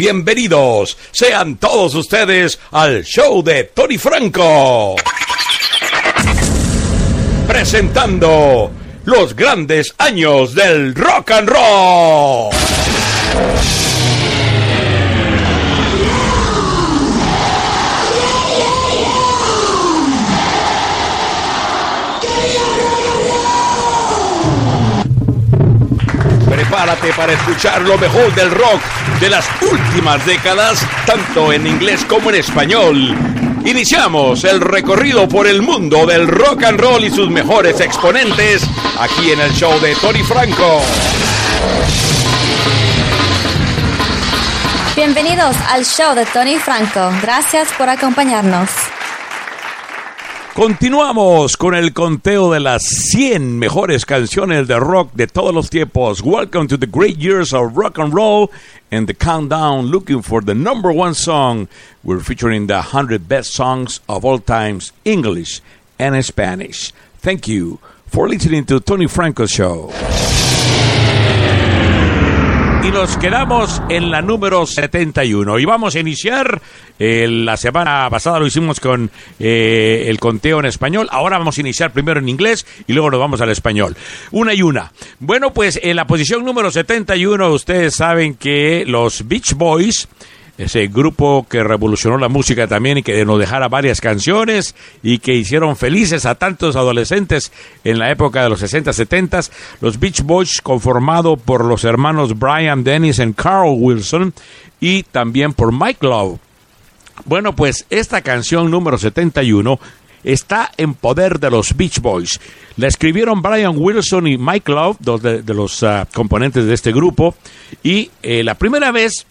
Bienvenidos sean todos ustedes al show de Tony Franco. Presentando los grandes años del rock and roll. Prepárate para escuchar lo mejor del rock de las últimas décadas, tanto en inglés como en español. Iniciamos el recorrido por el mundo del rock and roll y sus mejores exponentes aquí en el show de Tony Franco. Bienvenidos al show de Tony Franco. Gracias por acompañarnos. Continuamos con el conteo de las 100 mejores canciones de rock de todos los tiempos. Welcome to the great years of rock and roll and the countdown looking for the number one song. We're featuring the 100 best songs of all times, English and Spanish. Thank you for listening to Tony Franco's show. Y nos quedamos en la número 71. Y vamos a iniciar. eh, la semana pasada lo hicimos con eh, el conteo en español. Ahora vamos a iniciar primero en inglés y luego nos vamos al español. Una y una. Bueno, pues en la posición número 71 ustedes saben que los Beach Boys ese grupo que revolucionó la música también y que nos dejara varias canciones y que hicieron felices a tantos adolescentes en la época de los 60, 70, los Beach Boys conformado por los hermanos Brian Dennis y Carl Wilson y también por Mike Love. Bueno, pues esta canción número 71 está en poder de los Beach Boys. La escribieron Brian Wilson y Mike Love, dos de, los ah, componentes de este grupo, y eh, la primera vez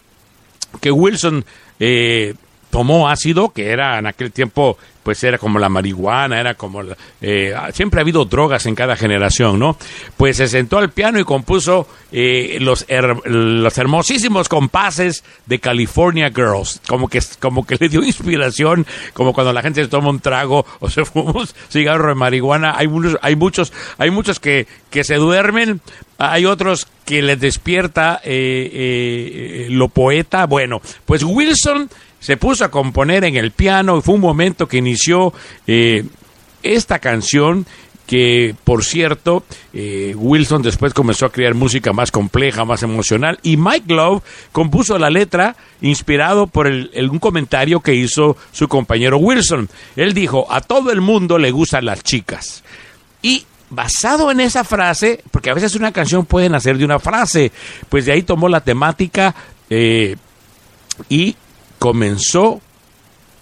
que Wilson eh, tomó ácido, que era en aquel tiempo, pues era como la marihuana, era como... eh, siempre ha habido drogas en cada generación, ¿no? Pues se sentó al piano y compuso eh, los, los hermosísimos compases de California Girls, como que, como que le dio inspiración, como cuando la gente se toma un trago o se fuma un cigarro de marihuana, hay muchos, hay muchos, hay muchos que, que se duermen, hay otros que les despierta eh, eh, lo poeta. Bueno, pues Wilson se puso a componer en el piano y fue un momento que inició eh, esta canción que por cierto eh, Wilson después comenzó a crear música más compleja, más emocional y Mike Love compuso la letra inspirado por el- un comentario que hizo su compañero Wilson. Él dijo, a todo el mundo le gustan las chicas. Y basado en esa frase, porque a veces una canción puede nacer de una frase, pues de ahí tomó la temática eh, y comenzó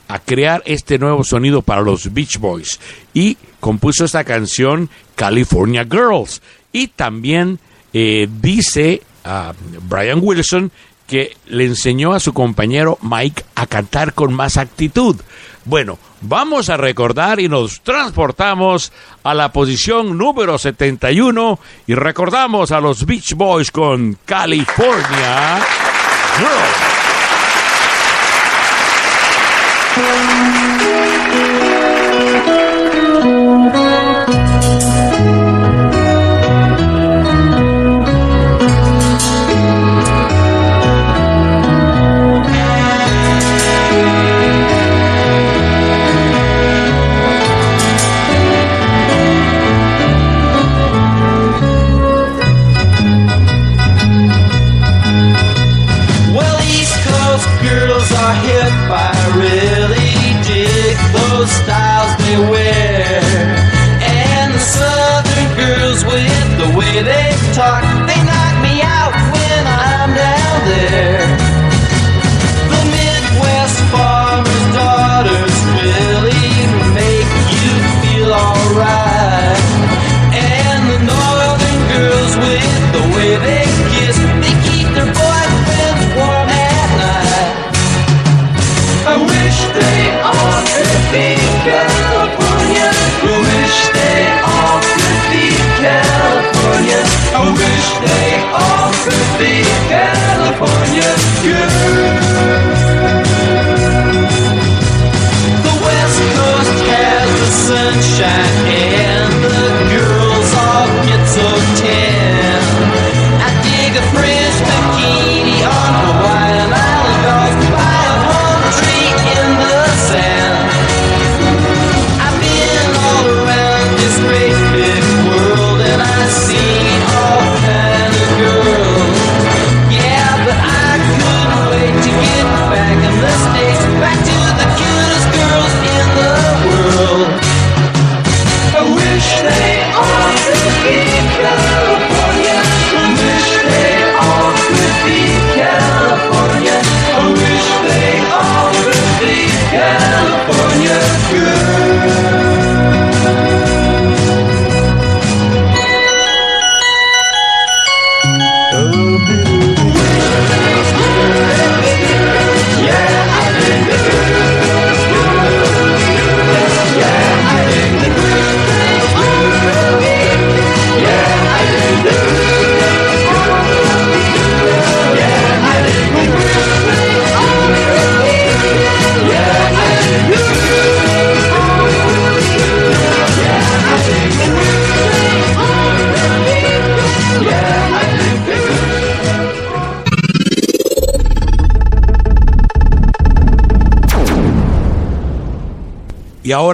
a crear este nuevo sonido para los Beach Boys y compuso esta canción California Girls y también eh, dice a Brian Wilson que le enseñó a su compañero Mike a cantar con más actitud. Bueno, vamos a recordar y nos transportamos a la posición número 71 y recordamos a los Beach Boys con California Girls. Thank you.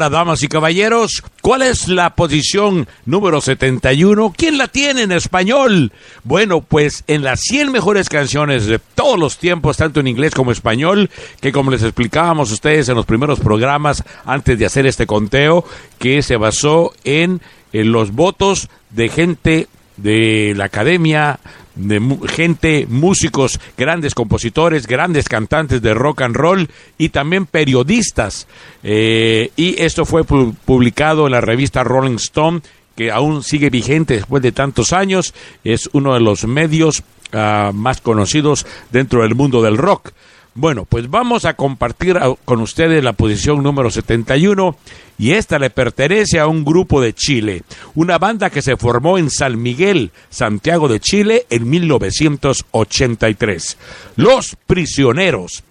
Damas y caballeros, ¿cuál es la posición número 71? ¿Quién la tiene en español? Bueno, pues en las 100 mejores canciones de todos los tiempos, tanto en inglés como español, que como les explicábamos ustedes en los primeros programas antes de hacer este conteo, que se basó en los votos de gente de la academia, de gente, músicos, grandes compositores, grandes cantantes de rock and roll y también periodistas. Eh, y esto fue pu- publicado en la revista Rolling Stone, que aún sigue vigente después de tantos años. Es uno de los medios ah, más conocidos dentro del mundo del rock. Bueno, pues vamos a compartir con ustedes la posición número 71 y esta le pertenece a un grupo de Chile, una banda que se formó en San Miguel, Santiago de Chile en 1983. Los Prisioneros.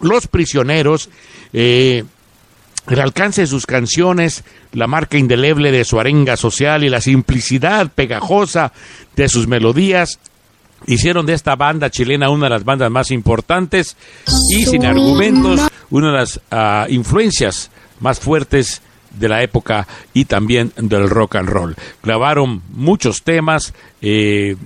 Los Prisioneros, eh, el alcance de sus canciones, la marca indeleble de su arenga social y la simplicidad pegajosa de sus melodías hicieron de esta banda chilena una de las bandas más importantes y sin argumentos una de las ah, influencias más fuertes de la época y también del rock and roll. Grabaron muchos temas eh,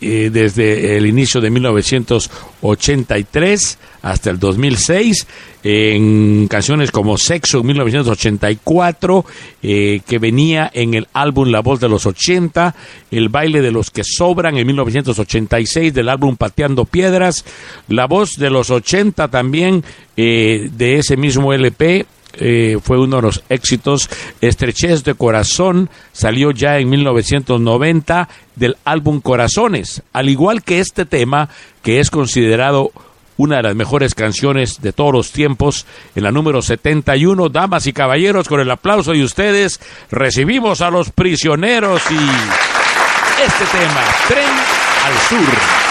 eh, desde el inicio de 1983 hasta el 2006 en canciones como Sexo en 1984 eh, que venía en el álbum La Voz de los 80 El Baile de los que Sobran en 1986 del álbum Pateando Piedras La Voz de los 80 también eh, de ese mismo LP eh, fue uno de los éxitos. Estrechez de Corazón salió ya en 1990 del álbum Corazones, al igual que este tema que es considerado una de las mejores canciones de todos los tiempos, en la número 71, damas y caballeros, con el aplauso de ustedes, recibimos a los prisioneros y este tema, Tren al Sur.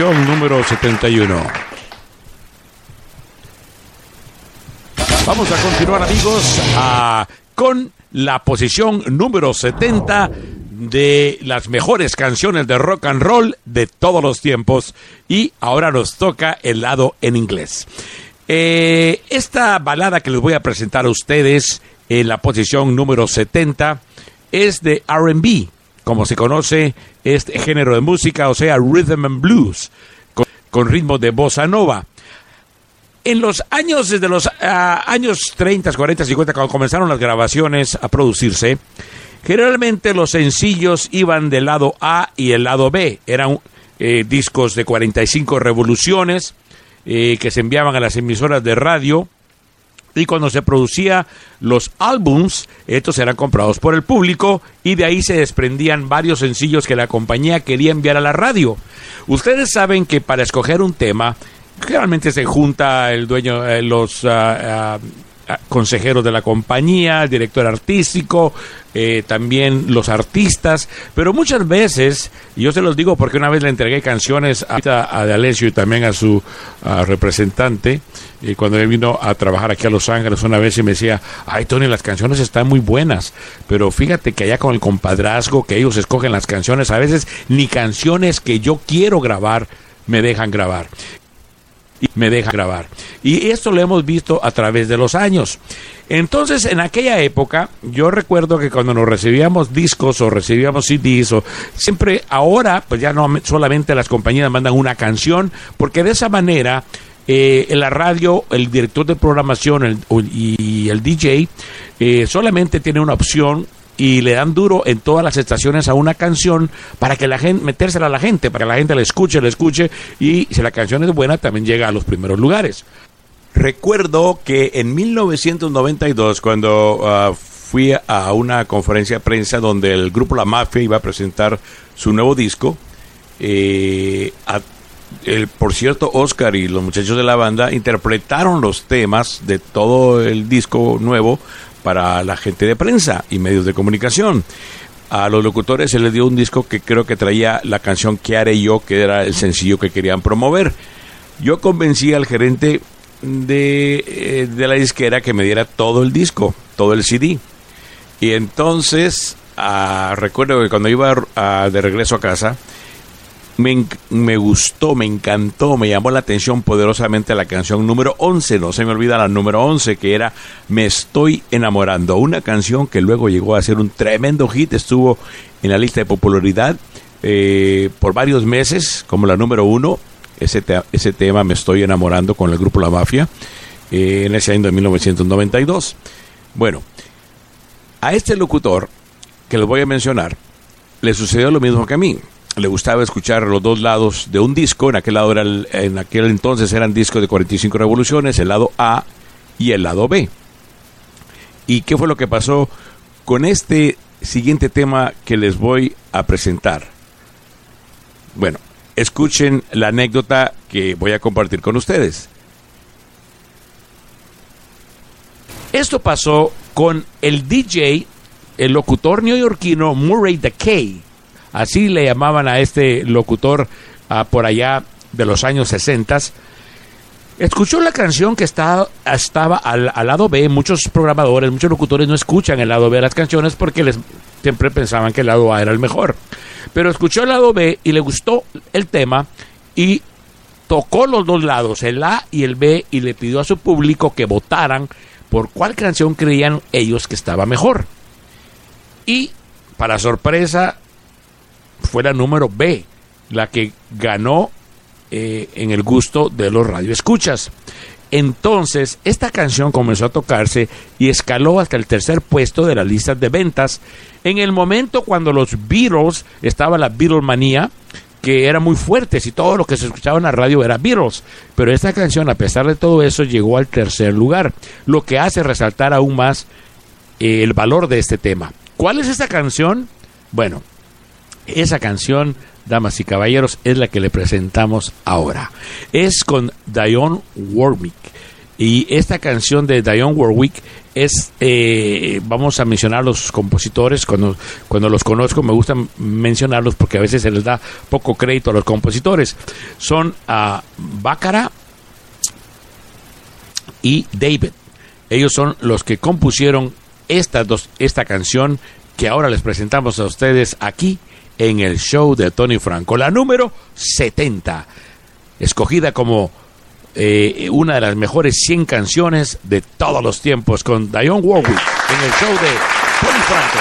Número 71. Vamos a continuar amigos con la posición número 70 de las mejores canciones de rock and roll de todos los tiempos. Y ahora nos toca el lado en inglés. Eh, esta balada que les voy a presentar a ustedes en la posición número 70 es de RB, como se conoce este género de música, o sea, rhythm and blues, con, con ritmo de bossa nova. En los años, desde los ah, años 30, 40, 50, cuando comenzaron las grabaciones a producirse, generalmente los sencillos iban del lado A y el lado B. Eran eh, discos de 45 revoluciones eh, que se enviaban a las emisoras de radio. Y cuando se producía los álbums, estos eran comprados por el público y de ahí se desprendían varios sencillos que la compañía quería enviar a la radio. Ustedes saben que para escoger un tema, generalmente se junta el dueño, eh, los ah, consejeros de la compañía, director artístico, eh, también los artistas, pero muchas veces, y yo se los digo porque una vez le entregué canciones a, a de Alessio y también a su representante, y cuando él vino a trabajar aquí a Los Ángeles una vez y me decía, ay Tony, las canciones están muy buenas, pero fíjate que allá con el compadrazgo que ellos escogen las canciones, a veces ni canciones que yo quiero grabar me dejan grabar y me deja grabar. Y esto lo hemos visto a través de los años. Entonces, en aquella época, yo recuerdo que cuando nos recibíamos discos o recibíamos CDs, o siempre ahora, pues ya no solamente las compañías mandan una canción, porque de esa manera eh, en la radio, el director de programación el- y el DJ eh, solamente tiene una opción y le dan duro en todas las estaciones a una canción para que la gente, metérsela a la gente, para que la gente la escuche, la escuche y si la canción es buena también llega a los primeros lugares. Recuerdo que en 1992 cuando ah, fui a una conferencia de prensa donde el grupo La Mafia iba a presentar su nuevo disco, eh, el, por cierto, Oscar y los muchachos de la banda interpretaron los temas de todo el disco nuevo para la gente de prensa y medios de comunicación. A los locutores se les dio un disco que creo que traía la canción ¿Qué haré yo? que era el sencillo que querían promover. Yo convencí al gerente de, eh, de la disquera que me diera todo el disco, todo el CD. Y entonces, ah, recuerdo que cuando iba ah, de regreso a casa, me, gustó, me encantó, me llamó la atención poderosamente la canción número 11, no se me olvida la número 11, que era Me estoy enamorando, una canción que luego llegó a ser un tremendo hit, estuvo en la lista de popularidad eh, por varios meses como la número uno, ese, te- ese tema Me estoy enamorando con el grupo La Mafia, eh, en ese año de 1992. Bueno, a este locutor que les voy a mencionar, le sucedió lo mismo que a mí. Le gustaba escuchar los dos lados de un disco. En aquel lado era el- en aquel entonces eran discos de 45 revoluciones, el lado A y el lado B. ¿Y qué fue lo que pasó con este siguiente tema que les voy a presentar? Bueno, escuchen la anécdota que voy a compartir con ustedes. Esto pasó con el DJ, el locutor neoyorquino Murray DeKay. Así le llamaban a este locutor ah, por allá de los años 60. Escuchó la canción que estaba al, al lado B. Muchos programadores, muchos locutores no escuchan el lado B de las canciones porque les, siempre pensaban que el lado A era el mejor. Pero escuchó el lado B y le gustó el tema y tocó los dos lados, el A y el B, y le pidió a su público que votaran por cuál canción creían ellos que estaba mejor. Y, para sorpresa, fue la número B, la que ganó eh, en el gusto de los radioescuchas. Entonces, esta canción comenzó a tocarse y escaló hasta el tercer puesto de las listas de ventas. En el momento cuando los Beatles, estaba la Beatlemanía, que era muy fuerte, y todo lo que se escuchaba en la radio era Beatles. Pero esta canción, a pesar de todo eso, llegó al tercer lugar, lo que hace resaltar aún más eh, el valor de este tema. ¿Cuál es esta canción? Bueno, esa canción, damas y caballeros, es la que le presentamos ahora. Es con Dionne Warwick. Y esta canción de Dionne Warwick es, eh, vamos a mencionar los compositores, cuando, cuando los conozco me gusta mencionarlos porque a veces se les da poco crédito a los compositores. Son a Bácara y David. Ellos son los que compusieron estas dos, esta canción que ahora les presentamos a ustedes aquí en el show de Tony Franco, la número 70, escogida como eh, una de las mejores 100 canciones de todos los tiempos con Dionne Warwick en el show de Tony Franco.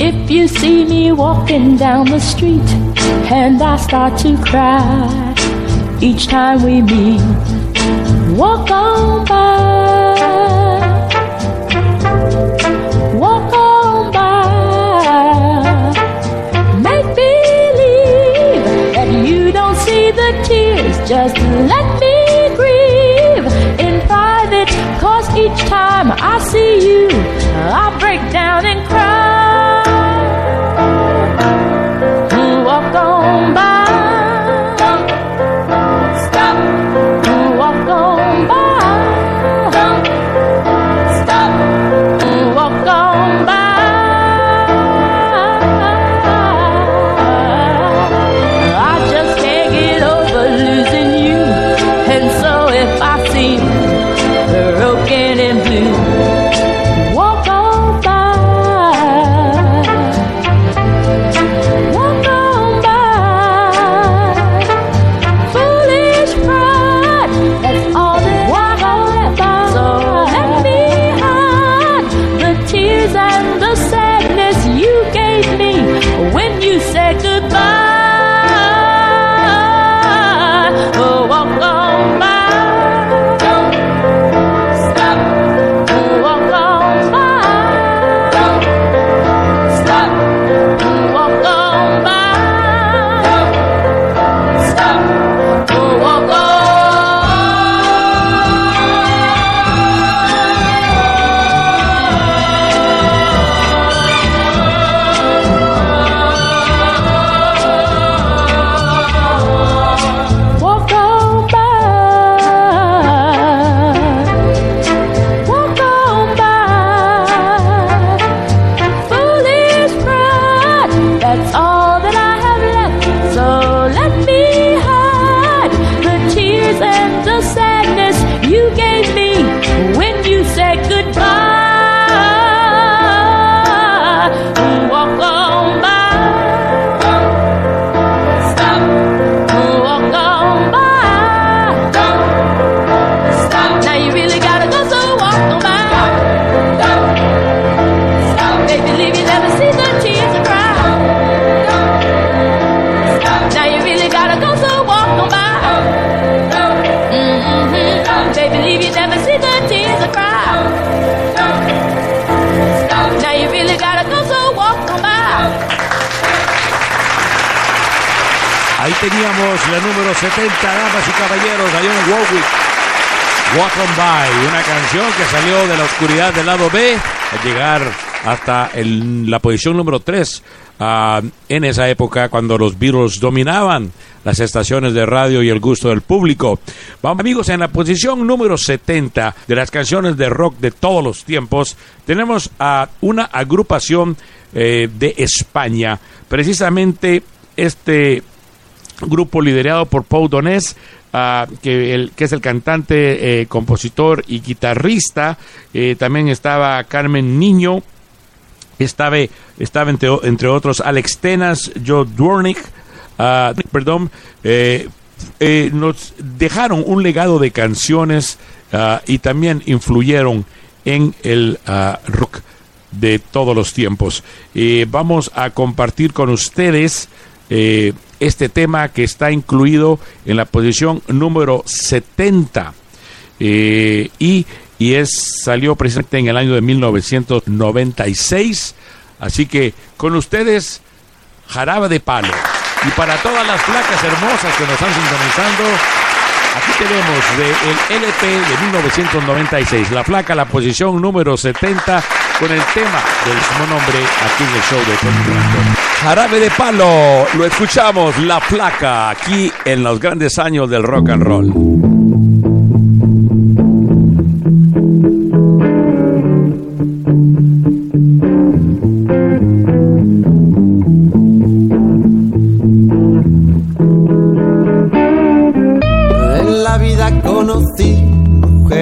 If you see me walking down the street and I start to cry each time we meet, walk on by. Just let me grieve in private. Cause each time I see you, I break down and teníamos la número 70, damas y caballeros, Dionne Warwick. Walk on By, una canción que salió de la oscuridad del lado B a llegar hasta la posición número 3 en esa época cuando los Beatles dominaban las estaciones de radio y el gusto del público. Vamos amigos, en la posición número 70 de las canciones de rock de todos los tiempos tenemos a una agrupación eh, de España. Precisamente este grupo liderado por Paul Donés, ah, que, el, que es el cantante, eh, compositor y guitarrista. Eh, también estaba Carmen Niño, estaba, estaba entre, otros Alex Tenas, Joe Dwornik, ah, perdón, eh, nos dejaron un legado de canciones ah, y también influyeron en el rock de todos los tiempos. Vamos a compartir con ustedes eh, este tema que está incluido en la posición número 70 eh, y, y es salió precisamente en el año de 1996. Así que con ustedes, Jarabe de Palo. Y para todas las placas hermosas que nos están sintonizando, aquí tenemos de el LP de 1996, la placa, la posición número 70, con el tema del mismo nombre aquí en el show de Tony. Jarabe de Palo, lo escuchamos, la placa, aquí en los grandes años del rock and roll.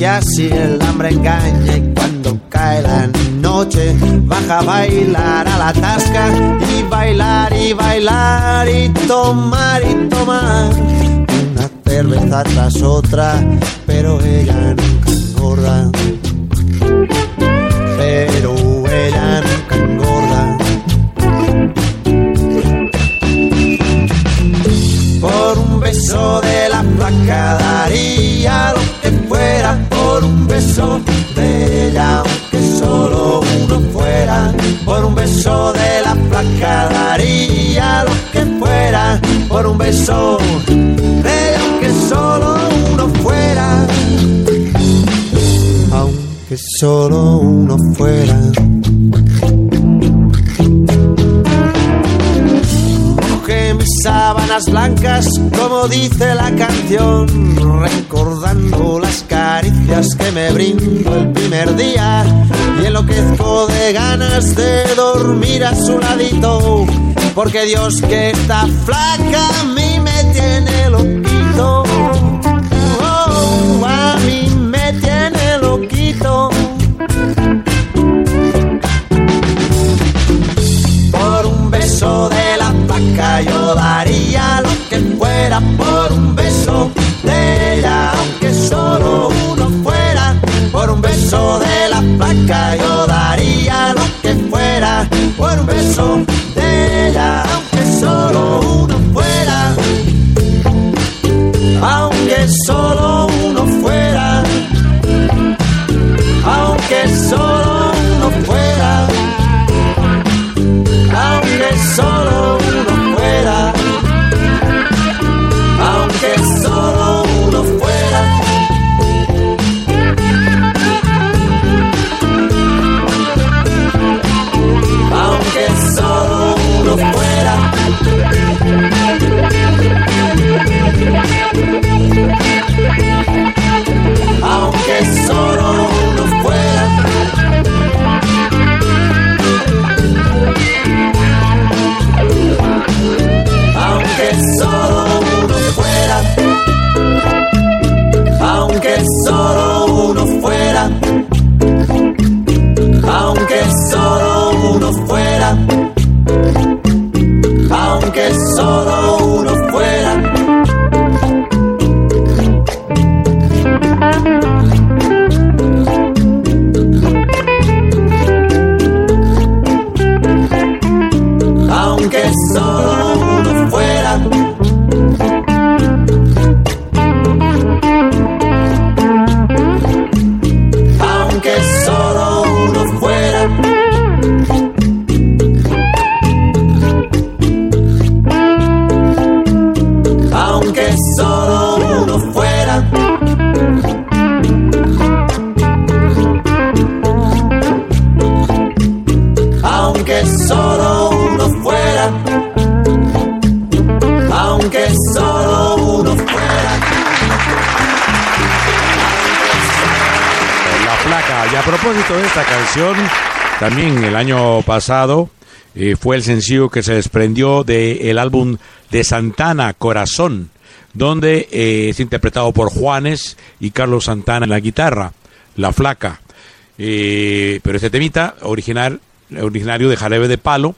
que así el hambre engaña y cuando cae la noche baja a bailar a la tasca y bailar y bailar y tomar y tomar una cerveza tras otra, pero ella nunca engorda. Pero ella nunca engorda. Por un beso de la placa daría beso de ella, aunque solo uno fuera. Por un beso de la placa daría lo que fuera por un beso de ella, aunque solo uno fuera. Aunque solo uno fuera. Sábanas blancas, como dice la canción, recordando las caricias que me brindo el primer día y enloquezco de ganas de dormir a su ladito, porque Dios que está flaca a mí me tiene loquito. Fuera por un beso De esta canción, también el año pasado eh, fue el sencillo que se desprendió del álbum de Santana, Corazón, donde eh, es interpretado por Juanes y Carlos Santana en la guitarra, La Flaca. Eh, pero este temita, original, originario de Jarebe de Palo,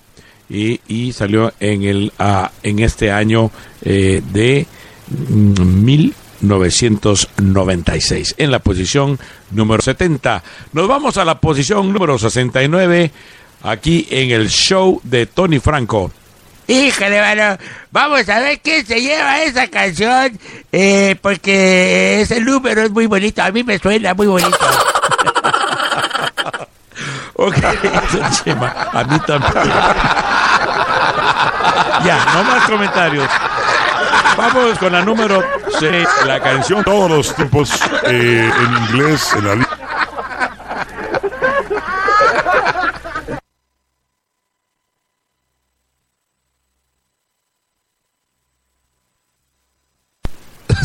y, y salió en, el, ah, en este año eh, de mm, 1996, en la posición número 70. Nos vamos a la posición número 69, aquí en el show de Tony Franco. Híjole, mano, vamos a ver quién se lleva esa canción, eh, porque ese número es muy bonito, a mí me suena muy bonito. Ok, a mí también. ya, no más comentarios. Vamos con la número 6, la canción Todos los tiempos eh, en inglés en la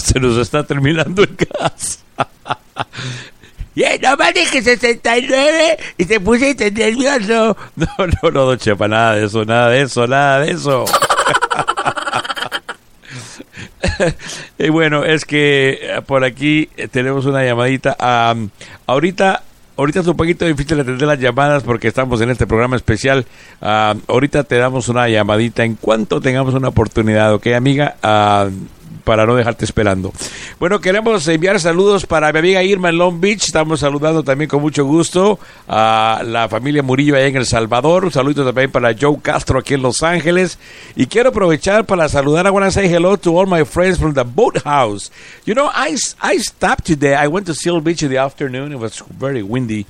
se nos está terminando el gas. Yeah, nomás dije 69 y te pusiste nervioso. No, no, no, don Chepa, nada de eso, nada de eso, nada de eso. y bueno, es que eh, por aquí eh, tenemos una llamadita. Am, ahorita, ahorita es un poquito difícil atender las llamadas porque estamos en este programa especial. Am, ahorita te damos una llamadita en cuanto tengamos una oportunidad, ¿ok, amiga? Am, para no dejarte esperando. Bueno, queremos enviar saludos para mi amiga Irma en Long Beach. Estamos saludando también con mucho gusto a la familia Murillo allá en El Salvador. Un saludo también para Joe Castro aquí en Los Ángeles. Y quiero aprovechar para saludar. I want to hello to all my friends from the boathouse. You know, I, I stopped today. I went to Seal Beach in the afternoon. It was very windy.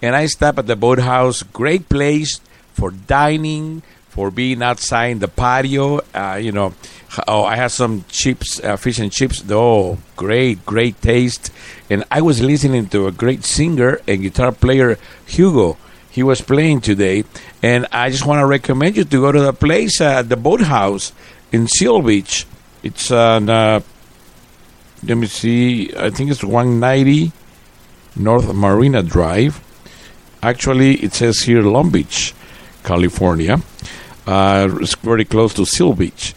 And I stopped at the boathouse. Great place for dining, for being outside in the patio. Uh, you know, oh, I had some chips, uh, fish and chips. Oh, great, great taste. And I was listening to a great singer and guitar player, Hugo. He was playing today. And I just want to recommend you to go to the place uh, at the boathouse in Seal Beach. It's on, uh, let me see, I think it's 190 North Marina Drive. Actually, it says here Long Beach, California. Uh, it's very close to Seal Beach.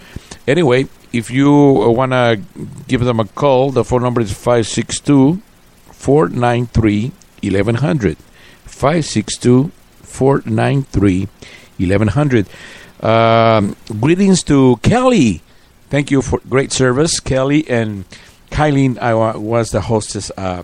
Anyway, if you want to give them a call, the phone number is 562 493 1100. 562 493 1100. Um, greetings to Kelly. Thank you for great service, Kelly. And Kylie I wa- was the hostess. Uh,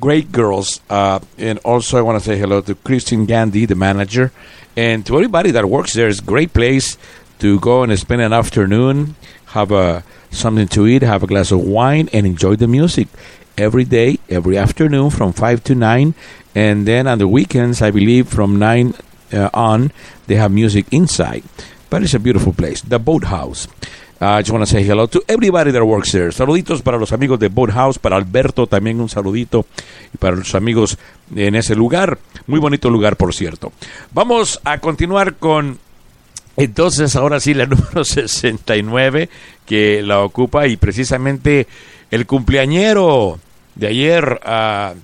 great girls. Uh, and also, I want to say hello to Christine Gandhi, the manager, and to everybody that works there. It's a great place to go and spend an afternoon, have a something to eat, have a glass of wine, and enjoy the music every day, every afternoon from five to nine, and then on the weekends, I believe from nine uh, on, they have music inside. But it's a beautiful place, the Boathouse. I just want to say hello to everybody that works there. Saluditos para los amigos de Boathouse, para Alberto también un saludito y para los amigos en ese lugar. Muy bonito lugar, por cierto. Vamos a continuar con entonces, ahora sí, la número 69 que la ocupa y precisamente el cumpleañero de ayer, ah,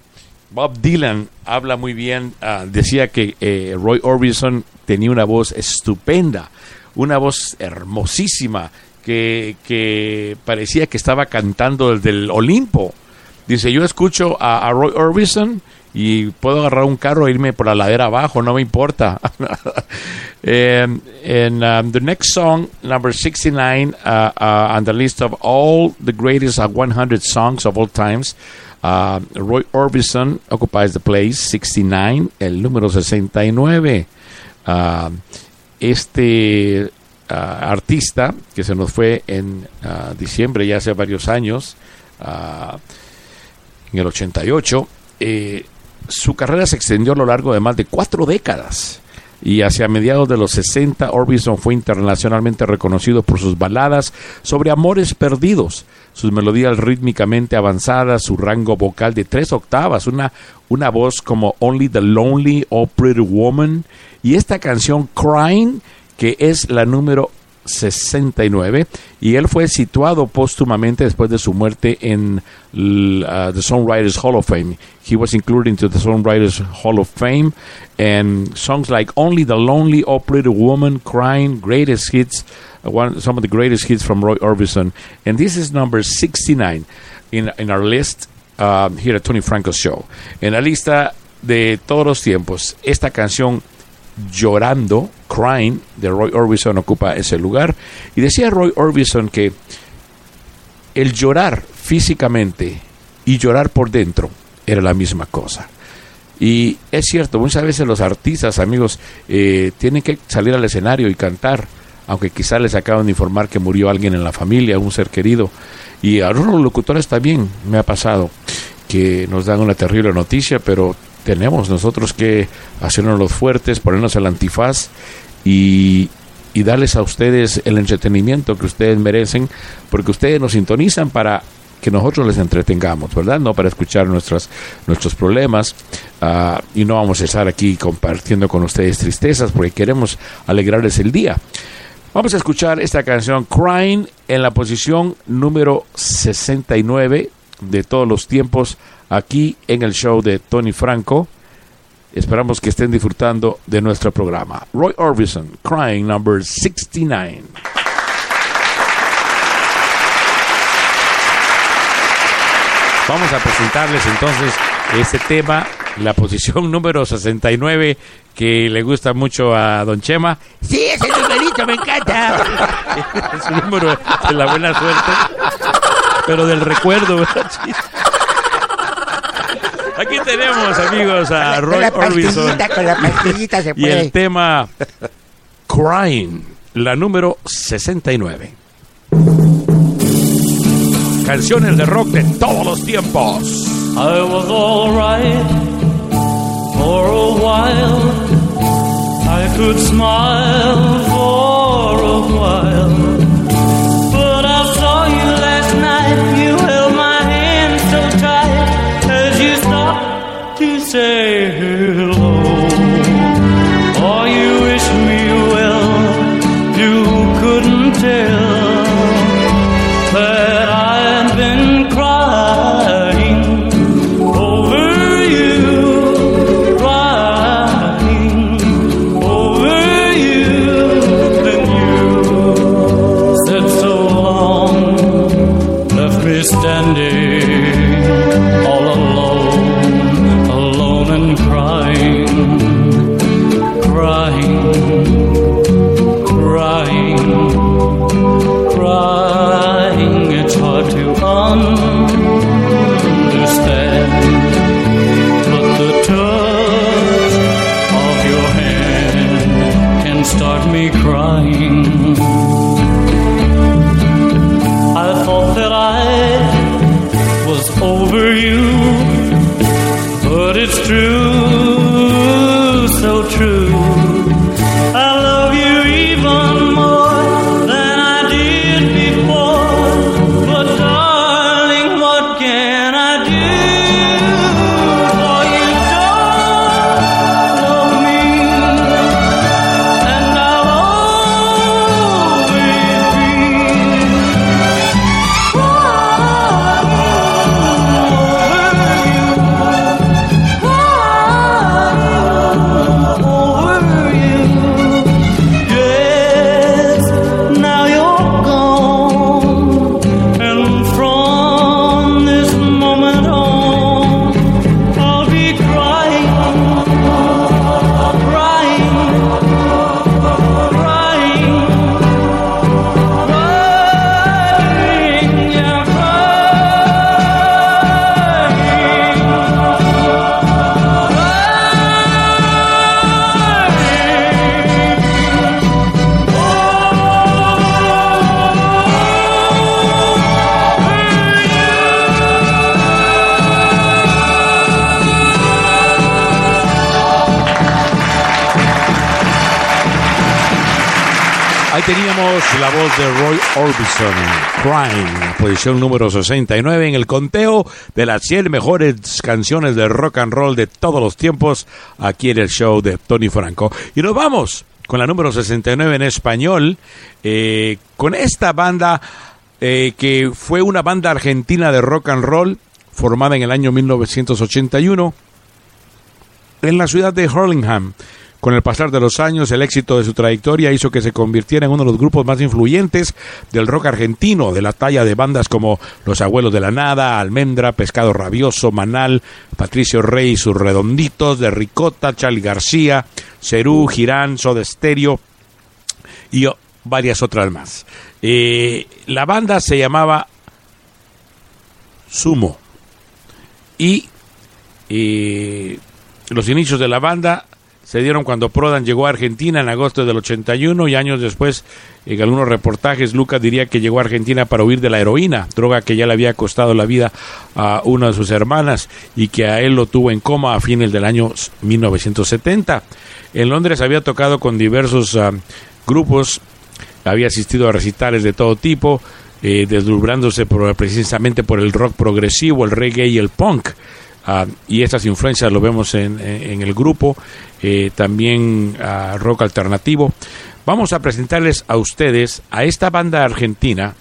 Bob Dylan, habla muy bien, ah, decía que eh, Roy Orbison tenía una voz estupenda, una voz hermosísima, que, parecía que estaba cantando desde el Olimpo. Dice, yo escucho a, Roy Orbison y puedo agarrar un carro e irme por la ladera abajo, no me importa. And um, the next song, number 69, uh, uh, on the list of all the greatest uh, 100 songs of all times, uh, Roy Orbison occupies the place 69, el número 69. Uh, este artista que se nos fue en uh, diciembre, ya hace varios años, uh, en el 88, eh, su carrera se extendió a lo largo de más de cuatro décadas. y hacia mediados de los 60 Orbison fue internacionalmente reconocido por sus baladas sobre amores perdidos, sus melodías rítmicamente avanzadas, su rango vocal de tres octavas, una, una voz como Only the Lonely o Pretty Woman y esta canción Crying que es la número 69 y él fue situado póstumamente después de su muerte en uh, the Songwriters Hall of Fame. He was included into the Songwriters Hall of Fame and songs like Only the Lonely, Pretty Woman, Crying, Greatest Hits, uh, one, some of the greatest hits from Roy Orbison. And this is number 69 in, in our list um, here at Tony Franco's show. En la lista de todos los tiempos, esta canción Llorando, Crying, de Roy Orbison ocupa ese lugar. Y decía Roy Orbison que el llorar físicamente y llorar por dentro era la misma cosa. Y es cierto, muchas veces los artistas, amigos, eh, tienen que salir al escenario y cantar, aunque quizá les acaban de informar que murió alguien en la familia, un ser querido. Y a algunos locutores también me ha pasado que nos dan una terrible noticia, pero tenemos nosotros que hacernos los fuertes, ponernos el antifaz y, y darles a ustedes el entretenimiento que ustedes merecen, porque ustedes nos sintonizan para que nosotros les entretengamos, ¿verdad? No para escuchar nuestras, nuestros problemas ah, y no vamos a estar aquí compartiendo con ustedes tristezas porque queremos alegrarles el día. Vamos a escuchar esta canción Crying en la posición número 69 de todos los tiempos aquí en el show de Tony Franco. Esperamos que estén disfrutando de nuestro programa. Roy Orbison, Crying number 69. Vamos a presentarles entonces este tema, la posición número 69, que le gusta mucho a Don Chema. Sí, ese numerito me encanta. es un número de la buena suerte, pero del recuerdo, ¿verdad? Aquí tenemos, amigos, a Roy Orbison con la pastillita se y el puede. tema Crying, la número 69. Canciones de rock de todos los tiempos. I was alright for a while. I could smile for a while. De Roy Orbison, Crying, posición número 69 en el conteo de las 100 mejores canciones de rock and roll de todos los tiempos, aquí en el show de Tony Franco. Y nos vamos con la número 69 en español, eh, con esta banda eh, que fue una banda argentina de rock and roll formada en el año 1981 en la ciudad de Hurlingham. Con el pasar de los años, el éxito de su trayectoria hizo que se convirtiera en uno de los grupos más influyentes del rock argentino, de la talla de bandas como Los Abuelos de la Nada, Almendra, Pescado Rabioso, Manal, Patricio Rey sus Redonditos, de Ricota, Charlie García, Cerú, Girán, Soda Stereo y varias otras más. Eh, la banda se llamaba Sumo y eh, los inicios de la banda se dieron cuando Prodan llegó a Argentina en agosto del 81 y años después, en algunos reportajes, Lucas diría que llegó a Argentina para huir de la heroína, droga que ya le había costado la vida a una de sus hermanas y que a él lo tuvo en coma a fines del año 1970. En Londres había tocado con diversos ah, grupos, había asistido a recitales de todo tipo, eh, deslumbrándose por- precisamente por el rock progresivo, el reggae y el punk. Ah, y estas influencias lo vemos en, en- el grupo, eh, también ah, rock alternativo. Vamos a presentarles a ustedes a esta banda argentina,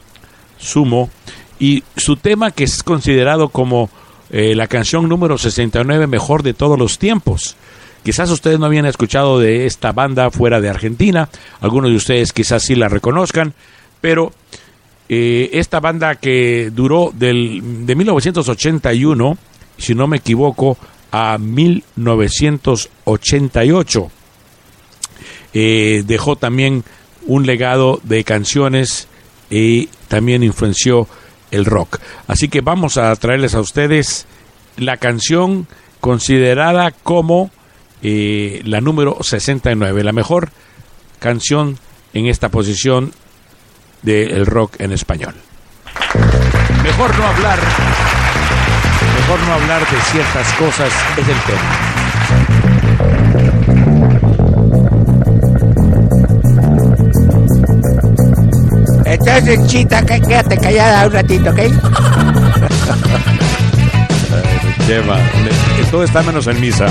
Sumo, y su tema que es considerado como eh, la canción número 69 mejor de todos los tiempos. Quizás ustedes no habían escuchado de esta banda fuera de Argentina, algunos de ustedes quizás sí la reconozcan, pero eh, esta banda que duró del, de 1981, si no me equivoco, a 1988. Eh, dejó también un legado de canciones y también influenció el rock. Así que vamos a traerles a ustedes la canción considerada como eh, la número 69, la mejor canción en esta posición del rock en español. Mejor no hablar, mejor no hablar de ciertas cosas es el tema. Entonces, chita, quédate callada un ratito, ¿ok? Lleva, le- todo está menos en misa.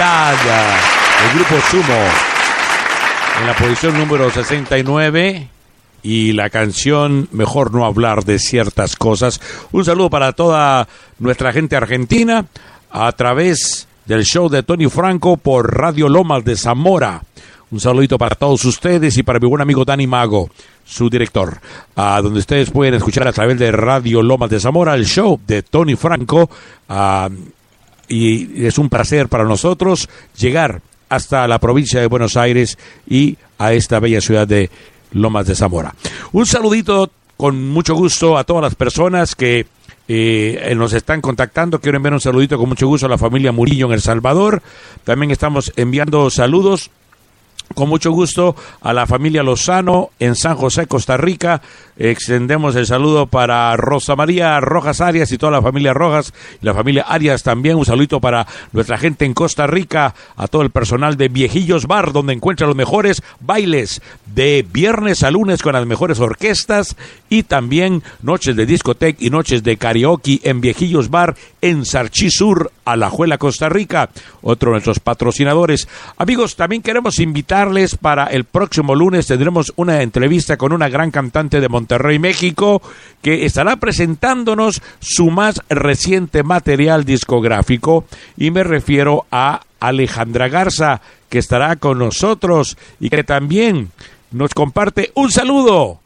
El grupo Sumo, en la posición número 69 y la canción Mejor no hablar de ciertas cosas. Un saludo para toda nuestra gente argentina a través del show de Tony Franco por Radio Lomas de Zamora. Un saludito para todos ustedes y para mi buen amigo Dani Mago, su director, a donde ustedes pueden escuchar a través de Radio Lomas de Zamora el show de Tony Franco. ah, y es un placer para nosotros llegar hasta la provincia de Buenos Aires y a esta bella ciudad de Lomas de Zamora. Un saludito con mucho gusto a todas las personas que eh, nos están contactando. Quiero enviar un saludito con mucho gusto a la familia Murillo en El Salvador. También estamos enviando saludos con mucho gusto a la familia Lozano en San José, Costa Rica. Extendemos el saludo para Rosa María Rojas Arias y toda la familia Rojas y la familia Arias también. Un saludito para nuestra gente en Costa Rica, a todo el personal de Viejillos Bar, donde encuentra los mejores bailes de viernes a lunes con las mejores orquestas y también noches de discoteca y noches de karaoke en Viejillos Bar en Sarchí Sur, Alajuela, Costa Rica. Otro de nuestros patrocinadores. Amigos, también queremos invitarles para el próximo lunes. Tendremos una entrevista con una gran cantante de Monterrey, México, que estará presentándonos su más reciente material discográfico. Y me refiero a Alejandra Garza, que estará con nosotros y que también nos comparte un saludo.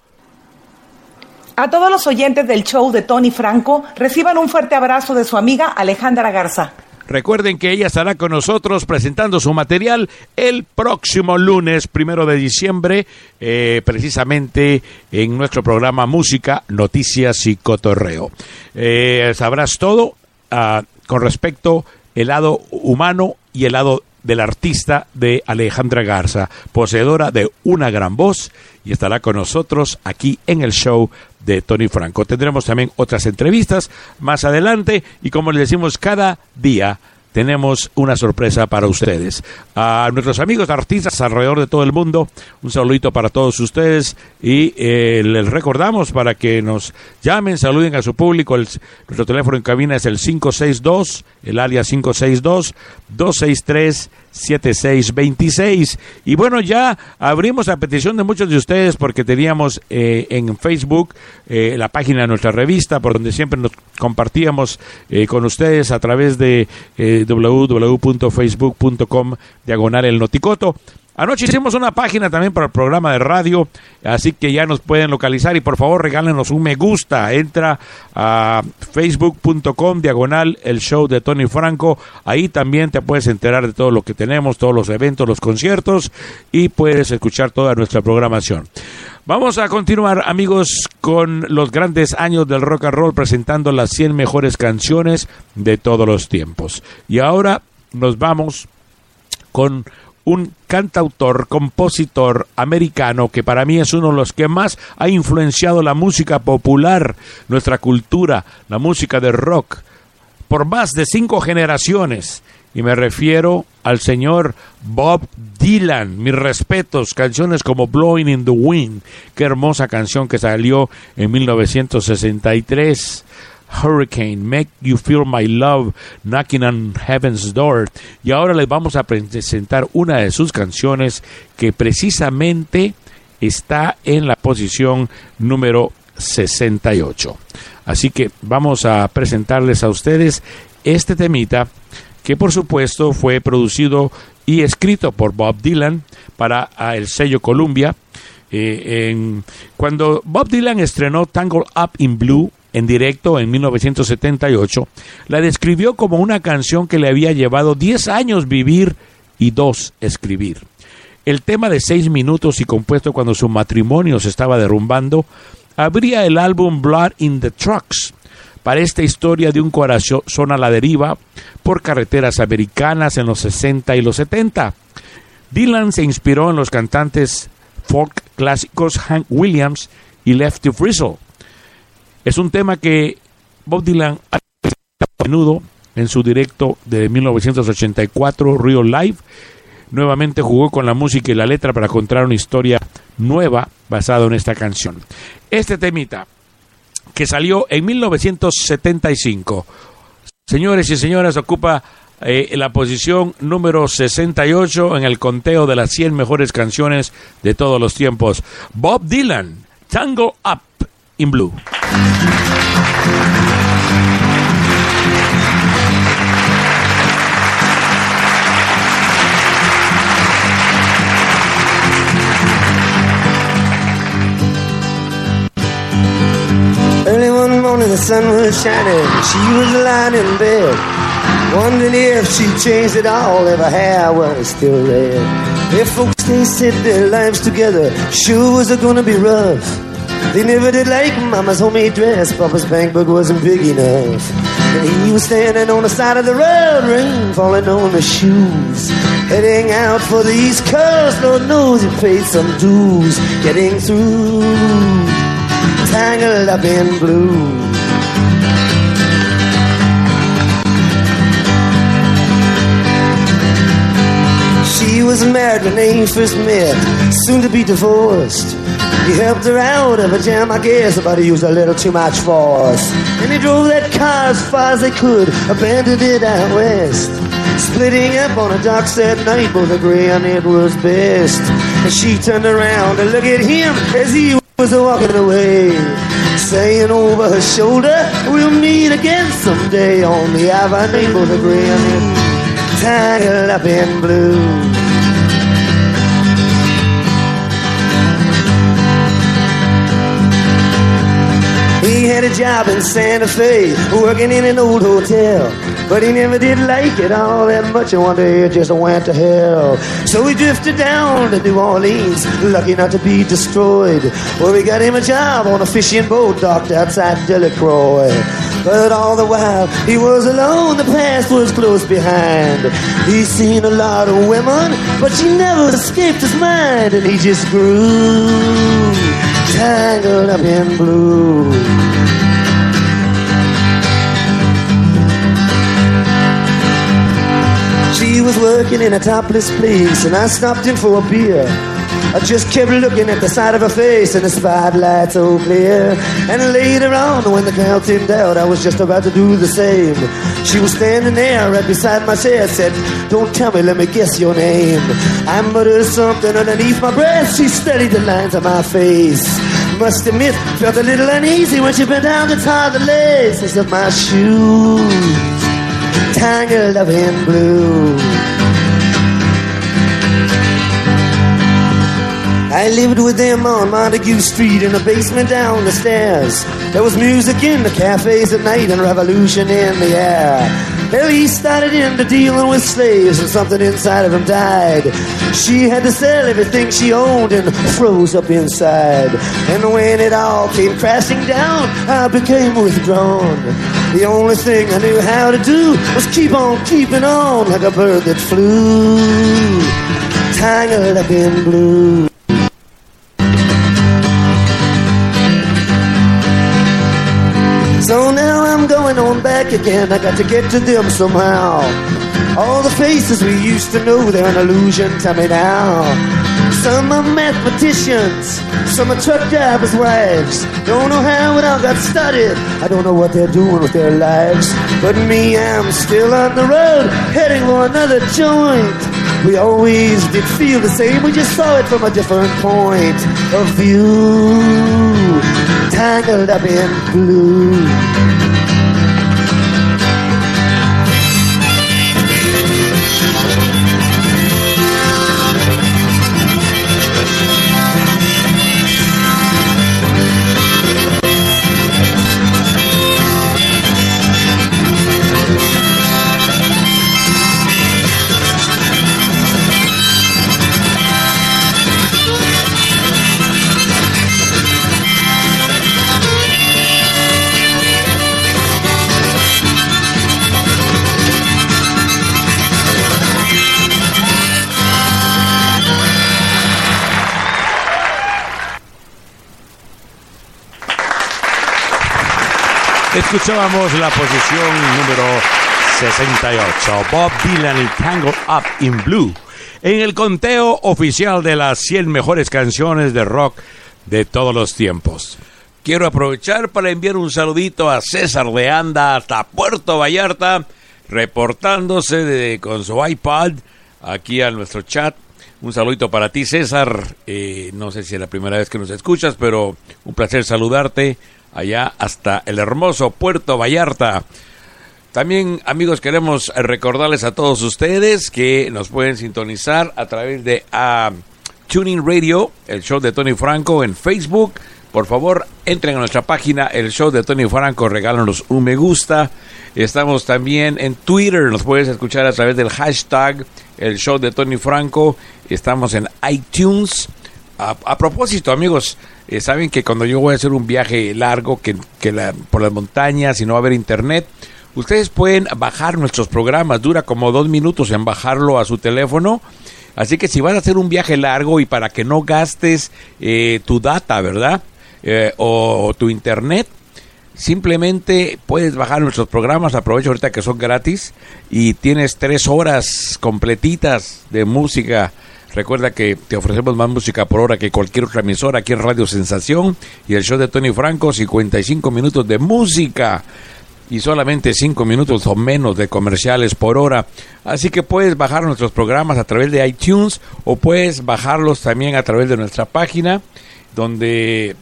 A todos los oyentes del show de Tony Franco, reciban un fuerte abrazo de su amiga Alejandra Garza. Recuerden que ella estará con nosotros presentando su material el próximo lunes, primero de diciembre, eh, precisamente en nuestro programa Música, Noticias y Cotorreo. Eh, sabrás todo ah, con respecto el lado humano y el lado del artista de Alejandra Garza, poseedora de una gran voz y estará con nosotros aquí en el show de Tony Franco. Tendremos también otras entrevistas más adelante y como les decimos cada día tenemos una sorpresa para ustedes. A nuestros amigos artistas alrededor de todo el mundo, un saludito para todos ustedes y eh, les recordamos para que nos llamen, saluden a su público. Nuestro teléfono en cabina es el 562, el área 562 263 7626. Y bueno, ya abrimos a petición de muchos de ustedes porque teníamos eh, en Facebook eh, la página de nuestra revista por donde siempre nos compartíamos eh, con ustedes a través de eh, www.facebook.com diagonal el noticoto. Anoche hicimos una página también para el programa de radio, así que ya nos pueden localizar y por favor regálenos un me gusta. Entra a facebook.com diagonal el show de Tony Franco. Ahí también te puedes enterar de todo lo que tenemos, todos los eventos, los conciertos y puedes escuchar toda nuestra programación. Vamos a continuar, amigos, con los grandes años del rock and roll presentando las 100 mejores canciones de todos los tiempos. Y ahora nos vamos con un cantautor, compositor americano que para mí es uno de los que más ha influenciado la música popular, nuestra cultura, la música de rock, por más de cinco generaciones. Y me refiero al señor Bob Dylan. Mis respetos, canciones como Blowing in the Wind, qué hermosa canción que salió en 1963. Hurricane, Make You Feel My Love, Knocking on Heaven's Door. Y ahora les vamos a presentar una de sus canciones que precisamente está en la posición número 68. Así que vamos a presentarles a ustedes este temita que por supuesto fue producido y escrito por Bob Dylan para ah, el sello Columbia. Eh, cuando Bob Dylan estrenó Tangle Up in Blue en directo en 1978, la describió como una canción que le había llevado 10 años vivir y dos escribir. El tema de seis minutos y compuesto cuando su matrimonio se estaba derrumbando, abría el álbum Blood in the Trucks para esta historia de un corazón a la deriva por carreteras americanas en los 60 y los 70. Dylan se inspiró en los cantantes folk clásicos Hank Williams y Lefty Frizzle. Es un tema que Bob Dylan ha a menudo en su directo de 1984 Real Live. Nuevamente jugó con la música y la letra para contar una historia nueva basada en esta canción. Este temita que salió en 1975. Señores y señoras, ocupa eh, la posición número 68 en el conteo de las 100 mejores canciones de todos los tiempos. Bob Dylan, Tango Up in Blue. Early one morning the sun was shining. She was lying in bed, wondering if she'd changed it all, if her hair was still red. If folks they said their lives together sure was gonna be rough. They never did like Mama's homemade dress. Papa's bank book wasn't big enough. And he was standing on the side of the road, rain falling on the shoes. Heading out for the East Coast, Lord knows he paid some dues. Getting through tangled up in blue. She was married when they first met, soon to be divorced. He helped her out of a jam, I guess, but he used a little too much force. And he drove that car as far as they could, abandoned it out west. Splitting up on a docks that night, both agreeing it was best. And she turned around to look at him as he was walking away, saying over her shoulder, "We'll meet again someday on the avenue." Both agreeing it, tangled up in blue. Had a job in Santa Fe, working in an old hotel. But he never did like it all that much, and one day it just went to hell. So he drifted down to New Orleans, lucky not to be destroyed. Well, we got him a job on a fishing boat docked outside Delacroix. But all the while he was alone, the past was close behind. He's seen a lot of women, but she never escaped his mind, and he just grew tangled up in blue. Was working in a topless place, and I stopped in for a beer. I just kept looking at the side of her face and the spotlight so clear. And later on, when the girl thinned out, I was just about to do the same. She was standing there right beside my chair, said, Don't tell me, let me guess your name. I muttered something underneath my breath. She studied the lines of my face. Must admit, felt a little uneasy when she bent down to tie the laces of my shoes. Tangled up in blue. I lived with them on Montague Street in the basement down the stairs. There was music in the cafes at night and revolution in the air. Well, he started into dealing with slaves and something inside of him died. She had to sell everything she owned and froze up inside. And when it all came crashing down, I became withdrawn. The only thing I knew how to do was keep on keeping on like a bird that flew tangled up in blue. On back again. I got to get to them somehow. All the faces we used to know, they're an illusion to me now. Some are mathematicians, some are truck drivers' wives. Don't know how it all got started. I don't know what they're doing with their lives. But me, I'm still on the road, heading for another joint. We always did feel the same, we just saw it from a different point of view. Tangled up in blue. Escuchábamos la posición número 68, Bob Dylan y Tangled Up in Blue, en el conteo oficial de las 100 mejores canciones de rock de todos los tiempos. Quiero aprovechar para enviar un saludito a César de Anda hasta Puerto Vallarta, reportándose con su iPad aquí a nuestro chat. Un saludito para ti, César. Eh, no sé si es la primera vez que nos escuchas, pero un placer saludarte allá hasta el hermoso Puerto Vallarta. También, amigos, queremos recordarles a todos ustedes que nos pueden sintonizar a través de ah, Tuning Radio, el show de Tony Franco en Facebook. Por favor, entren a nuestra página, el show de Tony Franco, regálanos un me gusta. Estamos también en Twitter, nos puedes escuchar a través del hashtag, el show de Tony Franco. Estamos en iTunes. A, a propósito, amigos, eh, saben que cuando yo voy a hacer un viaje largo que, que por las montañas y no va a haber internet, ustedes pueden bajar nuestros programas. Dura como dos minutos en bajarlo a su teléfono. Así que si vas a hacer un viaje largo y para que no gastes eh, tu data, ¿verdad? Eh, o, o tu internet, simplemente puedes bajar nuestros programas. Aprovecho ahorita que son gratis y tienes tres horas completitas de música. Recuerda que te ofrecemos más música por hora que cualquier otra emisora aquí en Radio Sensación y el show de Tony Franco, 55 minutos de música y solamente 5 minutos o menos de comerciales por hora. Así que puedes bajar nuestros programas a través de iTunes o puedes bajarlos también a través de nuestra página donde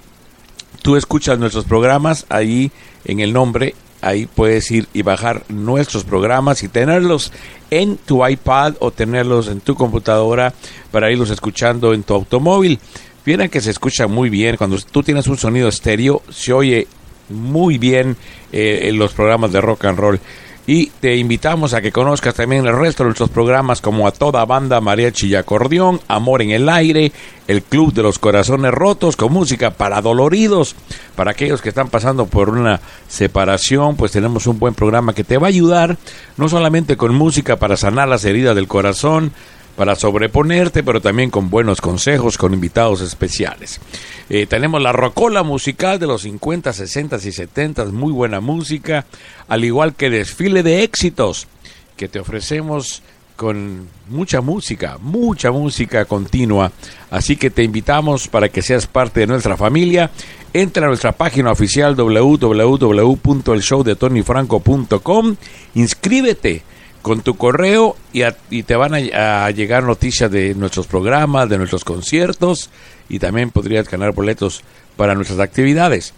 tú escuchas nuestros programas ahí en el nombre. Ahí puedes ir y bajar nuestros programas y tenerlos en tu iPad o tenerlos en tu computadora para irlos escuchando en tu automóvil. Vieran que se escucha muy bien. Cuando tú tienes un sonido estéreo, se oye muy bien eh, en los programas de rock and roll. Y te invitamos a que conozcas también el resto de nuestros programas como A Toda Banda, Mariachi y Acordeón, Amor en el Aire, El Club de los Corazones Rotos, con música para doloridos. Para aquellos que están pasando por una separación, pues tenemos un buen programa que te va a ayudar, no solamente con música para sanar las heridas del corazón, para sobreponerte, pero también con buenos consejos, con invitados especiales. Eh, tenemos la rocola musical de los 50, 60 y 70, muy buena música, al igual que desfile de éxitos que te ofrecemos con mucha música, mucha música continua. Así que te invitamos para que seas parte de nuestra familia. Entra a nuestra página oficial www.elshowdetonyfranco.com, inscríbete con tu correo y, te van a, llegar noticias de nuestros programas, de nuestros conciertos y también podrías ganar boletos para nuestras actividades.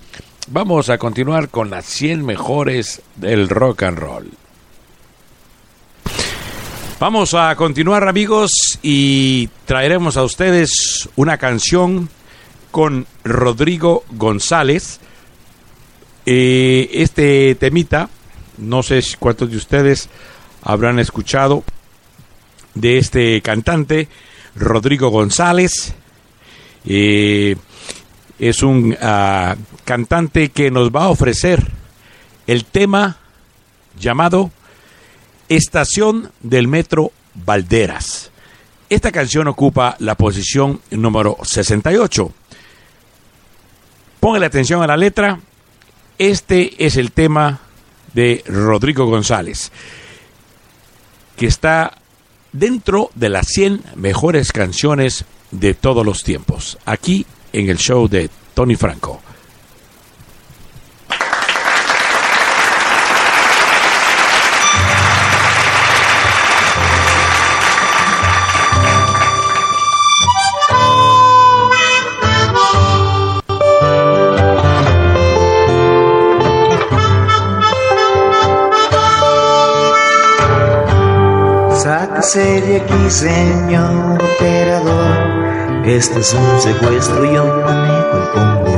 Vamos a continuar con las 100 mejores del rock and roll. Vamos a continuar amigos y traeremos a ustedes una canción con Rodrigo González. Eh, este temita, no sé cuántos de ustedes habrán escuchado de este cantante, Rodrigo González. Eh, es un ah, cantante que nos va a ofrecer el tema llamado Estación del Metro Valderas. Esta canción ocupa la posición número 68. Póngale atención a la letra. Este es el tema de Rodrigo González, que está dentro de las 100 mejores canciones de todos los tiempos, aquí en el show de Tony Franco. De aquí, señor operador. Este es un secuestro yo manejo el convoy.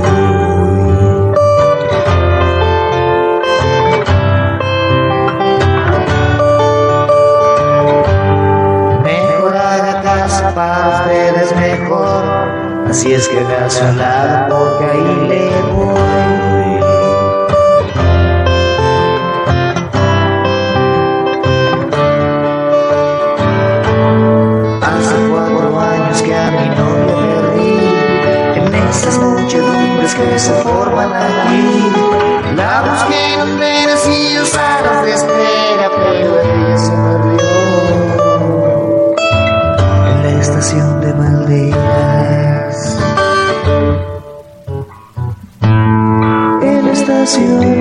Mejor haga para mejor. Así es que haga su lado porque ahí le que se forman aquí La busqué en merecidos salas de espera Pero ella se perdió. En la estación de Valderas En la estación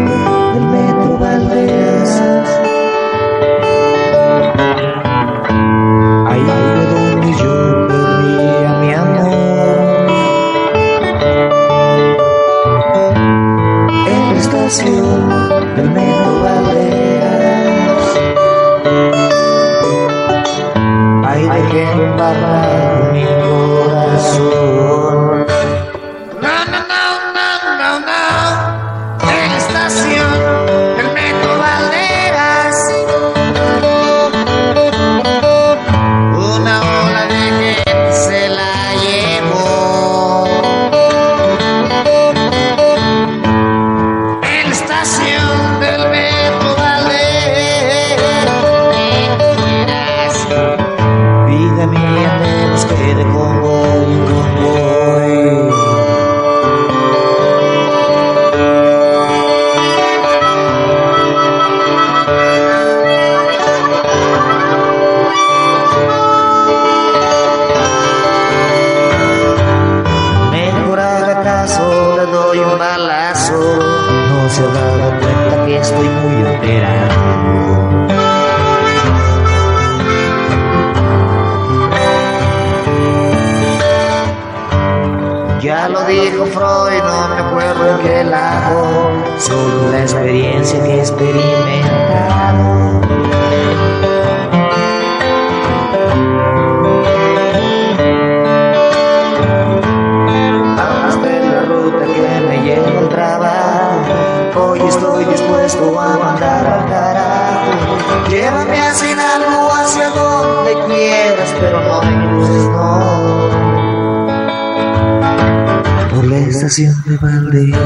De Valderas.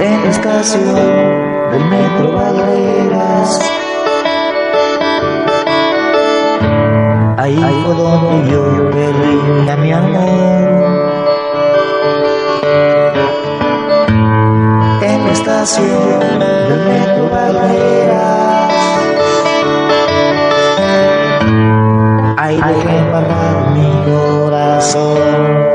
En la estación del metro Valderas. Ahí fue donde yo perdí a mi amor. En la estación del metro Valderas. Ahí dejé embarrar mi corazón.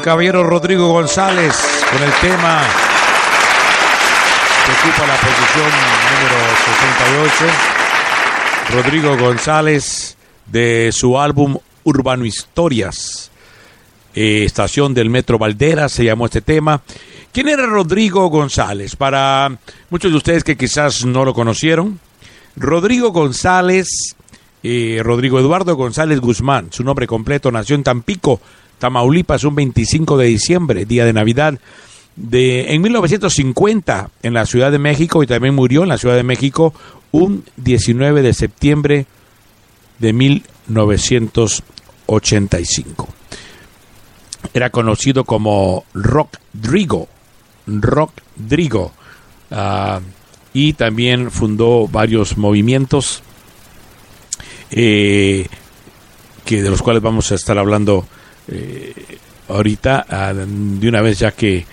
Caballeros, Rodrigo González con el tema que ocupa la posición número 68. Rodrigo González de su álbum Urbano Historias. Eh, estación del Metro Valderas se llamó este tema. ¿Quién era Rodrigo González? Para muchos de ustedes que quizás no lo conocieron, Rodrigo González, eh, Rodrigo Eduardo González Guzmán, su nombre completo, nació en Tampico, Tamaulipas, un 25 de diciembre, día de Navidad, de, en 1950 en la Ciudad de México y también murió en la Ciudad de México un 19 de septiembre de 1985. Era conocido como Rock Drigo, Rock Drigo, ah, y también fundó varios movimientos eh, que de los cuales vamos a estar hablando eh, ahorita ah, de una vez ya que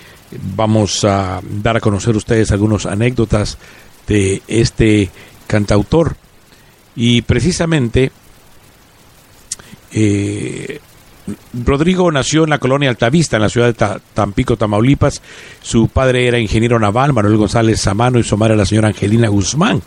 vamos a dar a conocer a ustedes algunas anécdotas de este cantautor y precisamente eh, Rodrigo nació en la colonia Altavista, en la ciudad de Ta- Tampico, Tamaulipas. Su padre era ingeniero naval, Manuel González Samano, y su madre la señora Angelina Guzmán.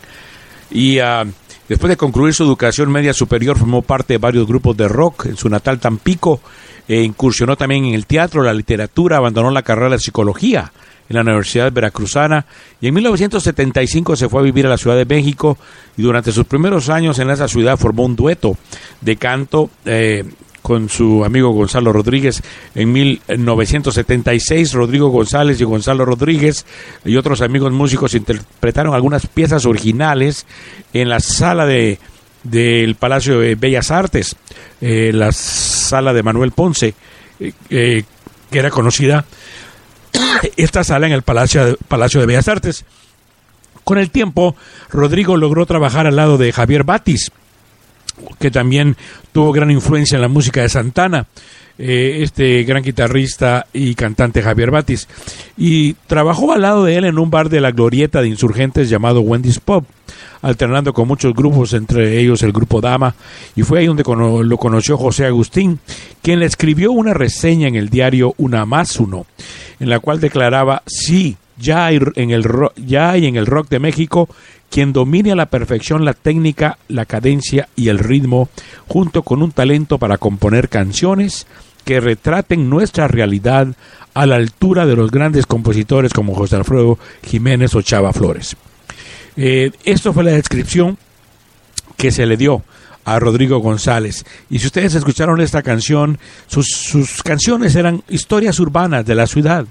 Y ah, después de concluir su educación media superior, formó parte de varios grupos de rock en su natal Tampico. E incursionó también en el teatro, la literatura, abandonó la carrera de psicología en la Universidad Veracruzana y en 1975 se fue a vivir a la Ciudad de México y durante sus primeros años en esa ciudad formó un dueto de canto eh, con su amigo Gonzalo Rodríguez. En 1976, Rodrigo González y Gonzalo Rodríguez y otros amigos músicos interpretaron algunas piezas originales en la sala de del Palacio de Bellas Artes, eh, la sala de Manuel Ponce, eh, eh, que era conocida esta sala en el Palacio, Palacio de Bellas Artes. Con el tiempo, Rodrigo logró trabajar al lado de Javier Batis, que también tuvo gran influencia en la música de Santana, eh, este gran guitarrista y cantante Javier Batis. Y trabajó al lado de él en un bar de la glorieta de insurgentes llamado Wendy's Pub, alternando con muchos grupos, entre ellos el grupo Dama, y fue ahí donde cono- lo conoció José Agustín, quien le escribió una reseña en el diario Una más uno, en la cual declaraba, sí, ya hay en el, ro- ya hay en el rock de México quien domine a la perfección la técnica, la cadencia y el ritmo, junto con un talento para componer canciones que retraten nuestra realidad a la altura de los grandes compositores como José Alfredo Jiménez o Chava Flores. Eh, esto fue la descripción que se le dio a Rodrigo González. Y si ustedes escucharon esta canción, sus canciones eran historias urbanas de la ciudad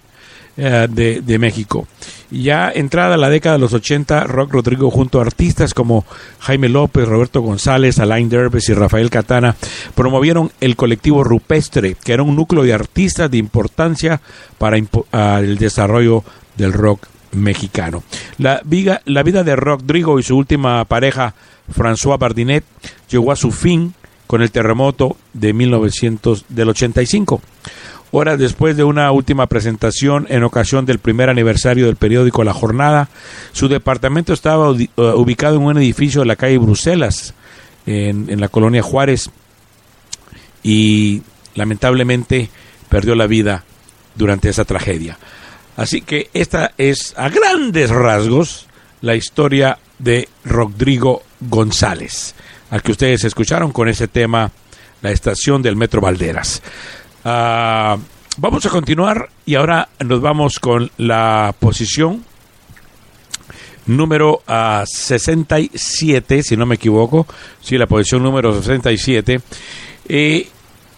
eh, de, de México. Ya entrada la década de los 80, Rock Rodrigo junto a artistas como Jaime López, Roberto González, Alain Derbez y Rafael Catana promovieron el colectivo Rupestre, que era un núcleo de artistas de importancia para el desarrollo del rock mexicano. La vida, la vida de Rodrigo y su última pareja, François Bardinet, llegó a su fin con el terremoto de 1900, del 85. Horas después de una última presentación en ocasión del primer aniversario del periódico La Jornada, su departamento estaba eh, ubicado en un edificio de la calle Bruselas, en, en la colonia Juárez, y lamentablemente perdió la vida durante esa tragedia. Así que esta es a grandes rasgos la historia de Rodrigo González, al que ustedes escucharon con ese tema, la estación del Metro Valderas. Ah, vamos a continuar y ahora nos vamos con la posición número ah, 67, si no me equivoco, sí, la posición número 67. Eh,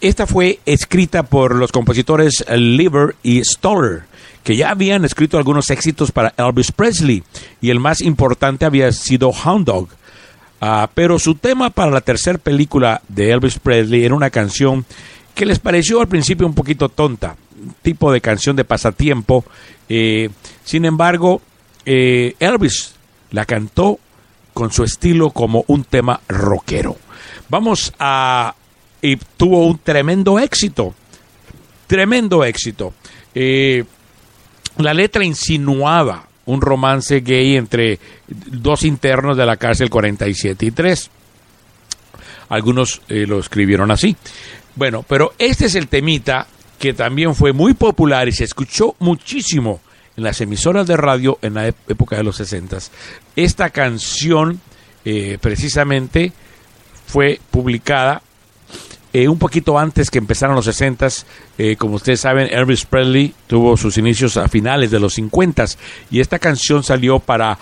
esta fue escrita por los compositores Lever y Stoller, que ya habían escrito algunos éxitos para Elvis Presley, y el más importante había sido Hound Dog. Ah, pero su tema para la tercera película de Elvis Presley era una canción que les pareció al principio un poquito tonta, tipo de canción de pasatiempo. eh, sin embargo, eh, Elvis la cantó con su estilo como un tema rockero. Vamos a... y tuvo un tremendo éxito, tremendo éxito. Eh, la letra insinuaba un romance gay entre dos internos de la cárcel 47 y 3. Algunos lo escribieron así. Bueno, pero este es el temita que también fue muy popular y se escuchó muchísimo en las emisoras de radio en la ép- época de los 60. Esta canción eh, precisamente fue publicada eh, un poquito antes que empezaron los 60 eh, como ustedes saben, Elvis Presley tuvo sus inicios a finales de los 50 y esta canción salió para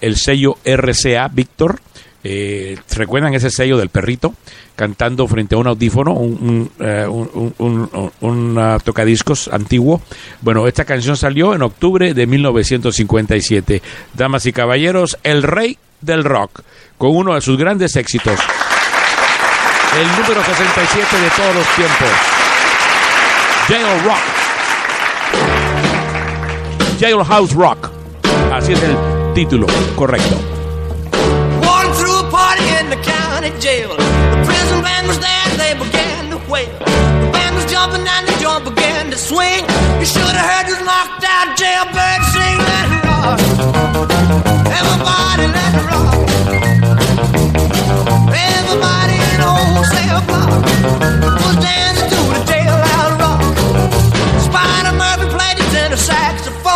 el sello RCA Victor. Eh, ¿Recuerdan ese sello del perrito? Cantando frente a un audífono, un, un, eh, tocadiscos antiguo. Bueno, esta canción salió en octubre de 1957. Damas y caballeros, el rey del rock, con uno de sus grandes éxitos el número 67 de todos los tiempos. Jail Rock. Jailhouse Rock. Así es el título correcto. Band was there, they began to wail. The band was jumping and the joint began to swing. You should have heard this knocked out jailbird sing. Let it rock. Everybody let it rock. Everybody in the whole cell block was dancing to the jailhouse rock. Spider Murphy played his tenor saxophone.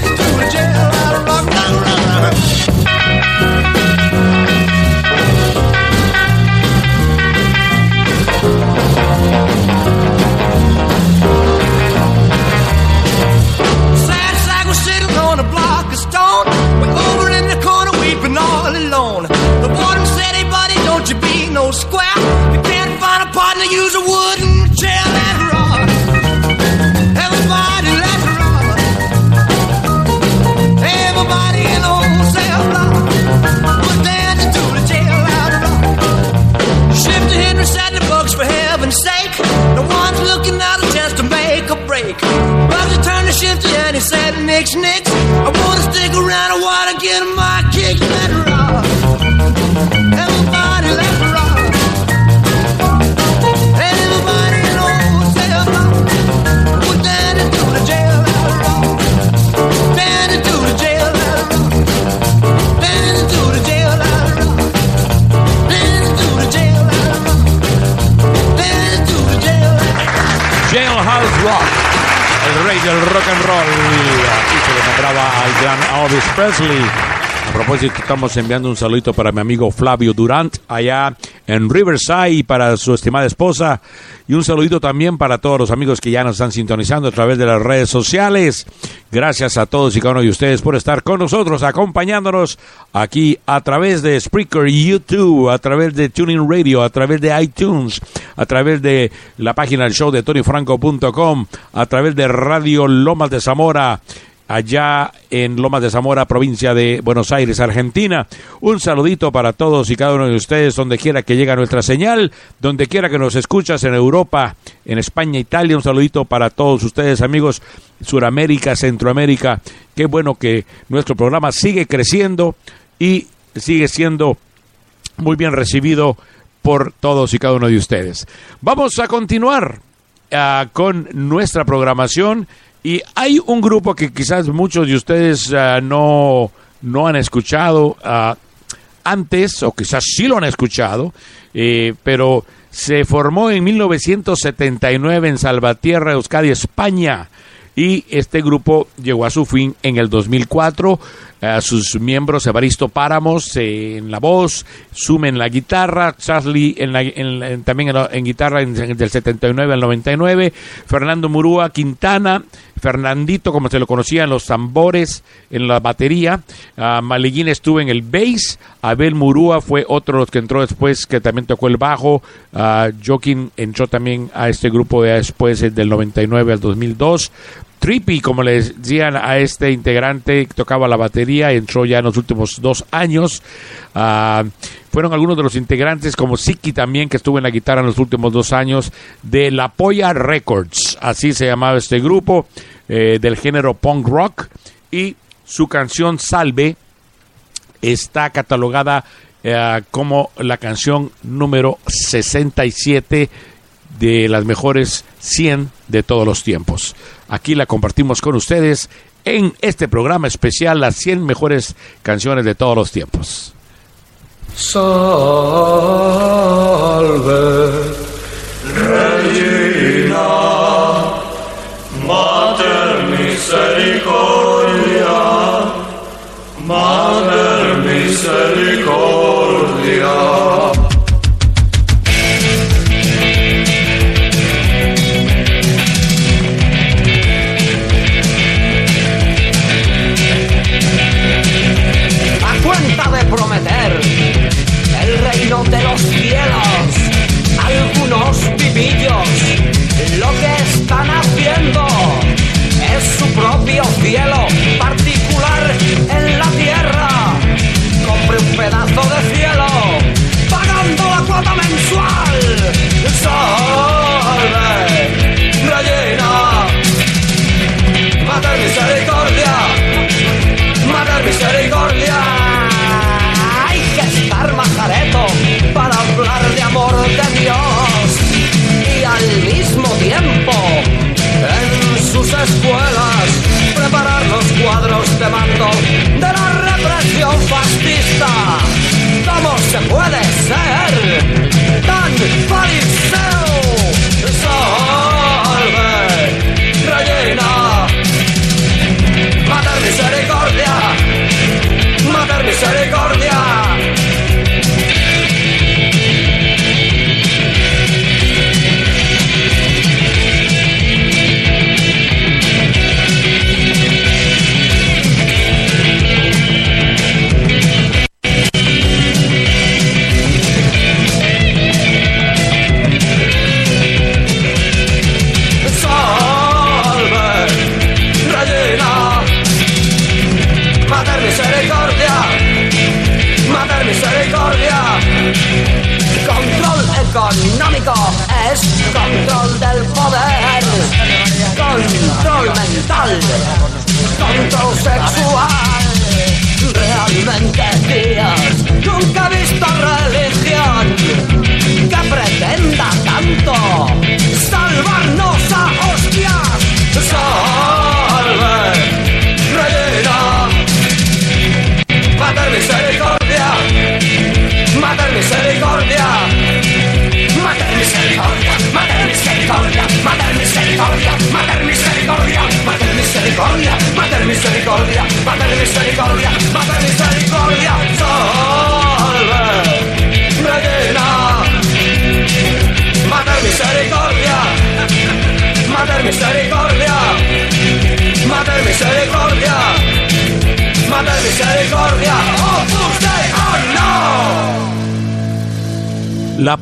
and roll. Se le nombraba al gran Elvis Presley. A propósito, estamos enviando un saludito para mi amigo Flavio Durant, allá en Riverside, para su estimada esposa. Y un saludito también para todos los amigos que ya nos están sintonizando a través de las redes sociales. Gracias a todos y cada uno de ustedes por estar con nosotros, acompañándonos aquí a través de Spreaker, YouTube, a través de Tuning Radio, a través de iTunes, a través de la página del show de tonyfranco.com, a través de Radio Lomas de Zamora, allá en Lomas de Zamora, provincia de Buenos Aires, Argentina. Un saludito para todos y cada uno de ustedes, donde quiera que llegue nuestra señal, donde quiera que nos escuchas en Europa, en España, Italia. Un saludito para todos ustedes, amigos, Suramérica, Centroamérica. Qué bueno que nuestro programa sigue creciendo y sigue siendo muy bien recibido por todos y cada uno de ustedes. Vamos a continuar ah, con nuestra programación y hay un grupo que quizás muchos de ustedes ah, no, no han escuchado ah, antes o quizás sí lo han escuchado, eh, pero se formó en 1979 en Salvatierra, Euskadi, España. Y este grupo llegó a su fin en el 2004. A sus miembros, Evaristo Páramos eh, en la voz, Sume en la guitarra, Charlie en la- en en- también en, la- en guitarra del 79 al 99, Fernando Murúa Quintana, Fernandito, como se lo conocía, en los tambores, en la batería, ah, Maleguín estuvo en el bass, Abel Murúa fue otro de los que entró después, que también tocó el bajo, ah, Joaquín entró también a este grupo de después del 99 al 2002, Trippy, como le decían a este integrante que tocaba la batería, entró ya en los últimos dos años. Ah, fueron algunos de los integrantes, como Siki también, que estuvo en la guitarra en los últimos dos años, de La Polla Records, así se llamaba este grupo, eh, del género punk rock. Y su canción Salve está catalogada eh, como la canción número 67 de las mejores 100 de todos los tiempos. Aquí la compartimos con ustedes en este programa especial, las 100 mejores canciones de todos los tiempos. Salve, Regina, Misericordia.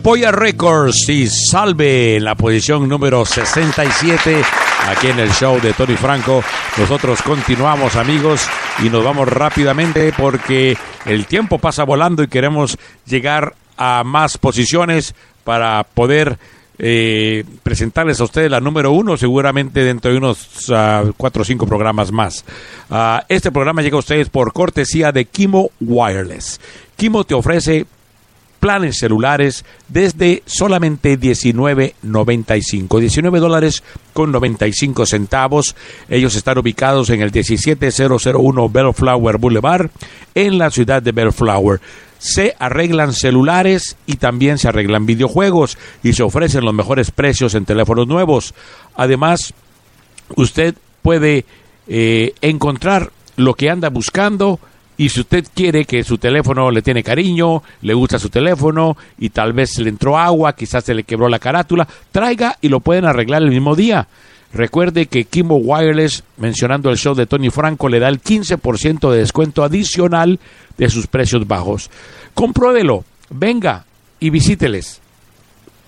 Polla Records y Salve en la posición número 67 aquí en el show de Tony Franco. Nosotros continuamos amigos y nos vamos rápidamente porque el tiempo pasa volando y queremos llegar a más posiciones para poder eh, presentarles a ustedes la número uno, seguramente dentro de unos ah, cuatro o cinco programas más. Ah, este programa llega a ustedes por cortesía de Kimo Wireless. Kimo te ofrece planes celulares desde solamente 19.95, 19 dólares con 95 centavos. Ellos están ubicados en el 17001 Bellflower Boulevard en la ciudad de Bellflower. Se arreglan celulares y también se arreglan videojuegos y se ofrecen los mejores precios en teléfonos nuevos. Además, usted puede eh, encontrar lo que anda buscando y si usted quiere que su teléfono le tiene cariño, le gusta su teléfono y tal vez le entró agua, quizás se le quebró la carátula, traiga y lo pueden arreglar el mismo día. Recuerde que Kimbo Wireless, mencionando el show de Tony Franco, le da el 15% de descuento adicional de sus precios bajos. Compruébelo, venga y visíteles.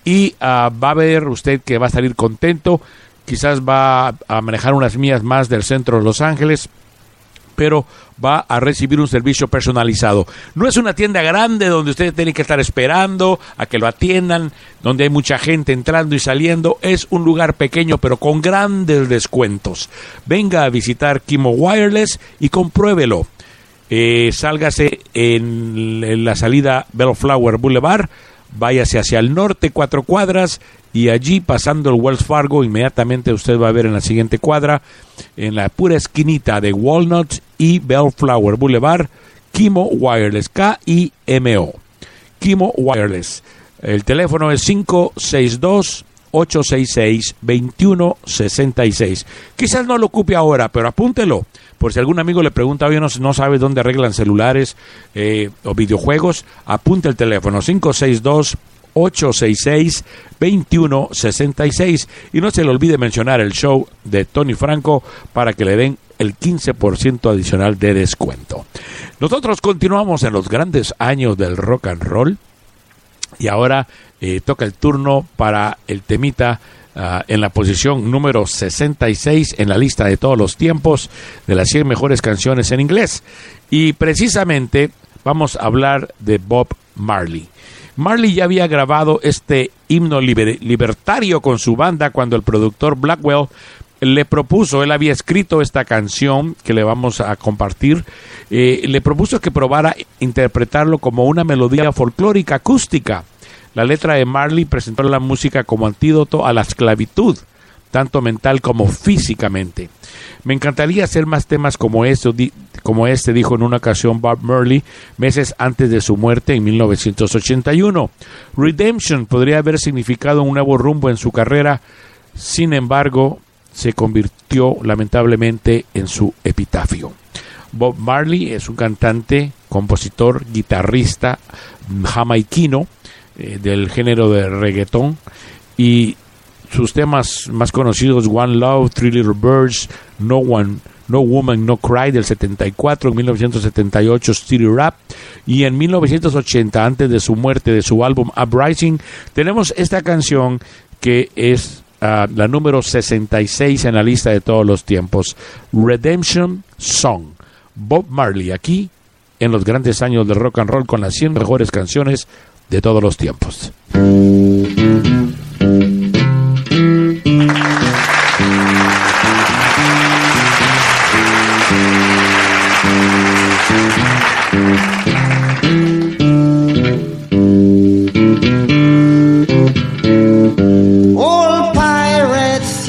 Y ah, va a ver usted que va a salir contento, quizás va a manejar unas millas más del centro de Los Ángeles, pero va a recibir un servicio personalizado. No es una tienda grande donde usted tiene que estar esperando a que lo atiendan, donde hay mucha gente entrando y saliendo. Es un lugar pequeño pero con grandes descuentos. Venga a visitar Kimo Wireless y compruébelo. Eh, sálgase en, en la salida Bellflower Boulevard, váyase hacia el norte cuatro cuadras y allí pasando el Wells Fargo inmediatamente usted va a ver en la siguiente cuadra en la pura esquinita de Walnut y Bellflower Boulevard Kimo Wireless K-I-M-O Kimo Wireless el teléfono es 562 866-2166. Quizás no lo ocupe ahora, pero apúntelo. Por si algún amigo le pregunta, oye, no, no sabe dónde arreglan celulares eh, o videojuegos, apunte el teléfono 562 866-2166 y no se le olvide mencionar el show de Tony Franco para que le den el 15% adicional de descuento. Nosotros continuamos en los grandes años del rock and roll y ahora eh, toca el turno para el temita ah, en la posición número 66 en la lista de todos los tiempos de las 100 mejores canciones en inglés. Y precisamente vamos a hablar de Bob Marley. Marley ya había grabado este himno liber- libertario con su banda cuando el productor Blackwell le propuso, él había escrito esta canción que le vamos a compartir, eh, le propuso que probara interpretarlo como una melodía folclórica acústica. La letra de Marley presentó la música como antídoto a la esclavitud, tanto mental como físicamente. Me encantaría hacer más temas como, di- como este, dijo en una ocasión Bob Marley meses antes de su muerte en 1981. Redemption podría haber significado un nuevo rumbo en su carrera, sin embargo, se convirtió lamentablemente en su epitafio. Bob Marley es un cantante, compositor, guitarrista jamaiquino eh, del género de reggaetón y sus temas más conocidos One Love, Three Little Birds, No One, No Woman, No Cry del 74, en 1978 City Rap y en 1980 antes de su muerte de su álbum Uprising tenemos esta canción que es ah, la número 66 en la lista de todos los tiempos, Redemption Song. Bob Marley aquí en los grandes años del rock and roll con las 100 mejores canciones de todos los tiempos. Old pirates,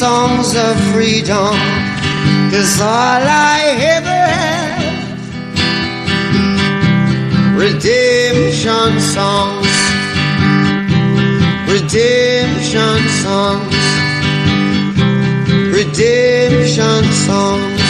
songs of freedom? Cause all I ever had redemption songs, redemption songs, redemption songs.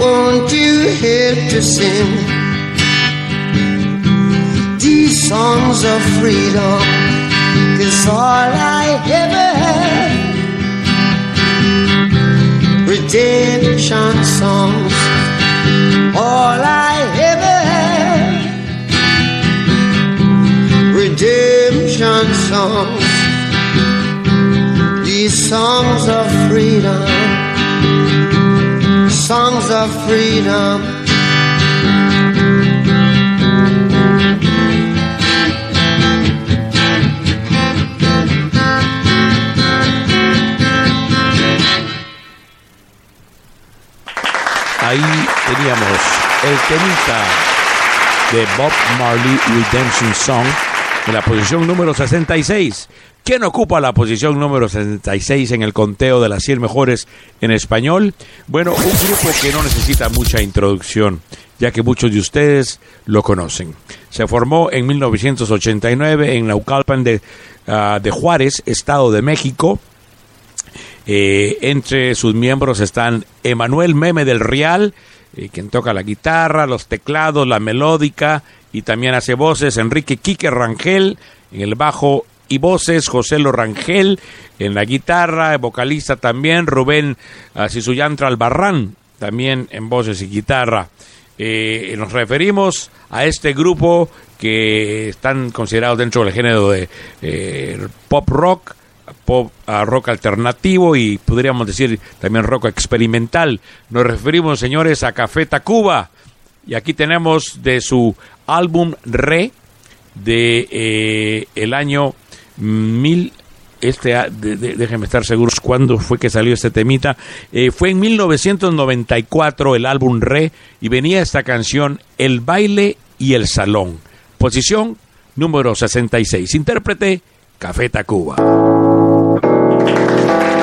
Won't you help to sing these songs of freedom? Cause all I ever had redemption songs. All I ever had redemption songs. These songs of freedom, songs of freedom. Ahí teníamos el temita de Bob Marley Redemption Song en la posición número 66. ¿Quién ocupa la posición número 66 en el conteo de las 100 mejores en español? Bueno, un grupo que no necesita mucha introducción, ya que muchos de ustedes lo conocen. Se formó en 1989 en Naucalpan de, ah, de Juárez, Estado de México. Eh, entre sus miembros están Emanuel Meme del Real, eh, quien toca la guitarra, los teclados, la melódica y también hace voces. Enrique Quique Rangel en el bajo y voces. José Lo Rangel en la guitarra, vocalista también. Rubén Sisuyantra Albarrán también en voces y guitarra. Eh, nos referimos a este grupo que están considerados dentro del género de eh, pop rock pop a rock alternativo y podríamos decir también rock experimental. Nos referimos, señores, a Café Tacuba. Y aquí tenemos de su álbum Re de eh, el año mil este de- de- déjenme estar seguros cuándo fue que salió este temita Eh, fue en 1994 el álbum Re y venía esta canción El baile y el salón posición número 66 intérprete Café Tacuba Nos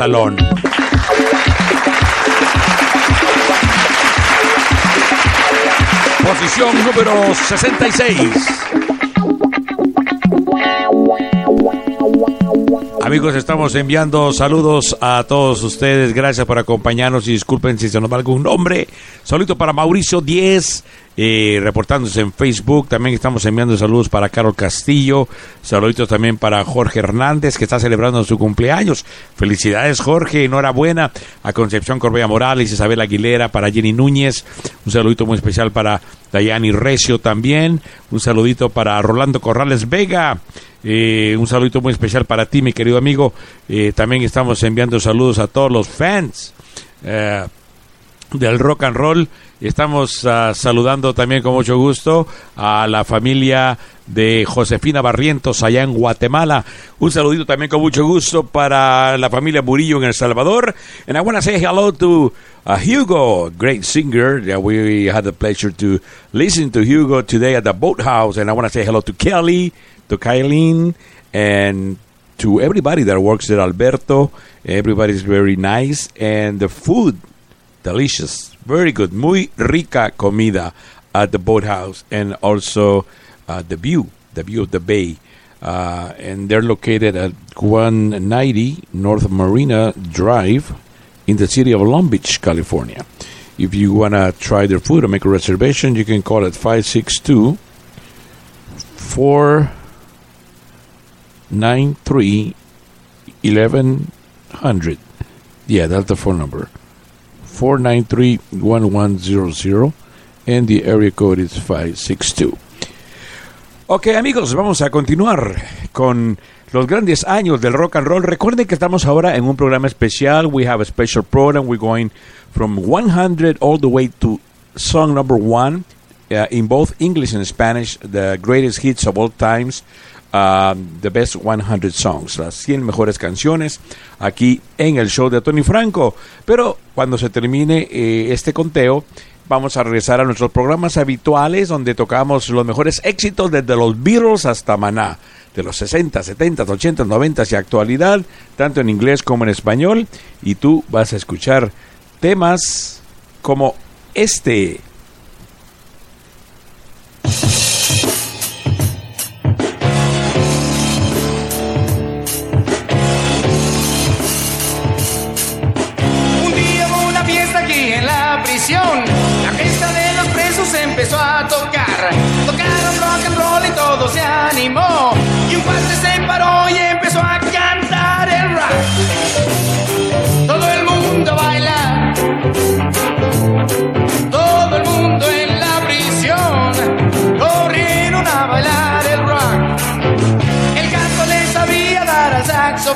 salón. Posición número 66. Amigos, estamos enviando saludos a todos ustedes. Gracias por acompañarnos y disculpen si se nos va algún nombre. Saludito para Mauricio 10, eh, reportándose en Facebook. También estamos enviando saludos para Carol Castillo. Saluditos también para Jorge Hernández, que está celebrando su cumpleaños. Felicidades, Jorge. Enhorabuena a Concepción Corbella Morales, Isabel Aguilera, para Jenny Núñez. Un saludito muy especial para Dayani Recio también. Un saludito para Rolando Corrales Vega. Eh, un saludito muy especial para ti, mi querido amigo. Eh, también estamos enviando saludos a todos los fans eh, del rock and roll. Estamos ah, saludando también con mucho gusto a la familia de Josefina Barrientos allá en Guatemala. Un saludito también con mucho gusto para la familia Murillo en El Salvador. And I want to say hello to uh, Hugo, great singer. that we had the pleasure to listen to Hugo today at the boathouse. And I want to say hello to Kelly, to Kylene, and to everybody that works there, Alberto. Everybody's very nice. And the food, delicious, very good. Muy rica comida at the boathouse. And also uh, the view, the view of the bay. Uh, and they're located at 190 North Marina Drive in the city of Long Beach, California. If you want to try their food or make a reservation, you can call at 562 493 1100. Yeah, that's the phone number. 493 1100 and the area code is 562. Ok, amigos, vamos a continuar con los grandes años del rock and roll. Recuerden que estamos ahora en un programa especial. We have a special program. We're going from 100 all the way to song number one uh, in both English and Spanish, the greatest hits of all times. Um, the best 100 songs, las 100 mejores canciones aquí en el show de Tony Franco. Pero cuando se termine eh, este conteo, vamos a regresar a nuestros programas habituales donde tocamos los mejores éxitos desde los Beatles hasta Maná, de los 60, 70, 80, 90 y actualidad, tanto en inglés como en español. Y tú vas a escuchar temas como este.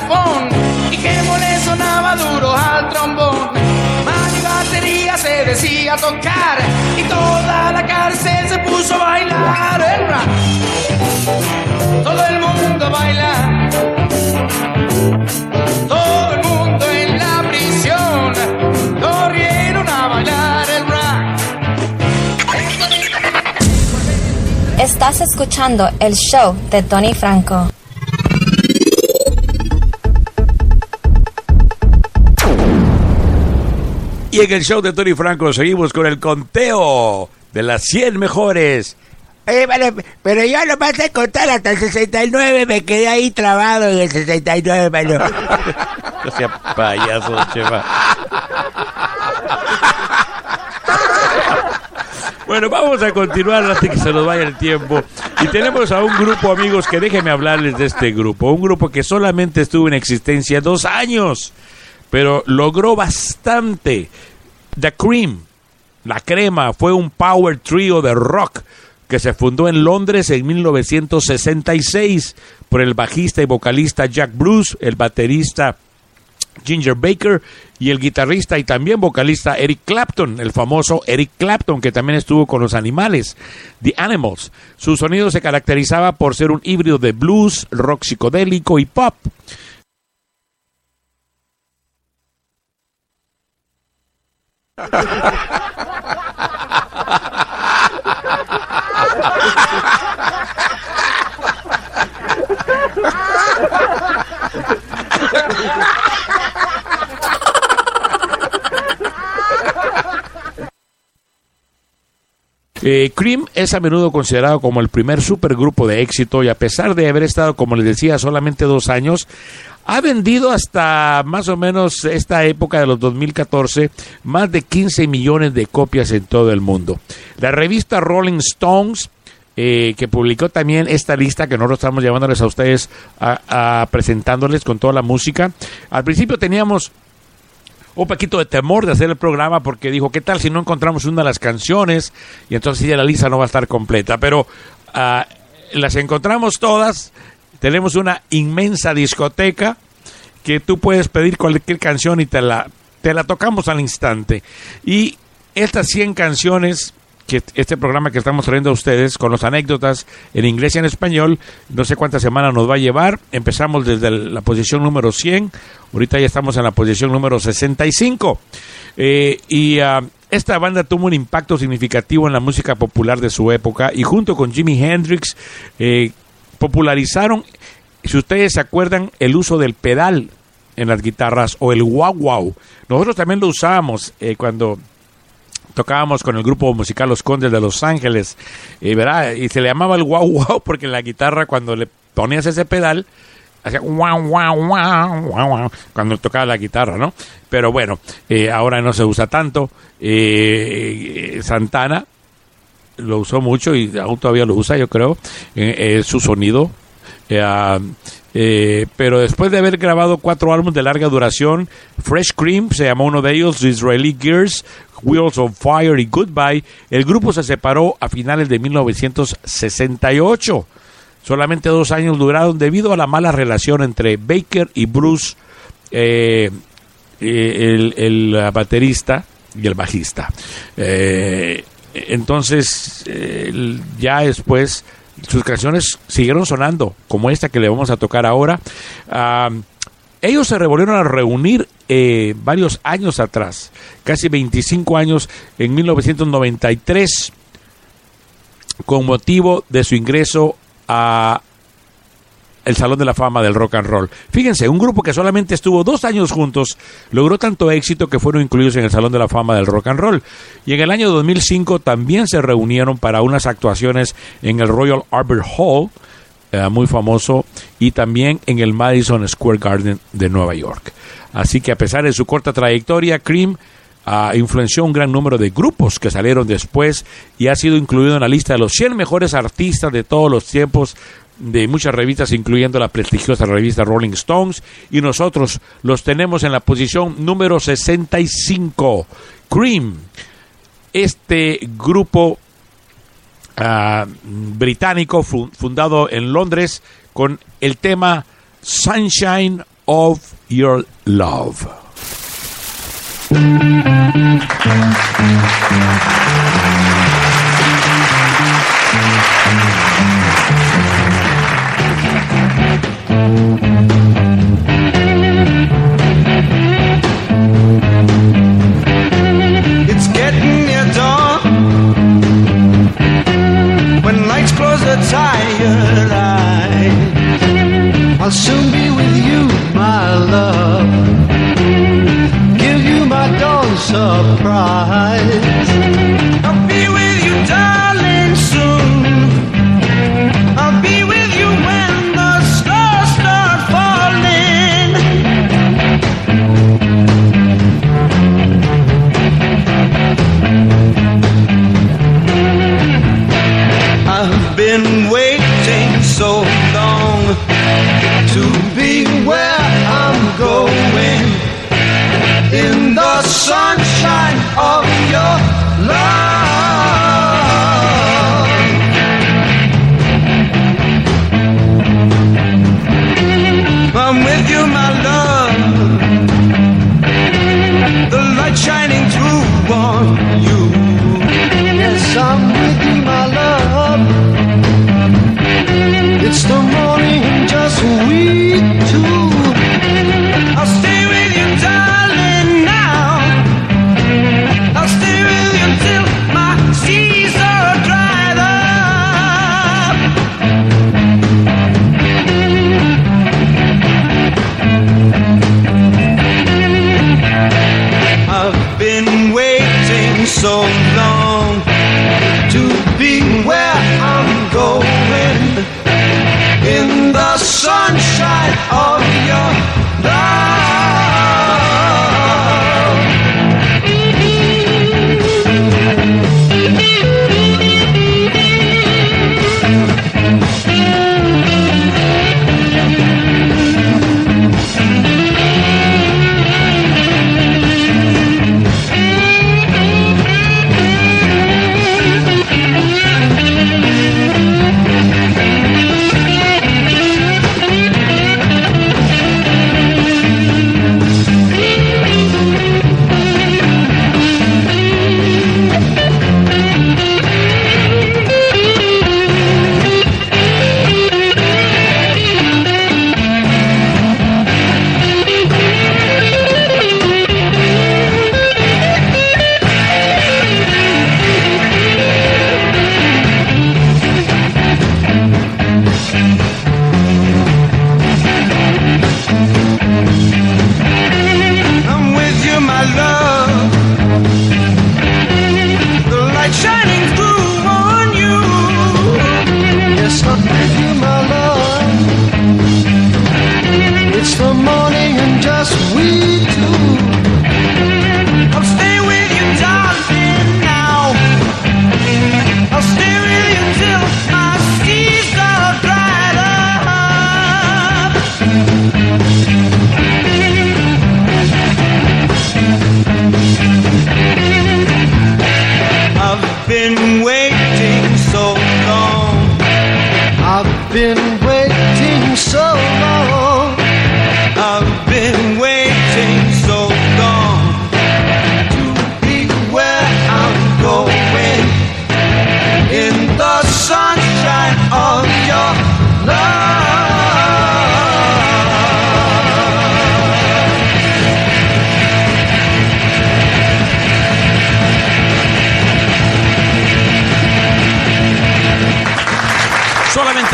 Saxofón y que le sonaba duro al trombón. Y batería se decía tocar y toda la cárcel se puso a bailar el rap. Todo el mundo baila. Todo el mundo en la prisión corrieron a bailar el rap. Estás escuchando el show de Tony Franco. Y en el show de Tony Franco seguimos con el conteo de las 100 mejores. Oye, vale, pero yo no pasé a contar hasta el 69, me quedé ahí trabado en el 69, mano. No sea payaso, chema. Bueno, vamos a continuar hasta que se nos vaya el tiempo. Y tenemos a un grupo, amigos, que déjenme hablarles de este grupo. Un grupo que solamente estuvo en existencia dos años, pero logró bastante. The Cream, la crema, fue un power trio de rock que se fundó en Londres en 1966 por el bajista y vocalista Jack Bruce, el baterista Ginger Baker y el guitarrista y también vocalista Eric Clapton, el famoso Eric Clapton que también estuvo con los animales, The Animals. Su sonido se caracterizaba por ser un híbrido de blues, rock psicodélico y pop. Eh, Cream es a menudo considerado como el primer supergrupo de éxito y a pesar de haber estado, como les decía, solamente dos años, ha vendido hasta más o menos esta época de los 2014 más de 15 millones de copias en todo el mundo. La revista Rolling Stones eh, que publicó también esta lista que nosotros estamos llevándoles a ustedes a, presentándoles con toda la música. Al principio teníamos un poquito de temor de hacer el programa porque dijo, ¿qué tal si no encontramos una de las canciones? Y entonces ya la lista no va a estar completa. Pero ah, las encontramos todas. Tenemos una inmensa discoteca que tú puedes pedir cualquier canción y te la, te la tocamos al instante. Y estas 100 canciones que este programa que estamos trayendo a ustedes con las anécdotas en inglés y en español, no sé cuántas semanas nos va a llevar. Empezamos desde la posición número 100, ahorita ya estamos en la posición número 65. Eh, y ah, esta banda tuvo un impacto significativo en la música popular de su época y junto con Jimi Hendrix eh, popularizaron, si ustedes se acuerdan, el uso del pedal en las guitarras o el wow wow. Nosotros también lo usábamos eh, cuando tocábamos con el grupo musical Los Condes de Los Ángeles, y, ¿verdad? y se le llamaba el wow wow porque en la guitarra cuando le ponías ese pedal, hacía wow wow wow wow cuando tocaba la guitarra, ¿no? Pero bueno, eh, ahora no se usa tanto. Eh, eh, Santana lo usó mucho y aún todavía lo usa, yo creo, eh, eh, su sonido. Eh, ah, pero después de haber grabado cuatro álbumes de larga duración, Fresh Cream se llamó uno de ellos, Israeli Gears, Wheels of Fire y Goodbye, el grupo se separó a finales de 1968. Solamente dos años duraron debido a la mala relación entre Baker y Bruce, el, el baterista y el bajista. Entonces, ya después, sus canciones siguieron sonando, como esta que le vamos a tocar ahora. Ah, ellos se volvieron a reunir eh, varios años atrás, casi 25 años, en 1993, con motivo de su ingreso a el Salón de la Fama del Rock and Roll. Fíjense, un grupo que solamente estuvo dos años juntos logró tanto éxito que fueron incluidos en el Salón de la Fama del Rock and Roll. Y en el año 2005 también se reunieron para unas actuaciones en el Royal Albert Hall, eh, muy famoso, y también en el Madison Square Garden de Nueva York. Así que a pesar de su corta trayectoria, Cream ah, influenció un gran número de grupos que salieron después y ha sido incluido en la lista de los 100 mejores artistas de todos los tiempos de muchas revistas, incluyendo la prestigiosa revista Rolling Stones, y nosotros los tenemos en la posición número 65. Cream, este grupo ah, británico fu- fundado en Londres con el tema Sunshine of Your Love. Tired eyes, I'll soon be with you, my love. Give you my dawn surprise. Been waiting so long to be where I'm going. In the sunshine of your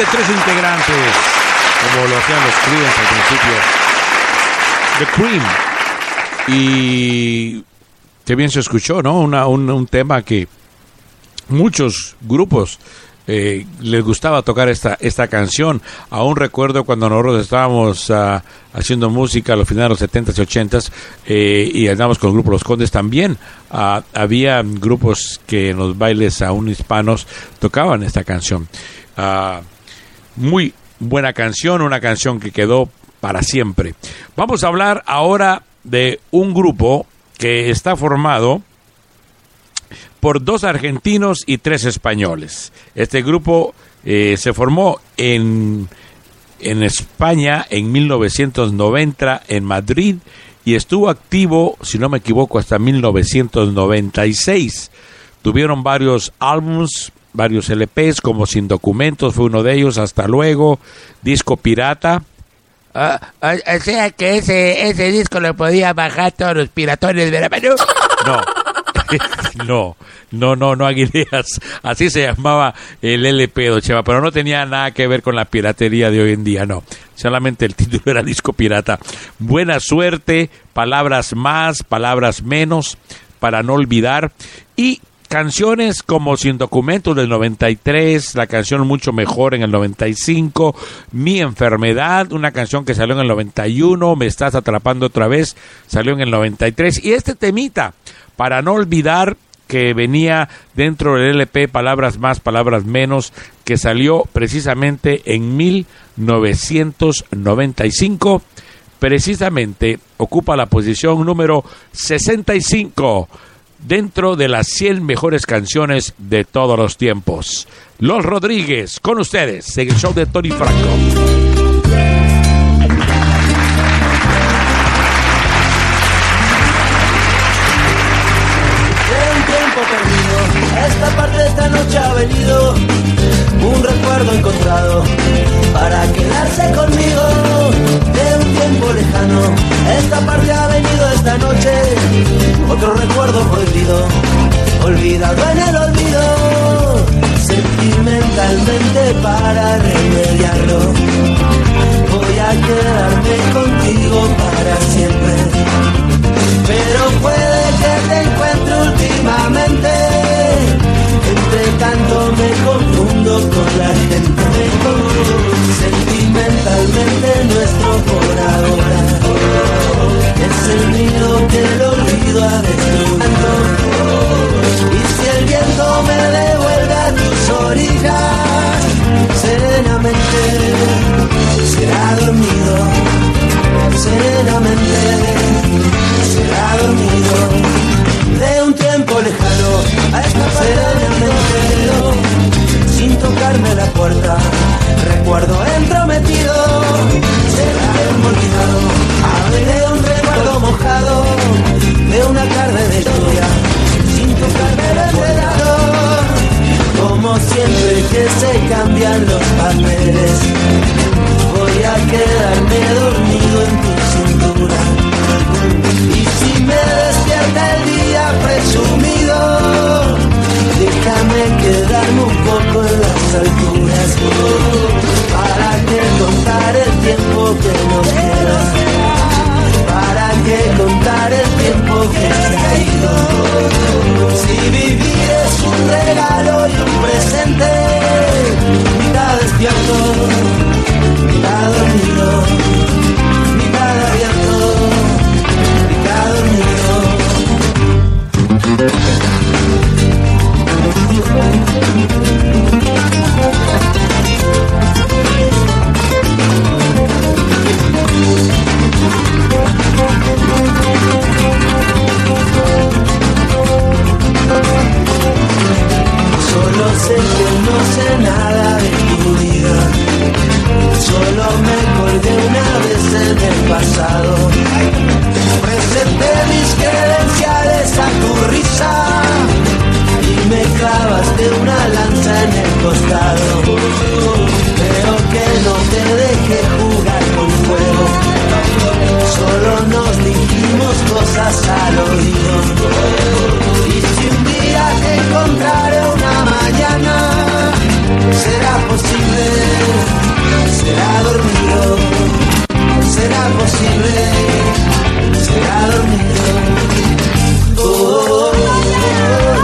solamente tres integrantes, como lo hacían los Creedence al principio. The Cream. Y qué bien se escuchó, ¿no? Una- un, un tema que muchos grupos eh, les gustaba tocar esta, esta canción. Aún recuerdo cuando nosotros estábamos ah, haciendo música a los finales de los 70s y 80s eh, y andábamos con el grupo Los Condes también. ah, había grupos que en los bailes aún hispanos tocaban esta canción. Ah, muy buena canción, una canción que quedó para siempre. Vamos a hablar ahora de un grupo que está formado por dos argentinos y tres españoles. Este grupo eh, se formó en, en España en 1990 en Madrid y estuvo activo, si no me equivoco, hasta 1996. Tuvieron varios álbums, varios LPs, como Sin Documentos fue uno de ellos, hasta luego, Disco Pirata. Ah, o, o sea que ese, ese disco lo podía bajar todos los piratones de la mano. No. No, no, no, no, Aguileas. Así se llamaba el LP, Chema, pero no tenía nada que ver con la piratería de hoy en día, no. Solamente el título era disco pirata. Buena suerte, palabras más, palabras menos, para no olvidar. Y canciones como Sin Documentos del 93, la canción Mucho Mejor en el 95, Mi Enfermedad, una canción que salió en el 91, Me Estás Atrapando otra vez, salió en el 93, y este temita, para no olvidar que venía dentro del LP Palabras Más, Palabras Menos, que salió precisamente en 1995, precisamente ocupa la posición número 65 dentro de las 100 mejores canciones de todos los tiempos. Los Rodríguez, con ustedes, en el show de Tony Franco. Esta parte esta noche ha venido un recuerdo encontrado para quedarse conmigo. Lejano, esta parte ha venido esta noche otro recuerdo prohibido, olvidado en el olvido. Sentimentalmente para remediarlo, voy a quedarme contigo para siempre. Pero puede que te por ahora. Es el miedo que el olvido ha destruido. Y si el viento me devuelve a tus orillas, serenamente será dormido. Serenamente será dormido. De un tiempo lejano a esta serenamente sin tocarme la puerta. Recuerdo entrometido Beberé un recuerdo mojado de una tarde de lluvia, sin tocar el velador. Como siempre que se cambian los papeles, voy a quedarme dormido en tu cintura. Y si me despierta el día presumido, déjame quedarme un poco en las alturas. Para que contar el tiempo que nos queda contar el tiempo que se ha ido. Si vivir es un regalo y un presente, mitad despierto, mitad dormido, mitad abierto, mitad dormido. nada de tu vida. Solo me colgué una vez en el pasado. Presenté mis credenciales a tu risa y me clavaste una lanza en el costado. Pero que no te dejé jugar con fuego. Solo nos dijimos cosas al oído. Y si un día te encontraré una mañana será posible, será dormido, será posible, será dormido. Oh, oh, oh.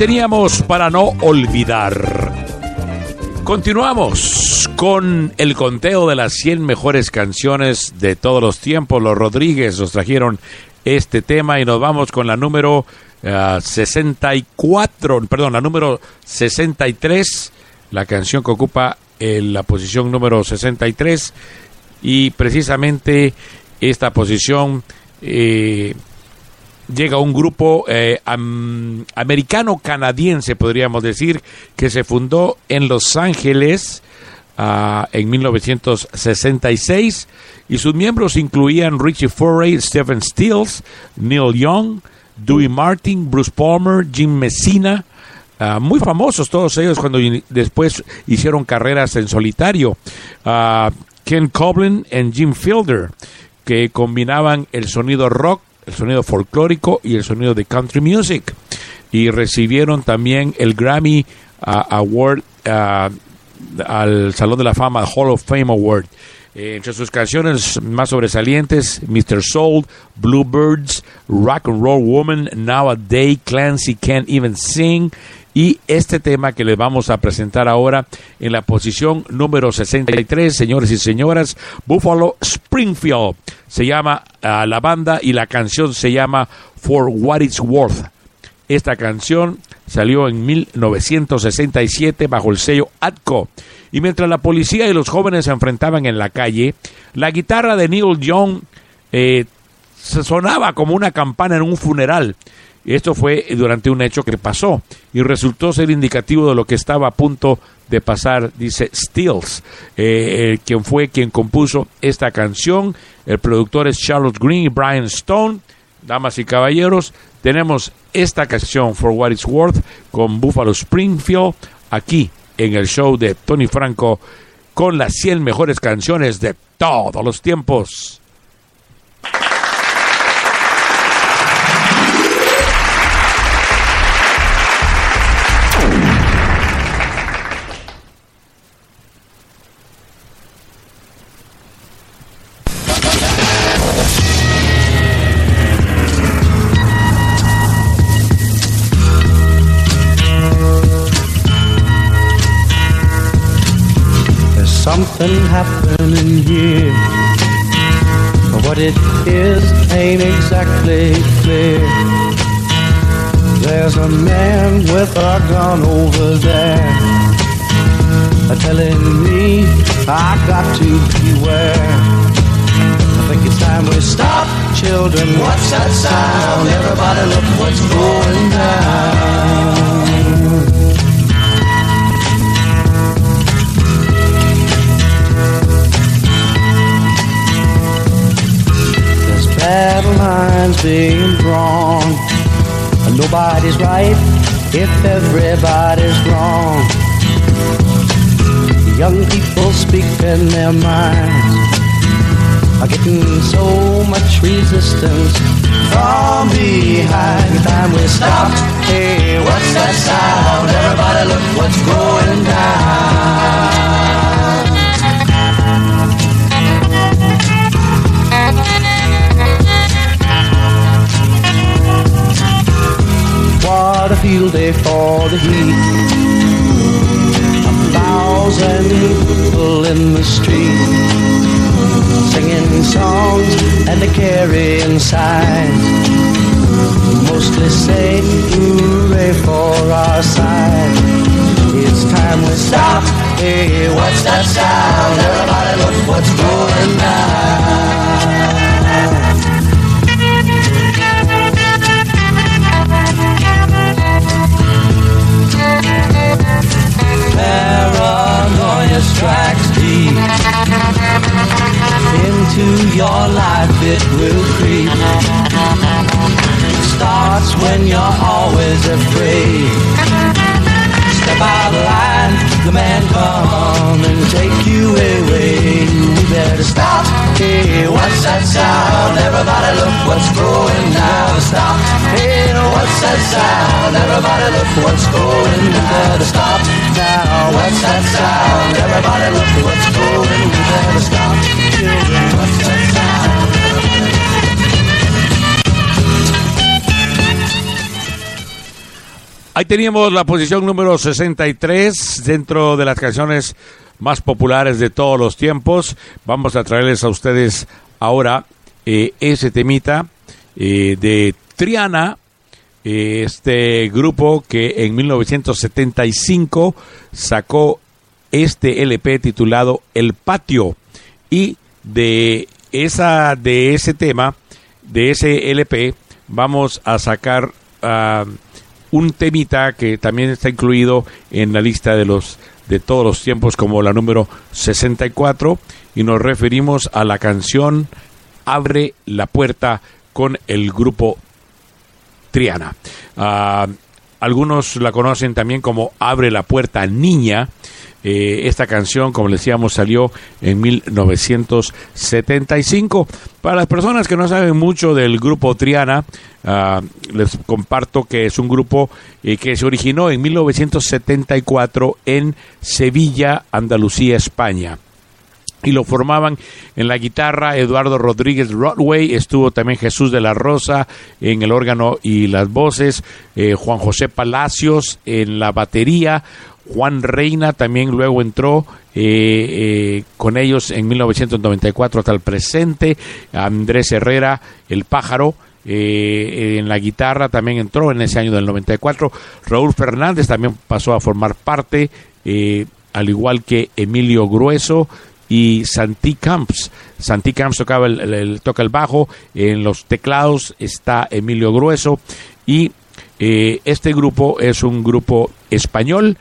Teníamos para no olvidar. Continuamos con el conteo de las 100 mejores canciones de todos los tiempos. Los Rodríguez nos trajeron este tema y nos vamos con la número eh, 64, perdón, la número 63, la canción que ocupa eh, la posición número 63 y precisamente esta posición eh, llega un grupo eh, am- americano-canadiense, podríamos decir, que se fundó en Los Ángeles ah, en 1966 y sus miembros incluían Richie Foray, Stephen Stills, Neil Young, Dewey Martin, Bruce Palmer, Jim Messina, ah, muy famosos todos ellos cuando después hicieron carreras en solitario. Ah, Ken Coblin y Jim Fielder, que combinaban el sonido rock, el sonido folclórico y el sonido de country music. Y recibieron también el Grammy Award al Salón de la Fama, Hall of Fame Award. Eh, entre sus canciones más sobresalientes, Mr. Soul, Bluebirds, Rock and Roll Woman, Nowadays, Clancy Can't Even Sing, y este tema que les vamos a presentar ahora en la posición número 63, señores y señoras, Buffalo Springfield. Se llama ah, la banda y la canción se llama For What It's Worth. Esta canción salió en 1967 bajo el sello Atco. Y mientras la policía y los jóvenes se enfrentaban en la calle, la guitarra de Neil Young eh, sonaba como una campana en un funeral. Esto fue durante un hecho que pasó y resultó ser indicativo de lo que estaba a punto de pasar, dice Stills, eh, eh, quien fue quien compuso esta canción. El productor es Charlotte Green y Brian Stone. Damas y caballeros, tenemos esta canción For What It's Worth con Buffalo Springfield aquí en el show de Tony Franco con las 100 mejores canciones de todos los tiempos. Something happening here. What it is ain't exactly clear. There's a man with a gun over there. Telling me I got to beware. I think it's time we stop, children. What's that sound? Everybody look what's going down. Battle lines being drawn. Nobody's right if everybody's wrong. Young people speak in their minds are getting so much resistance from behind. Time we stop. Hey, what's that sound? Everybody look what's going down. A field day for the heat. A thousand people in the street singing songs and they're carrying signs. Mostly say hooray for our side. It's time we stop. Hey, what's that sound? Everybody look what's going down. Paranoia strikes deep into your life. It will creep. Starts when you're always afraid. Line, the man come and take you away. We better stop. Hey, what's that sound? Everybody look what's going now. Stop. Hey, what's that sound? Everybody look what's going down. Stop now. What's that sound? Everybody look what's going. Better stop. Children, what's that sound? Ahí teníamos la posición número 63 dentro de las canciones más populares de todos los tiempos. Vamos a traerles a ustedes ahora eh, ese temita eh, de Triana, eh, este grupo que en 1975 sacó este LP titulado El Patio y de esa de ese tema de ese LP vamos a sacar ah, un temita que también está incluido en la lista de los de todos los tiempos como la número 64 y nos referimos a la canción Abre la puerta con el grupo Triana. Ah, algunos la conocen también como Abre la puerta niña. Eh, esta canción, como les decíamos, salió en 1975. Para las personas que no saben mucho del grupo Triana, ah, les comparto que es un grupo eh, que se originó en 1974 en Sevilla, Andalucía, España y lo formaban en la guitarra Eduardo Rodríguez Rodway, estuvo también Jesús de la Rosa en el órgano y las voces, eh, Juan José Palacios en la batería, Juan Reina también luego entró eh, eh, con ellos en 1994 hasta el presente, Andrés Herrera, el pájaro, eh, en la guitarra también entró en ese año del 94. Raúl Fernández también pasó a formar parte, al igual que Emilio Grueso y Santi Camps. Santi Camps tocaba el, toca el bajo, en los teclados está Emilio Grueso y este grupo es un grupo español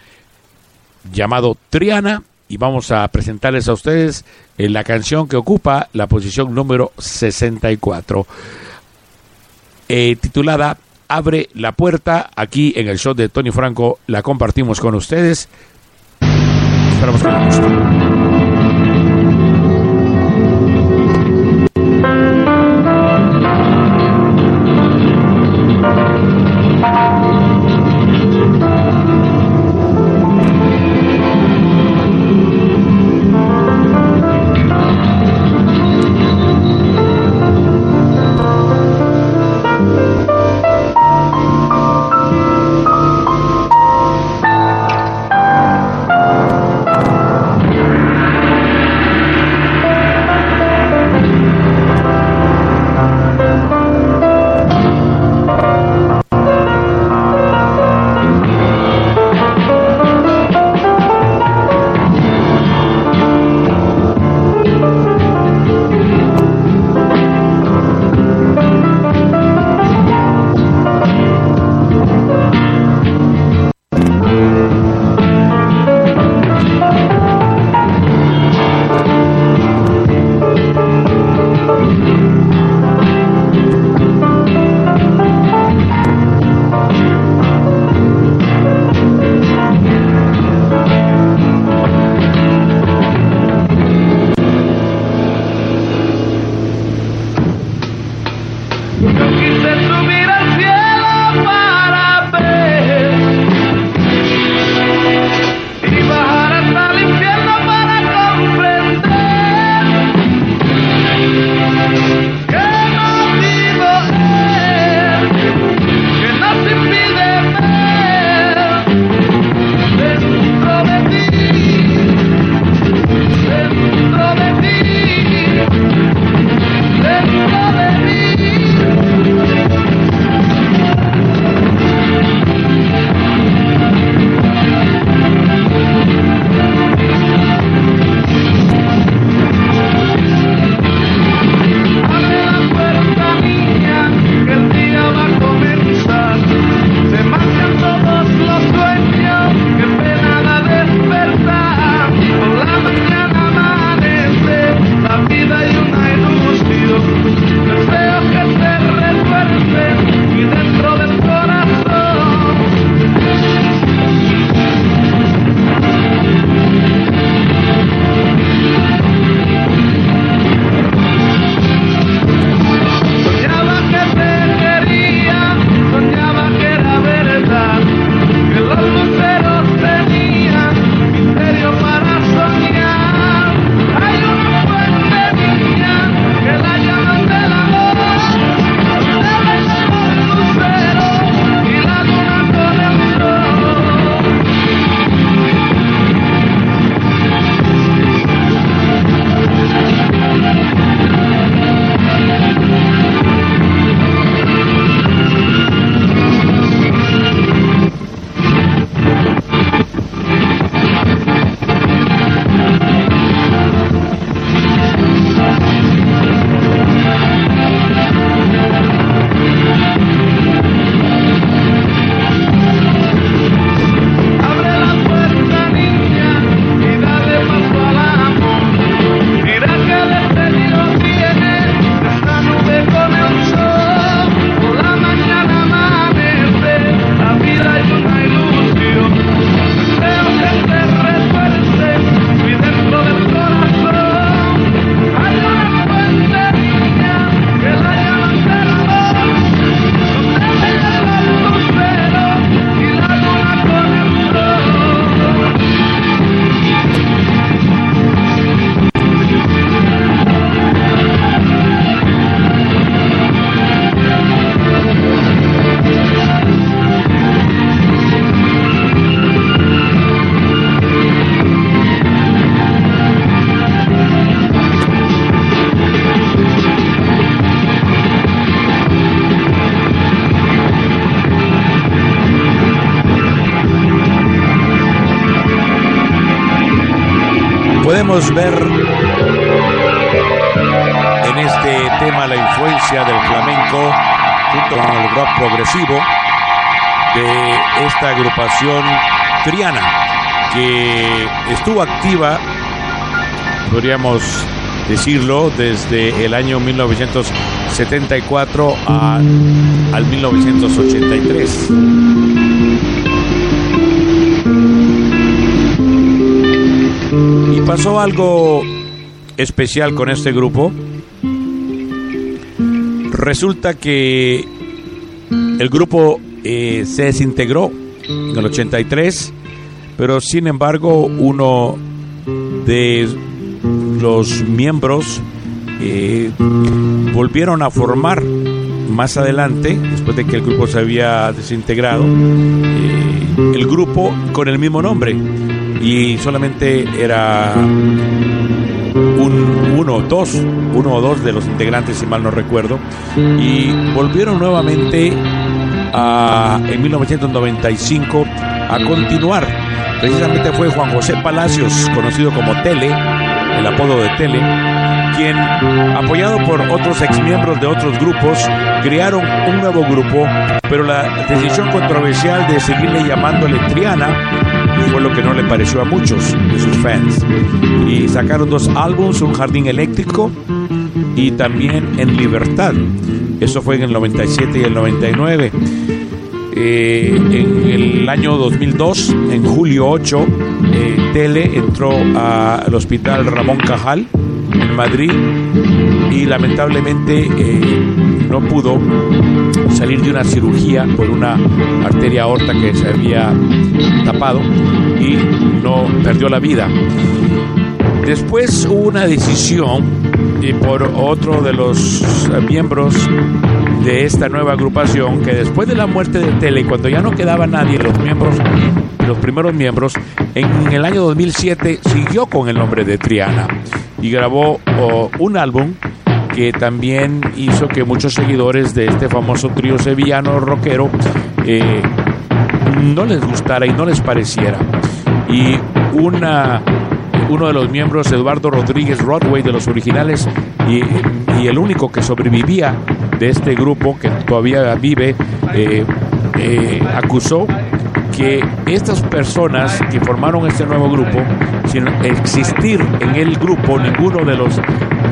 llamado Triana y vamos a presentarles a ustedes eh, la canción que ocupa la posición número 64 eh, titulada Abre la puerta. Aquí en el show de Tony Franco la compartimos con ustedes. Esperamos que les guste. De esta agrupación triana que estuvo activa, podríamos decirlo, desde el año 1974 a- al 1983. Y pasó algo especial con este grupo. Resulta que el grupo eh, se desintegró en el 83, pero sin embargo uno de los miembros eh, volvieron a formar más adelante, después de que el grupo se había desintegrado, eh, el grupo con el mismo nombre. Y solamente era un, uno, dos, uno o dos de los integrantes, si mal no recuerdo, y volvieron nuevamente a- en 1995 a continuar. Precisamente fue Juan José Palacios, conocido como Tele, el apodo de Tele, quien, apoyado por otros exmiembros de otros grupos, crearon un nuevo grupo, pero la decisión controversial de seguirle llamándole Triana fue lo que no le pareció a muchos de sus fans. Y sacaron dos álbumes, Un Jardín Eléctrico y también En Libertad. Eso fue en el 97 y el 99. Eh, en el año 2002, en julio 8, eh, Tele entró al hospital Ramón Cajal en Madrid y lamentablemente eh, no pudo salir de una cirugía por una arteria aorta que se había tapado y no perdió la vida. Después hubo una decisión y por otro de los eh, miembros de esta nueva agrupación que después de la muerte de Tele, cuando ya no quedaba nadie, los miembros, los primeros miembros, en el año 2007 siguió con el nombre de Triana y grabó un álbum que también hizo que muchos seguidores de este famoso trío sevillano rockero eh, no les gustara y no les pareciera. Y una, uno de los miembros, Eduardo Rodríguez Rodway, de los originales, y, el único que sobrevivía de este grupo, que todavía vive, eh, eh, acusó que estas personas que formaron este nuevo grupo, sin existir en el grupo ninguno de los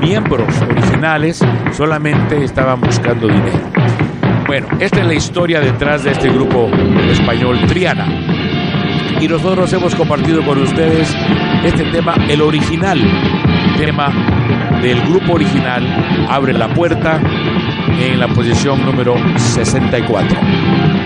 miembros originales, solamente estaban buscando dinero. Bueno, esta es la historia detrás de este grupo español Triana. Y nosotros hemos compartido con ustedes este tema, el original tema del grupo original, Abre la Puerta, en la posición número 64.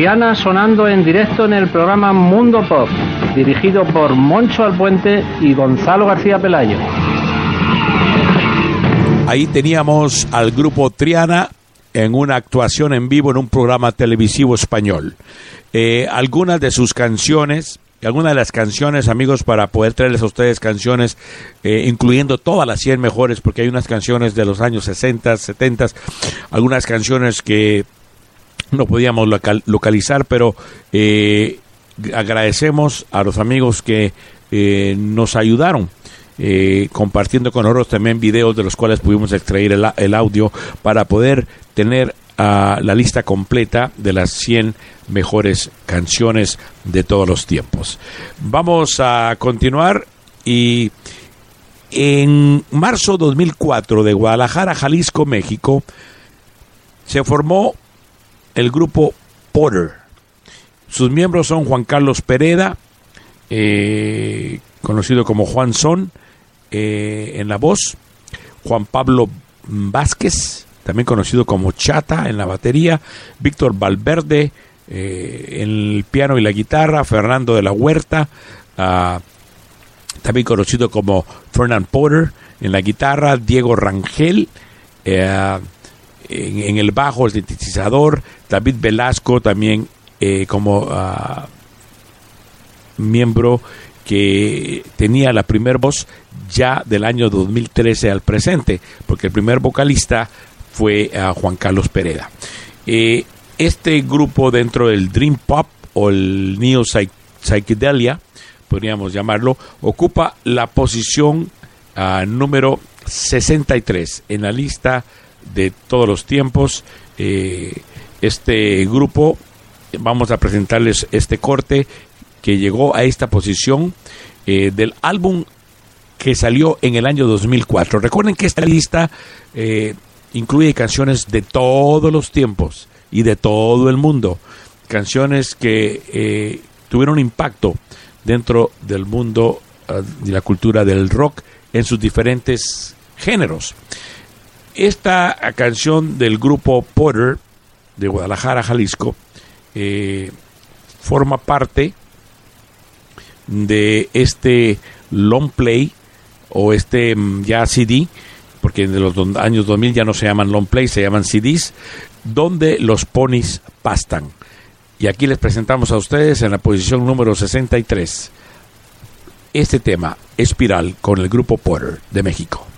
Triana sonando en directo en el programa Mundo Pop, dirigido por Moncho Alpuente y Gonzalo García Pelayo. Ahí teníamos al grupo Triana en una actuación en vivo en un programa televisivo español. Eh, algunas de sus canciones, algunas de las canciones, amigos, para poder traerles a ustedes canciones, eh, incluyendo todas las 100 mejores, porque hay unas canciones de los años 60, 70, algunas canciones que no podíamos local- localizar, pero eh, agradecemos a los amigos que eh, nos ayudaron. eh, compartiendo con nosotros también videos de los cuales pudimos extraer el, el audio para poder tener la lista completa de las 100 mejores canciones de todos los tiempos. Vamos a continuar y en marzo 2004 de Guadalajara, Jalisco, México, se formó el grupo Porter. Sus miembros son Juan Carlos Pereda, eh, conocido como Juan Son, eh, en la voz, Juan Pablo Vázquez, también conocido como Chata en la batería, Víctor Valverde eh, en el piano y la guitarra, Fernando de la Huerta, ah, también conocido como Fernand Porter en la guitarra, Diego Rangel en, el bajo, el sintetizador, David Velasco también eh, como ah, miembro que tenía la primer voz ya del año 2013 al presente, porque el primer vocalista fue a Juan Carlos Pereda. Eh, este grupo dentro del Dream Pop o el Neo Psy- Psychedelia, podríamos llamarlo, ocupa la posición ah, número 63 en la lista de todos los tiempos. Eh, este grupo, vamos a presentarles este corte que llegó a esta posición eh, del álbum que salió en el año 2004. Recuerden que esta lista eh, incluye canciones de todos los tiempos y de todo el mundo. Canciones que eh, tuvieron impacto dentro del mundo ah, de la cultura del rock en sus diferentes géneros. Esta canción del grupo Potter de Guadalajara, Jalisco, eh, forma parte de este long play o este mm, ya CD, porque en los años 2000 ya no se llaman long play, se llaman CDs, donde los ponis pastan. Y aquí les presentamos a ustedes en la posición número 63 este tema, Espiral, con el grupo Porter de México.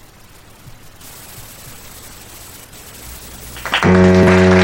Y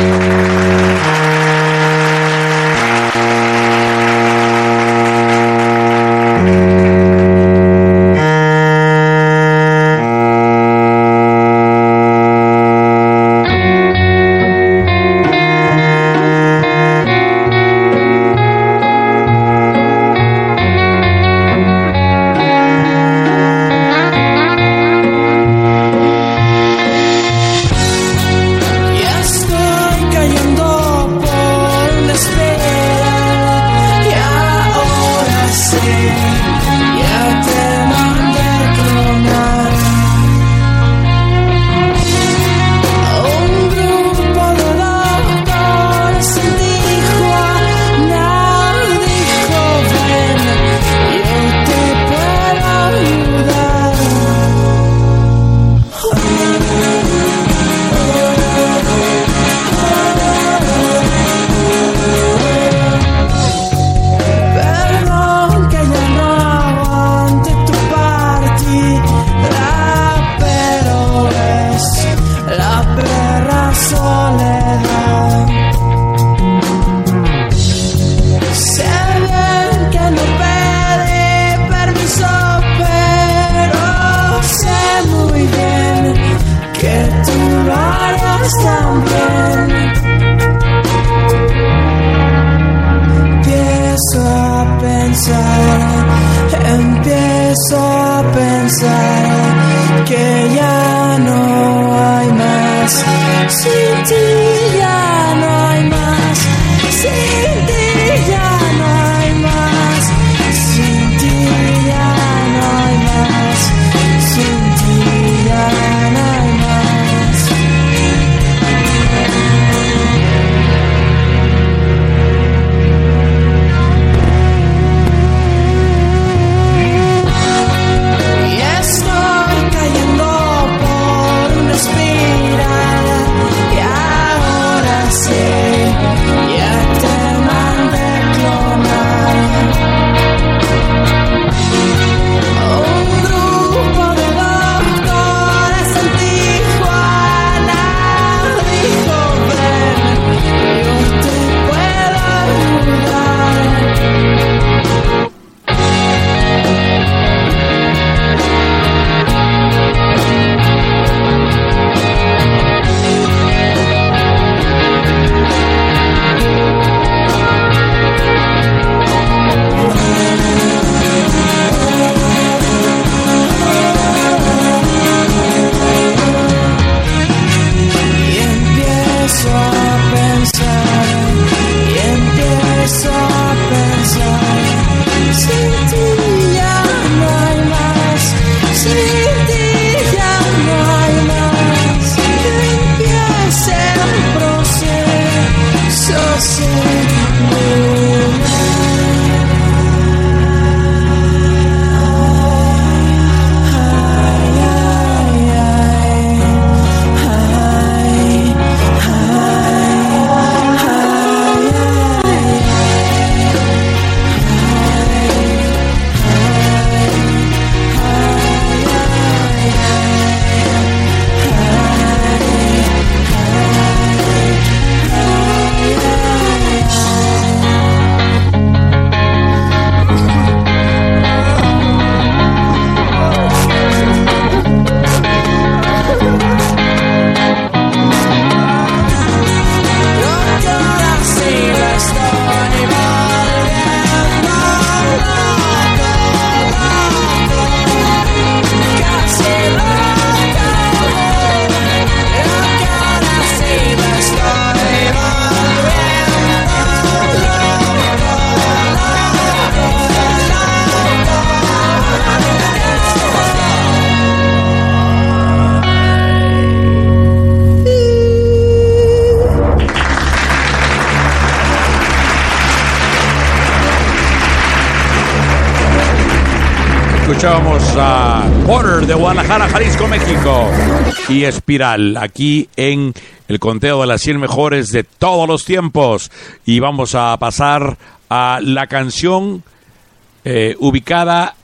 escuchábamos a Porter de Guadalajara, Jalisco, México. Y Espiral, aquí en el conteo de las 100 mejores de todos los tiempos. Y vamos a pasar a la canción eh, ubicada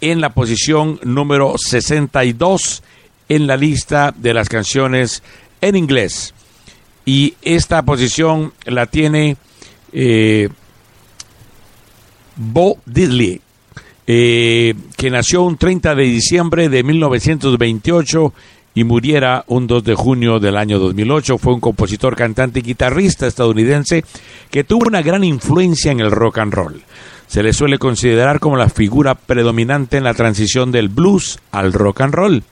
en la posición número 62 en la lista de las canciones en inglés. Y esta posición la tiene eh, Bo Diddley, eh, que nació un 30 de diciembre de 1928 y muriera un 2 de junio del año 2008. Fue un compositor, cantante y guitarrista estadounidense que tuvo una gran influencia en el rock and roll. Se le suele considerar como la figura predominante en la transición del blues al rock and roll.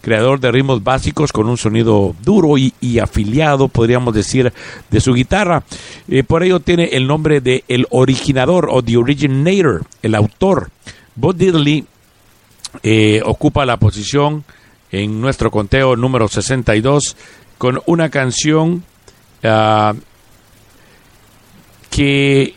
Creador de ritmos básicos con un sonido duro y, afiliado, podríamos decir, de su guitarra. Eh, por ello tiene el nombre de el originador o the originator, el autor. Bob Diddley eh, ocupa la posición en nuestro conteo número 62 con una canción ah, que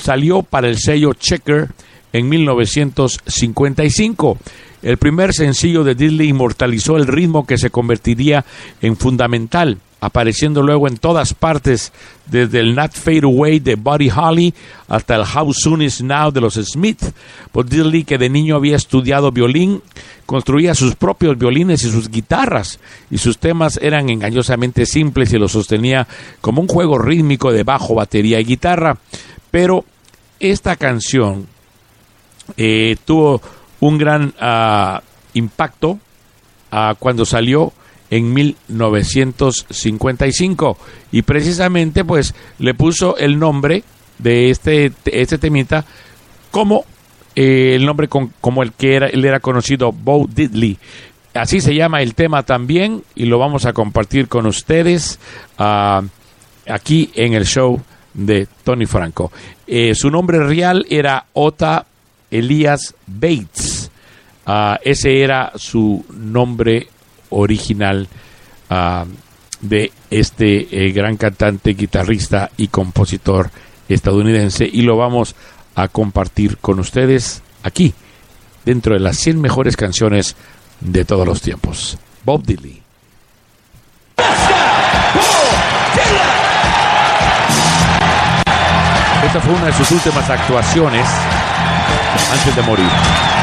salió para el sello Checker en 1955. El primer sencillo de Diddley inmortalizó el ritmo que se convertiría en fundamental, apareciendo luego en todas partes, desde el Not Fade Away de Buddy Holly hasta el How Soon Is Now de los Smith. Bob Diddley, que de niño había estudiado violín, construía sus propios violines y sus guitarras, y sus temas eran engañosamente simples y los sostenía como un juego rítmico de bajo, batería y guitarra. Pero esta canción eh, tuvo un gran ah, impacto ah, cuando salió en 1955 y precisamente pues le puso el nombre de este este temita como eh, el nombre con- como el que era él era conocido Bo Diddley. Así se llama el tema también y lo vamos a compartir con ustedes ah, aquí en el show de Tony Franco. Eh, su nombre real era Ota Elías Bates. Ah, ese era su nombre original ah, de este eh, gran cantante, guitarrista y compositor estadounidense y lo vamos a compartir con ustedes aquí, dentro de las 100 mejores canciones de todos los tiempos. Bob Dylan. Esta fue una de sus últimas actuaciones antes de morir.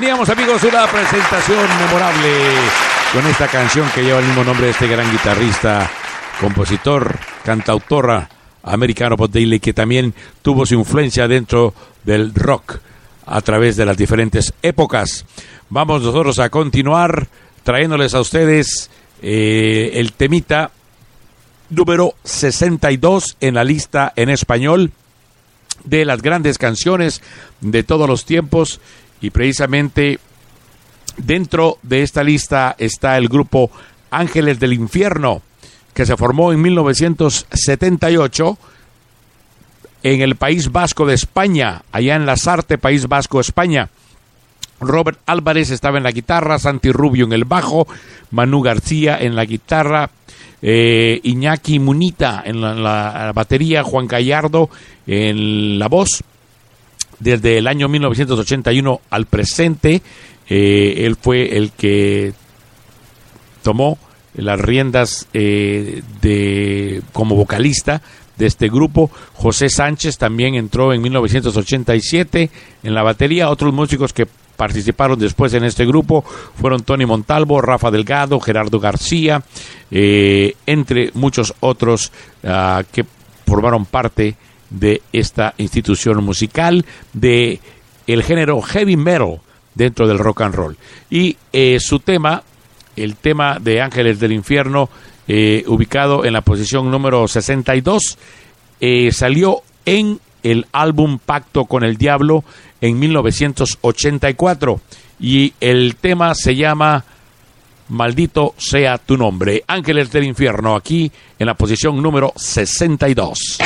Teníamos amigos una presentación memorable con esta canción que lleva el mismo nombre de este gran guitarrista, compositor, cantautora americano Bob Dylan, que también tuvo su influencia dentro del rock a través de las diferentes épocas. Vamos nosotros a continuar trayéndoles a ustedes eh, el temita número 62 en la lista en español de las grandes canciones de todos los tiempos y precisamente dentro de esta lista está el grupo Ángeles del Infierno que se formó en 1978 en el País Vasco de España, allá en Lasarte, País Vasco, España. Robert Álvarez estaba en la guitarra, Santi Rubio en el bajo, Manu García en la guitarra, eh, Iñaki Munita en la, la batería, Juan Gallardo en la voz. Desde el año 1981 al presente, eh, él fue el que tomó las riendas eh, de como vocalista de este grupo. José Sánchez también entró en 1987 en la batería. Otros músicos que participaron después en este grupo fueron Tony Montalvo, Rafa Delgado, Gerardo García, eh, entre muchos otros ah, que formaron parte de esta institución musical de el género heavy metal dentro del rock and roll. Y eh, su tema, el tema de Ángeles del Infierno, eh, ubicado en la posición número 62, eh, salió en el álbum Pacto con el Diablo en 1984 y el tema se llama Maldito sea tu nombre. Ángeles del Infierno aquí en la posición número 62.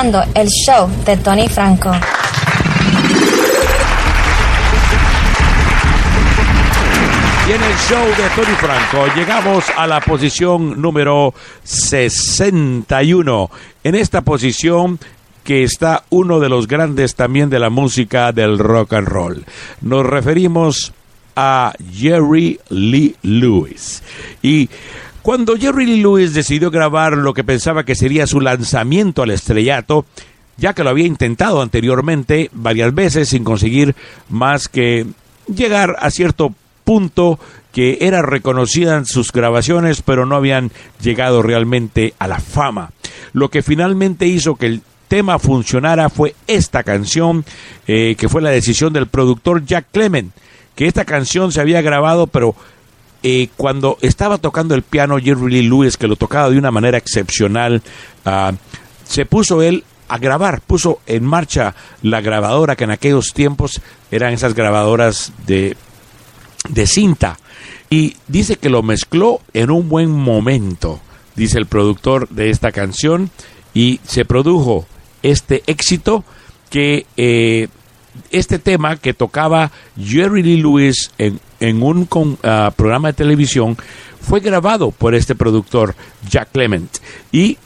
El show de Tony Franco. Y en el show de Tony Franco llegamos a la posición número 61. En esta posición que está uno de los grandes también de la música del rock and roll. Nos referimos a Jerry Lee Lewis. Y cuando Jerry Lee Lewis decidió grabar lo que pensaba que sería su lanzamiento al estrellato, ya que lo había intentado anteriormente varias veces sin conseguir más que llegar a cierto punto que era reconocida en sus grabaciones, pero no habían llegado realmente a la fama. Lo que finalmente hizo que el tema funcionara fue esta canción, eh, que fue la decisión del productor Jack Clement, que esta canción se había grabado, pero eh, cuando estaba tocando el piano Jerry Lee Lewis, que lo tocaba de una manera excepcional, ah, se puso él a grabar, puso en marcha la grabadora que en aquellos tiempos eran esas grabadoras de, de cinta. Y dice que lo mezcló en un buen momento, dice el productor de esta canción, y se produjo este éxito que eh, este tema que tocaba Jerry Lee Lewis en, un con- ah, programa de televisión fue grabado por este productor Jack Clement y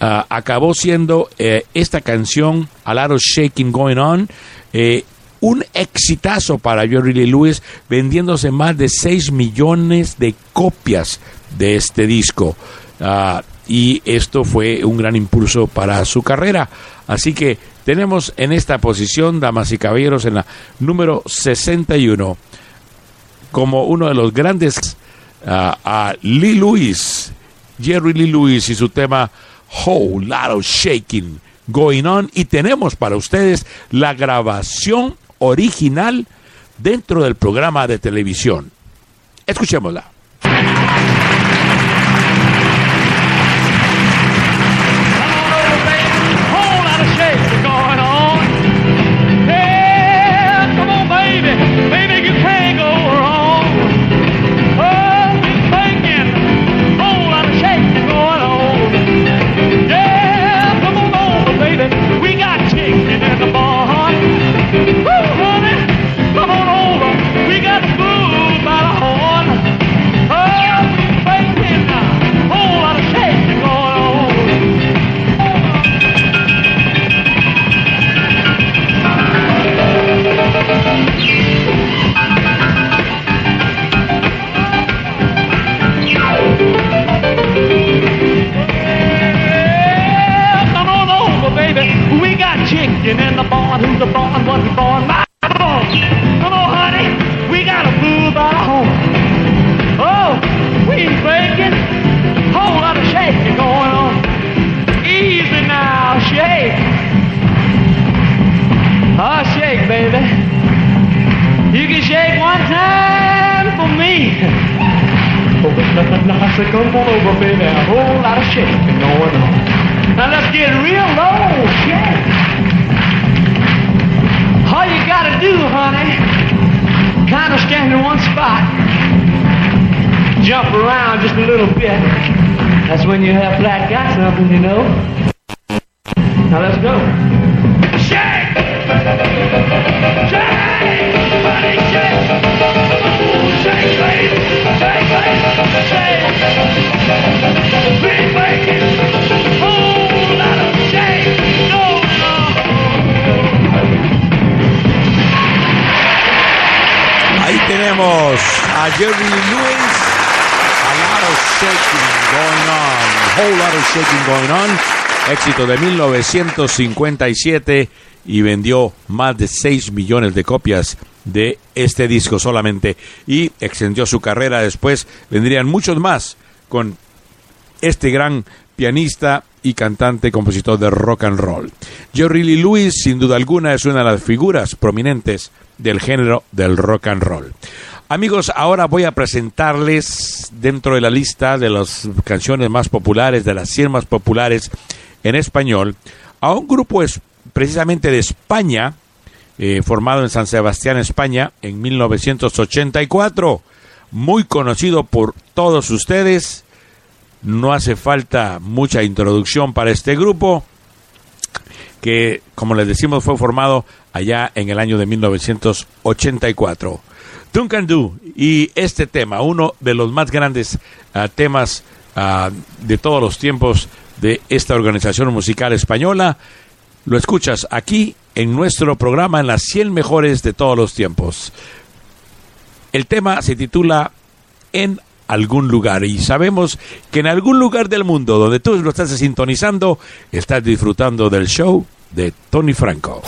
ah, acabó siendo eh, esta canción A Lot Shaking Going On eh, un exitazo para Jerry Lee Lewis vendiéndose más de 6 millones de copias de este disco. Ah, y esto fue un gran impulso para su carrera. Así que tenemos en esta posición damas y caballeros en la número 61 como uno de los grandes ah, a Lee Lewis, Jerry Lee Lewis y su tema Whole Lot of Shaking Going On. Y tenemos para ustedes la grabación original dentro del programa de televisión. Escuchémosla. When you have flat got something, you know. Now let's go. Shake! Shake! Honey, shake! Shake, baby! Shake, baby! Shake! Big bacon! Whole lot of shake! No, Ahí tenemos a Jerry Lewis, A Lot of Shaking Going On, Whole Lot of Shaking Going On, éxito de 1957 y vendió más de 6 millones de copias de este disco solamente y extendió su carrera después, vendrían muchos más con este gran pianista y cantante compositor de rock and roll. Jerry Lee Lewis, sin duda alguna, es una de las figuras prominentes del género del rock and roll. Amigos, ahora voy a presentarles dentro de la lista de las canciones más populares, de las 100 más populares en español, a un grupo es- precisamente de España, eh, formado en San Sebastián, España, en 1984, muy conocido por todos ustedes. No hace falta mucha introducción para este grupo. que, como les decimos, fue formado allá en el año de 1984. Duncan Du y este tema, uno de los más grandes ah, temas ah, de todos los tiempos de esta organización musical española, lo escuchas aquí en nuestro programa en las 100 mejores de todos los tiempos. El tema se titula En algún lugar y sabemos que en algún lugar del mundo donde tú lo estás sintonizando, estás disfrutando del show de Tony Franco.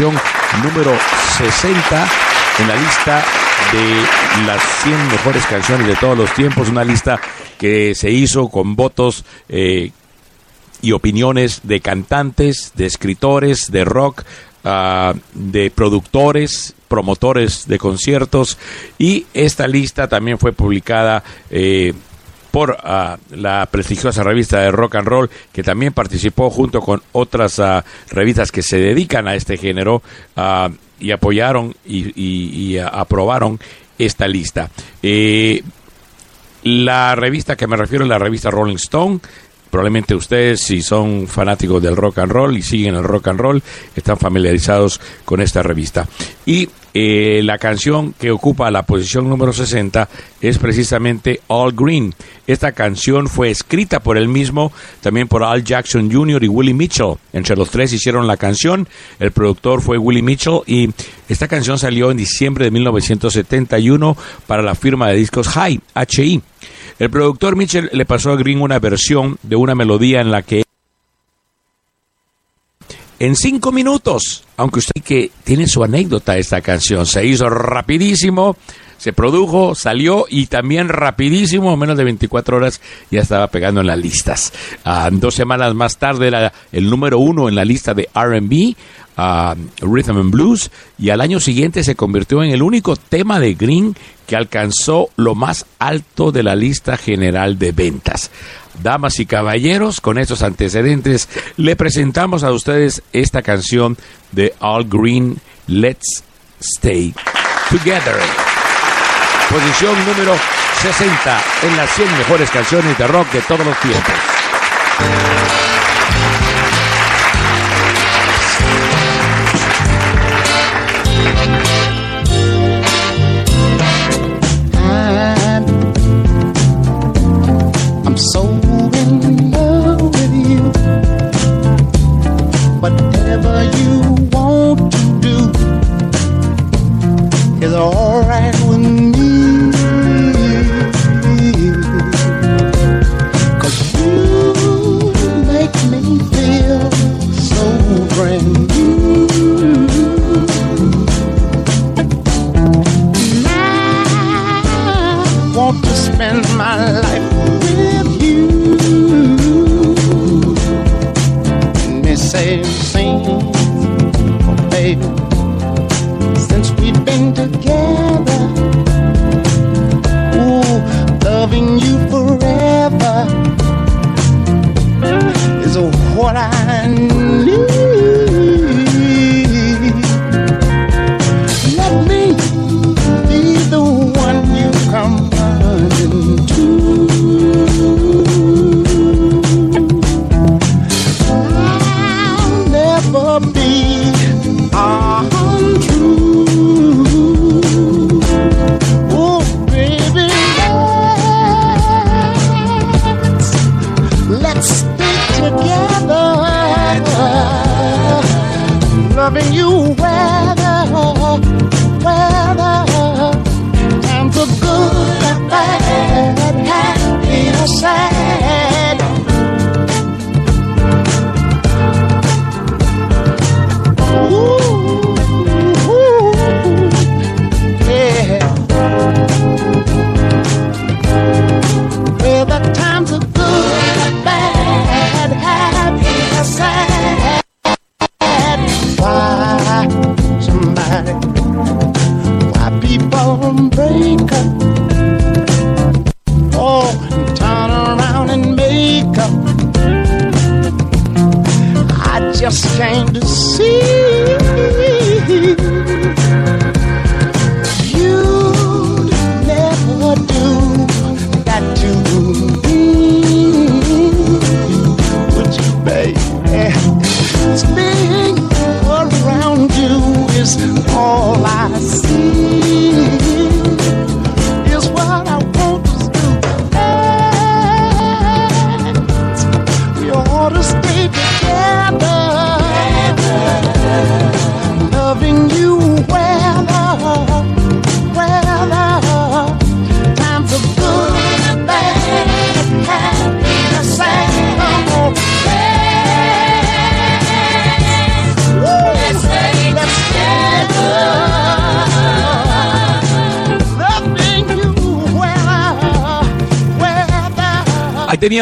Número 60 en la lista de las 100 mejores canciones de todos los tiempos, una lista que se hizo con votos eh, y opiniones de cantantes, de escritores, de rock, ah, de productores, promotores de conciertos. Y esta lista también fue publicada eh, por ah, la prestigiosa revista de rock and roll que también participó junto con otras ah, revistas que se dedican a este género ah, y apoyaron y, aprobaron esta lista. Eh, la revista que me refiero es la revista Rolling Stone. Probablemente ustedes, si son fanáticos del rock and roll y siguen el rock and roll, están familiarizados con esta revista. Y eh, la canción que ocupa la posición número 60 es precisamente All Green. Esta canción fue escrita por él mismo, también por Al Jackson Jr. y Willie Mitchell. Entre los tres hicieron la canción. El productor fue Willie Mitchell y esta canción salió en diciembre de 1971 para la firma de discos High, HI. El productor Mitchell le pasó a Green una versión de una melodía en la que en cinco minutos, aunque usted que tiene su anécdota esta canción, se hizo rapidísimo, se produjo, salió y también rapidísimo, en menos de 24 horas ya estaba pegando en las listas. Ah, dos semanas más tarde era el número uno en la lista de R&B, ah, Rhythm and Blues, y al año siguiente se convirtió en el único tema de Green que alcanzó lo más alto de la lista general de ventas. Damas y caballeros, con estos antecedentes, le presentamos a ustedes esta canción de All Green, Let's Stay Together. Posición número 60 en las 100 mejores canciones de rock de todos los tiempos.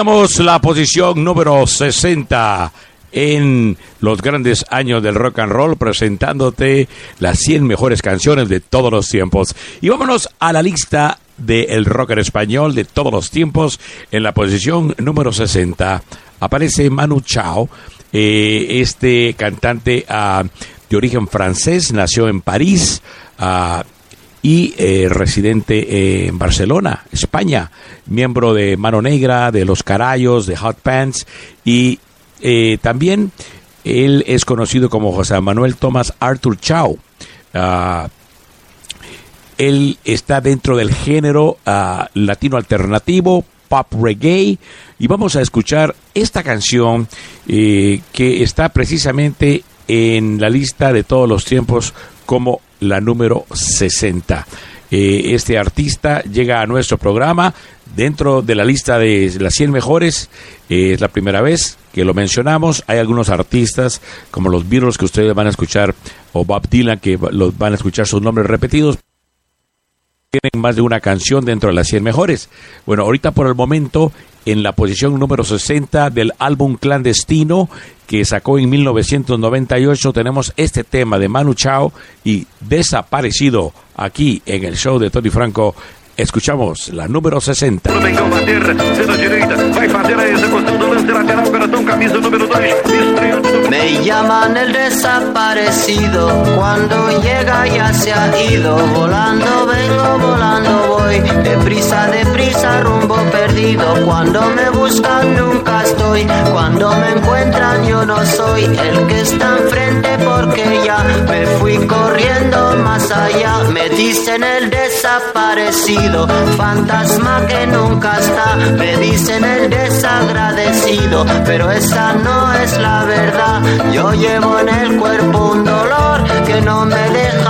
Teníamos la posición número 60 en los grandes años del rock and roll, presentándote las 100 mejores canciones de todos los tiempos. Y vámonos a la lista del rock en español de todos los tiempos. En la posición número 60 aparece Manu Chao, eh, este cantante ah, de origen francés, nació en París. ah, y eh, residente en Barcelona, España, miembro de Mano Negra, de Los Carayos, de Hot Pants y eh, también él es conocido como José Manuel Tomás Arthur Chao. Ah, él está dentro del género ah, latino alternativo, pop reggae, y vamos a escuchar esta canción eh, que está precisamente en la lista de todos los tiempos como la número 60. Eh, este artista llega a nuestro programa dentro de la lista de las 100 mejores. eh, es la primera vez que lo mencionamos. Hay algunos artistas como los Beatles que ustedes van a escuchar o Bob Dylan que los van a escuchar sus nombres repetidos tienen más de una canción dentro de las 100 mejores. Bueno, ahorita por el momento, en la posición número 60 del álbum Clandestino, que sacó en 1998, tenemos este tema de Manu Chao y Desaparecido aquí en el show de Tony Franco. Escuchamos la número 60. Mengão bater pela direita, vai fazer a execução do lance lateral, Garatão, camisa número 2, estreando no Me llaman el desaparecido, cuando llega ya se ha ido, volando deprisa, deprisa, rumbo perdido, cuando me buscan nunca estoy, cuando me encuentran yo no soy el que está enfrente porque ya me fui corriendo más allá, me dicen el desaparecido, fantasma que nunca está, me dicen el desagradecido, pero esa no es la verdad. Yo llevo en el cuerpo un dolor que no me deja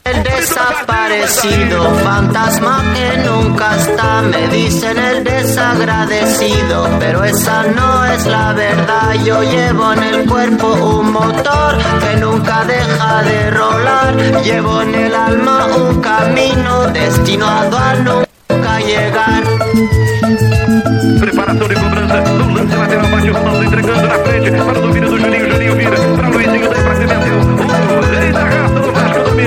desaparecido, fantasma que nunca está. Me dicen el desagradecido, pero esa no es la verdad. Yo llevo en el cuerpo un motor que nunca deja de rolar. Llevo en el alma un camino destinado a nunca llegar. Preparação de cobrança, no lance lateral, bate entregando na frente, para o domínio do Juninho,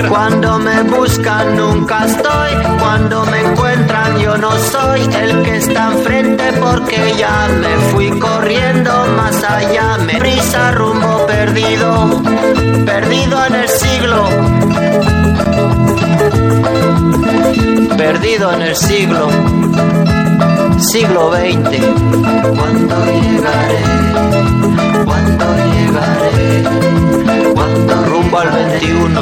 Cuando me buscan nunca estoy, cuando me encuentran yo no soy el que está enfrente porque ya me fui corriendo más allá, me prisa rumbo perdido, perdido en el siglo, perdido en el siglo, siglo XX. Cuando llegaré, cuando llegaré, cuando rumbo al 21,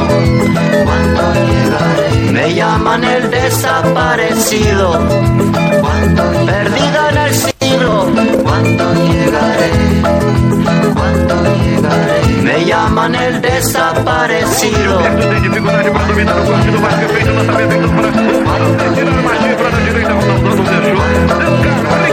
cuando llegaré. Me llaman el desaparecido, cuando perdido en el siglo, cuando llegaré, cuando llegaré. Me llaman el desaparecido. para a direita, Ronaldão deixou. Deu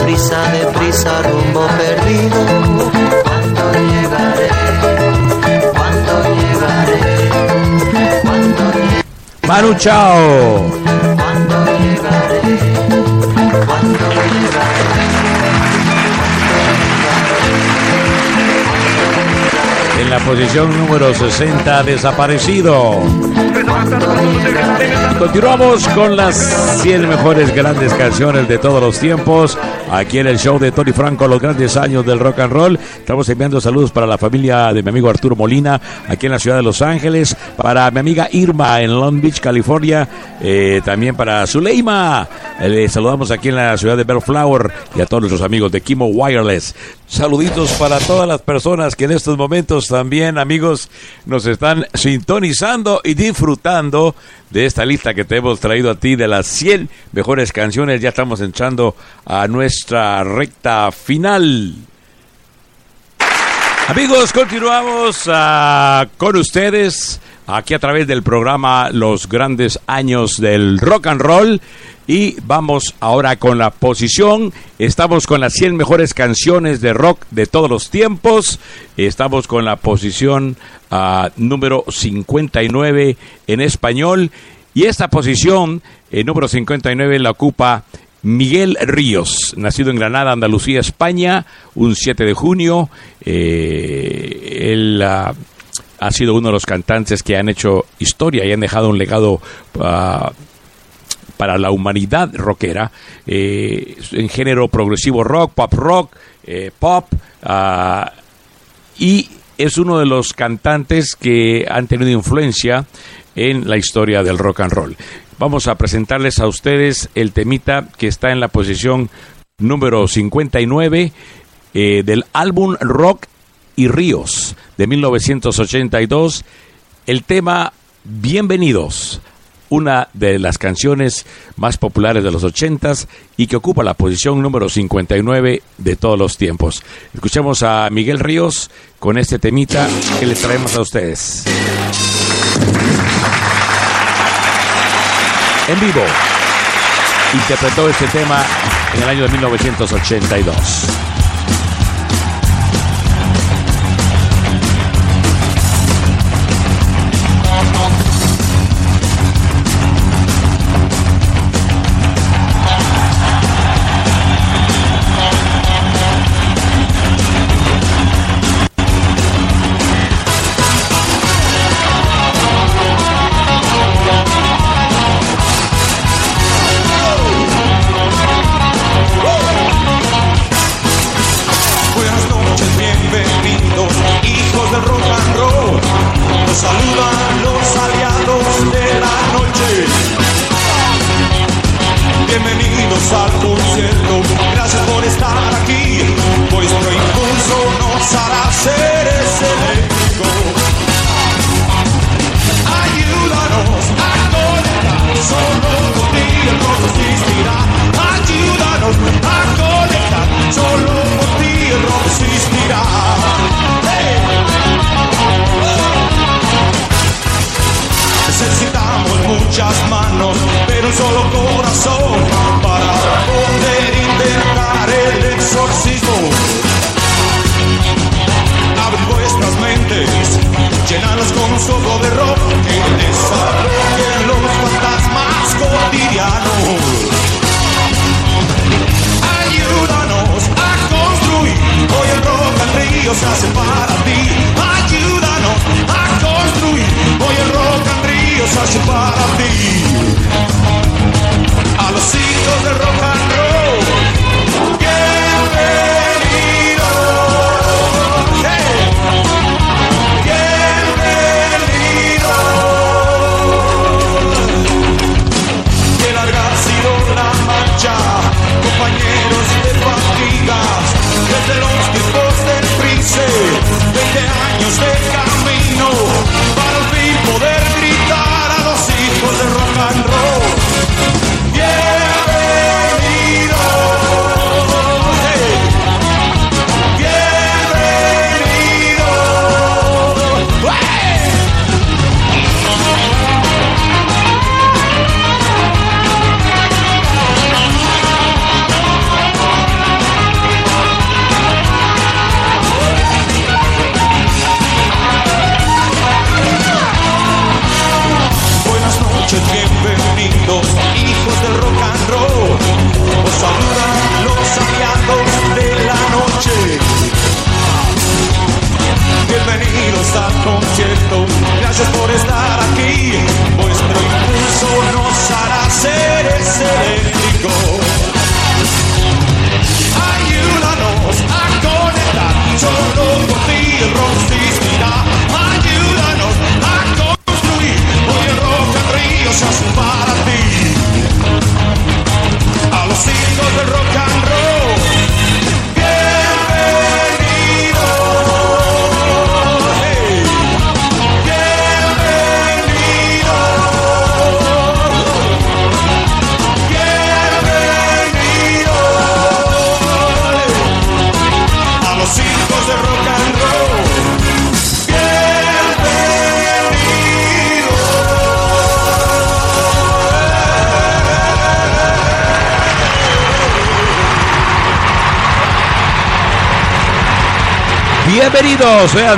deprisa, deprisa, rumbo perdido. Cuando llegaré, cuando llegaré, cuando llegaré, Manu Chao. cuando llegaré, cuando llegaré. En la posición número 60, desaparecido. Continuamos con las 100 mejores grandes canciones de todos los tiempos. Aquí en el show de Tony Franco, los grandes años del rock and roll. Estamos enviando saludos para la familia de mi amigo Arturo Molina, aquí en la ciudad de Los Ángeles, para mi amiga Irma en Long Beach, California, eh, también para Zuleima. Eh, Le saludamos aquí en la ciudad de Bellflower y a todos nuestros amigos de Kimo Wireless. Saluditos para todas las personas que en estos momentos también, amigos, nos están sintonizando y disfrutando de esta lista que te hemos traído a ti de las 100 mejores canciones. Ya estamos entrando a nuestra recta final. Amigos, continuamos ah, con ustedes aquí a través del programa Los grandes años del rock and roll y vamos ahora con la posición. Estamos con las 100 mejores canciones de rock de todos los tiempos. Estamos con la posición ah, número 59 en español y esta posición, el número 59 la ocupa Miguel Ríos, nacido en Granada, Andalucía, España, un 7 de junio. Eh, él ah, ha sido uno de los cantantes que han hecho historia y han dejado un legado ah, para la humanidad rockera eh, en género progresivo rock, pop rock, eh, pop ah, y es uno de los cantantes que han tenido influencia en la historia del rock and roll. Vamos a presentarles a ustedes el temita que está en la posición número 59 eh, del álbum Rock y Ríos de 1982. El tema Bienvenidos, una de las canciones más populares de los 80s y que ocupa la posición número 59 de todos los tiempos. Escuchemos a Miguel Ríos con este temita que les traemos a ustedes. En vivo, interpretó este tema en el año de 1982.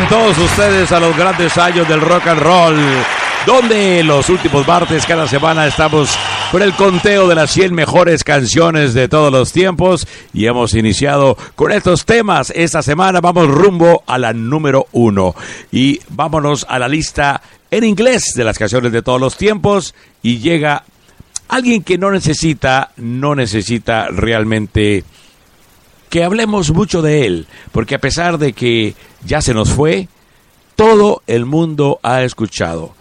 Todos ustedes a los grandes años del rock and roll, donde los últimos martes cada semana estamos con el conteo de las 100 mejores canciones de todos los tiempos y hemos iniciado con estos temas. Esta semana vamos rumbo a la número uno y vámonos a la lista en inglés de las canciones de todos los tiempos y llega alguien que no necesita, no necesita realmente que hablemos mucho de él, porque a pesar de que ya se nos fue, todo el mundo ha escuchado,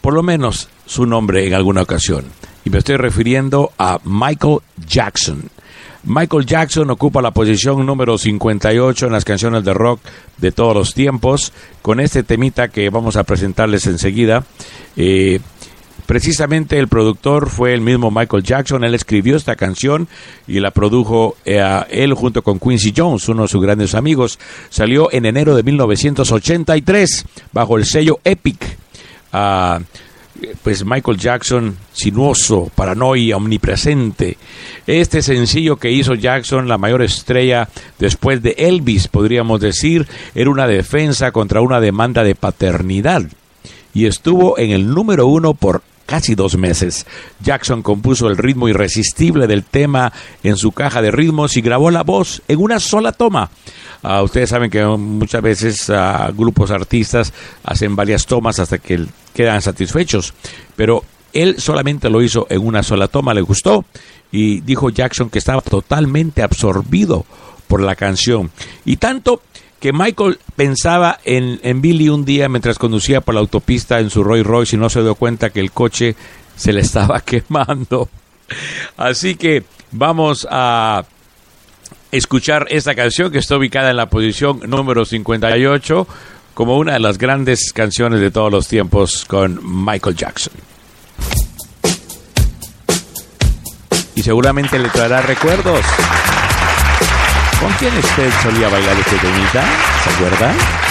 por lo menos su nombre en alguna ocasión. Y me estoy refiriendo a Michael Jackson. Michael Jackson ocupa la posición número 58 en las canciones de rock de todos los tiempos, con este temita que vamos a presentarles enseguida. Eh, Precisamente el productor fue el mismo Michael Jackson. Él escribió esta canción y la produjo eh, él junto con Quincy Jones, uno de sus grandes amigos. Salió en enero de 1983 bajo el sello Epic. Ah, pues Michael Jackson, sinuoso, paranoia, omnipresente. Este sencillo que hizo Jackson, la mayor estrella después de Elvis, podríamos decir, era una defensa contra una demanda de paternidad y estuvo en el número uno por casi dos meses. Jackson compuso el ritmo irresistible del tema en su caja de ritmos y grabó la voz en una sola toma. Ah, ustedes saben que muchas veces ah, grupos artistas hacen varias tomas hasta que quedan satisfechos, pero él solamente lo hizo en una sola toma, le gustó y dijo Jackson que estaba totalmente absorbido por la canción. Y tanto que Michael pensaba en, en Billy un día mientras conducía por la autopista en su Rolls Royce y no se dio cuenta que el coche se le estaba quemando. Así que vamos a escuchar esta canción que está ubicada en la posición número 58 como una de las grandes canciones de todos los tiempos con Michael Jackson. Y seguramente le traerá recuerdos. ¿Con quién usted solía bailar este temita? ¿Se acuerda?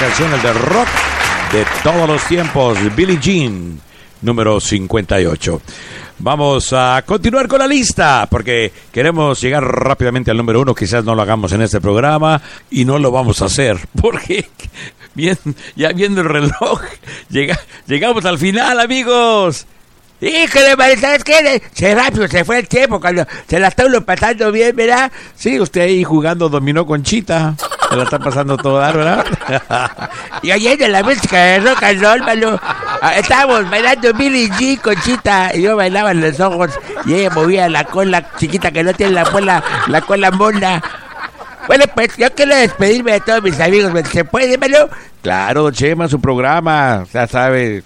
Canciones de rock de todos los tiempos. Billie Jean, número 58. Vamos a continuar con la lista porque queremos llegar rápidamente al número uno. Quizás no lo hagamos en este programa y no lo vamos a hacer porque ya viendo el reloj llega- llegamos al final, amigos. Híjole, ¿sabes qué? Se rápido, se fue el tiempo cuando se la está uno pasando bien, ¿verdad? Sí, usted ahí jugando dominó con Chita. Se la está pasando todo dar, ¿verdad? Y oyendo la música de rock and roll, mano. ah, Estábamos bailando Billy G con Chita y yo bailaba en los ojos y ella movía la cola chiquita que no tiene la cola, la cola mona. Bueno, pues yo quiero despedirme de todos mis amigos. ¿Se puede, mano? Claro, don Chema, su programa, ya sabe.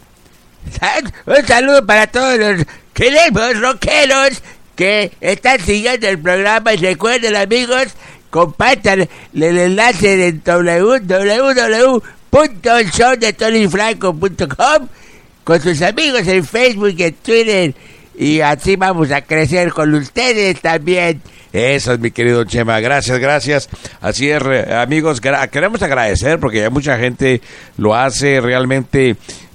Un saludo para todos los queridos rockeros que están siguiendo el programa y recuerden amigos, compartan el enlace en www.showdetonyfranco.com con sus amigos en Facebook y en Twitter y así vamos a crecer con ustedes también. Eso es mi querido Chema, gracias, gracias. Así es, amigos, queremos agradecer porque ya mucha gente lo hace realmente.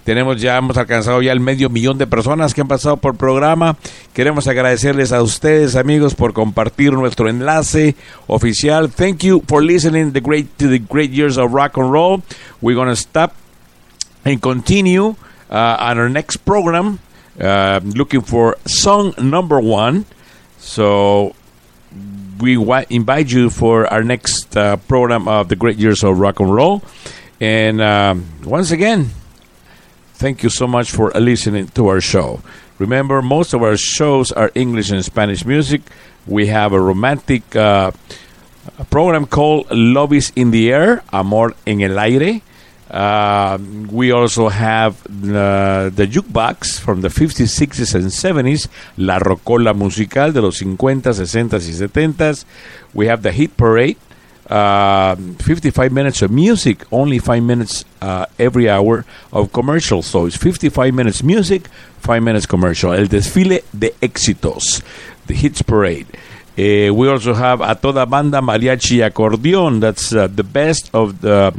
Tenemos ya, hemos alcanzado ya el medio millón de personas que han pasado por programa. Queremos agradecerles a ustedes, amigos, por compartir nuestro enlace oficial. Thank you for listening the great, to the great years of rock and roll. We're going to stop and continue uh, on our next program, uh, looking for song number one. So we invite you for our next uh, program of the Great Years of Rock and Roll. And um, once again, thank you so much for listening to our show. Remember, most of our shows are English and Spanish music. We have a romantic uh, program called Love is in the Air, Amor en el Aire. Uh, we also have uh, the jukebox from the 50s, 60s, and 70s, La Rocola Musical de los 50, 60 y 70s. We have the Hit Parade, uh, 55 minutes of music, only 5 minutes uh, every hour of commercial. So it's 55 minutes music, 5 minutes commercial. El desfile de éxitos, the Hits Parade. Uh, we also have a toda banda mariachi acordeon. That's uh, the best of the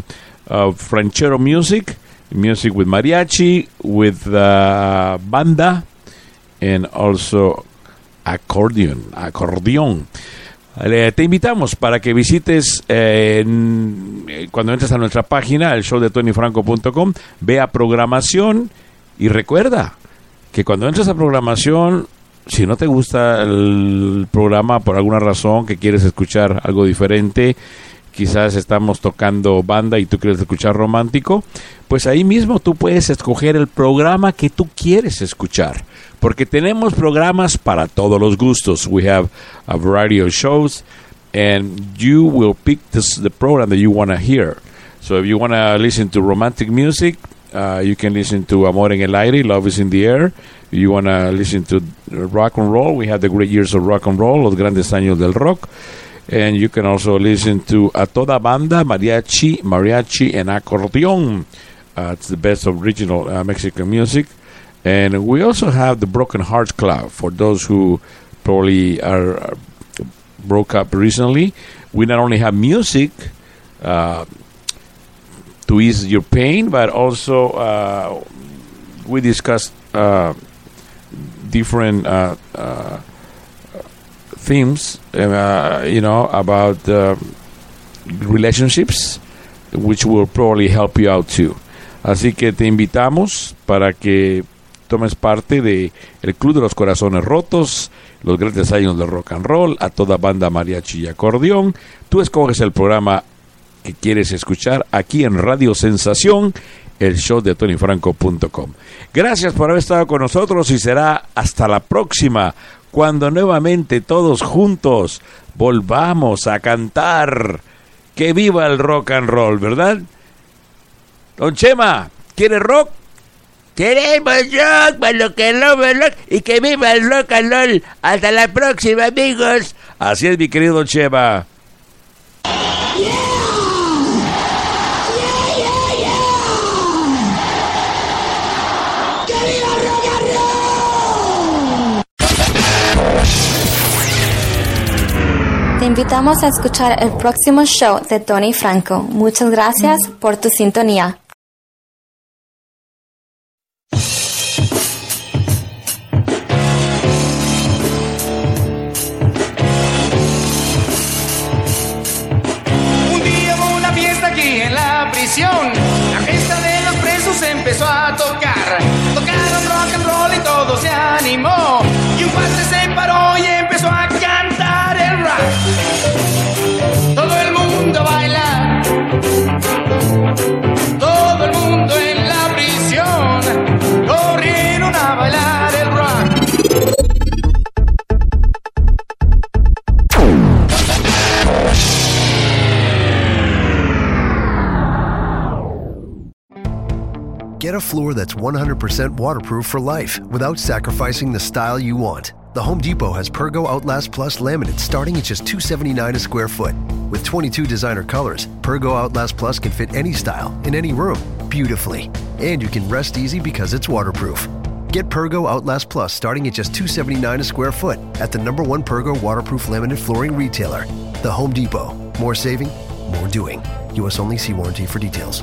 of ranchero music, music with mariachi, with uh, banda, and also accordion. Acordeón. Te invitamos para que visites eh, eh, cuando entres a nuestra página, el show de tonyfranco.com, vea programación y recuerda que cuando entres a programación, si no te gusta el programa por alguna razón que quieres escuchar algo diferente, quizás estamos tocando banda y tú quieres escuchar romántico, pues ahí mismo tú puedes escoger el programa que tú quieres escuchar, porque tenemos programas para todos los gustos. We have a variety of shows and you will pick the program that you want to hear. So if you want to listen to romantic music, uh, you can listen to Amor en el Aire, Love is in the Air. You want to listen to rock and roll, we have the great years of rock and roll, los grandes años del rock. And you can also listen to A Toda Banda, Mariachi, Mariachi, and Accordion. Uh, it's the best of original uh, Mexican music. And we also have the Broken Hearts Club for those who probably are uh, broke up recently. We not only have music uh, to ease your pain, but also uh, we discuss uh, different uh, uh, themes, uh, you know, about uh, relationships, which will probably help you out too. Así que te invitamos para que tomes parte de el Club de los Corazones Rotos, los grandes años del rock and roll, a toda banda mariachi y acordeón. Tú escoges el programa que quieres escuchar aquí en Radio Sensación, el show de tonyfranco.com. Gracias por haber estado con nosotros y será hasta la próxima, cuando nuevamente todos juntos volvamos a cantar. Que viva el rock and roll, ¿verdad? Don Chema, ¿quiere rock? Queremos rock, para lo que no rock y que viva el rock and roll. Hasta la próxima, amigos. Así es, mi querido Cheva. Te invitamos a escuchar el próximo show de Tony Franco. Muchas gracias por tu sintonía. Un día hubo una fiesta aquí en la prisión. La fiesta de los presos empezó a tocar. Tocaron rock and roll y todo se animó. Y un cuate se paró y empezó a Get a floor that's 100% waterproof for life without sacrificing the style you want. The Home Depot has Pergo Outlast Plus laminate starting at just 279 a square foot. With 22 designer colors, Pergo Outlast Plus can fit any style in any room beautifully. And you can rest easy because it's waterproof. Get Pergo Outlast Plus starting at just 279 a square foot at the number one Pergo waterproof laminate flooring retailer, The Home Depot. More saving, more doing. US only see warranty for details.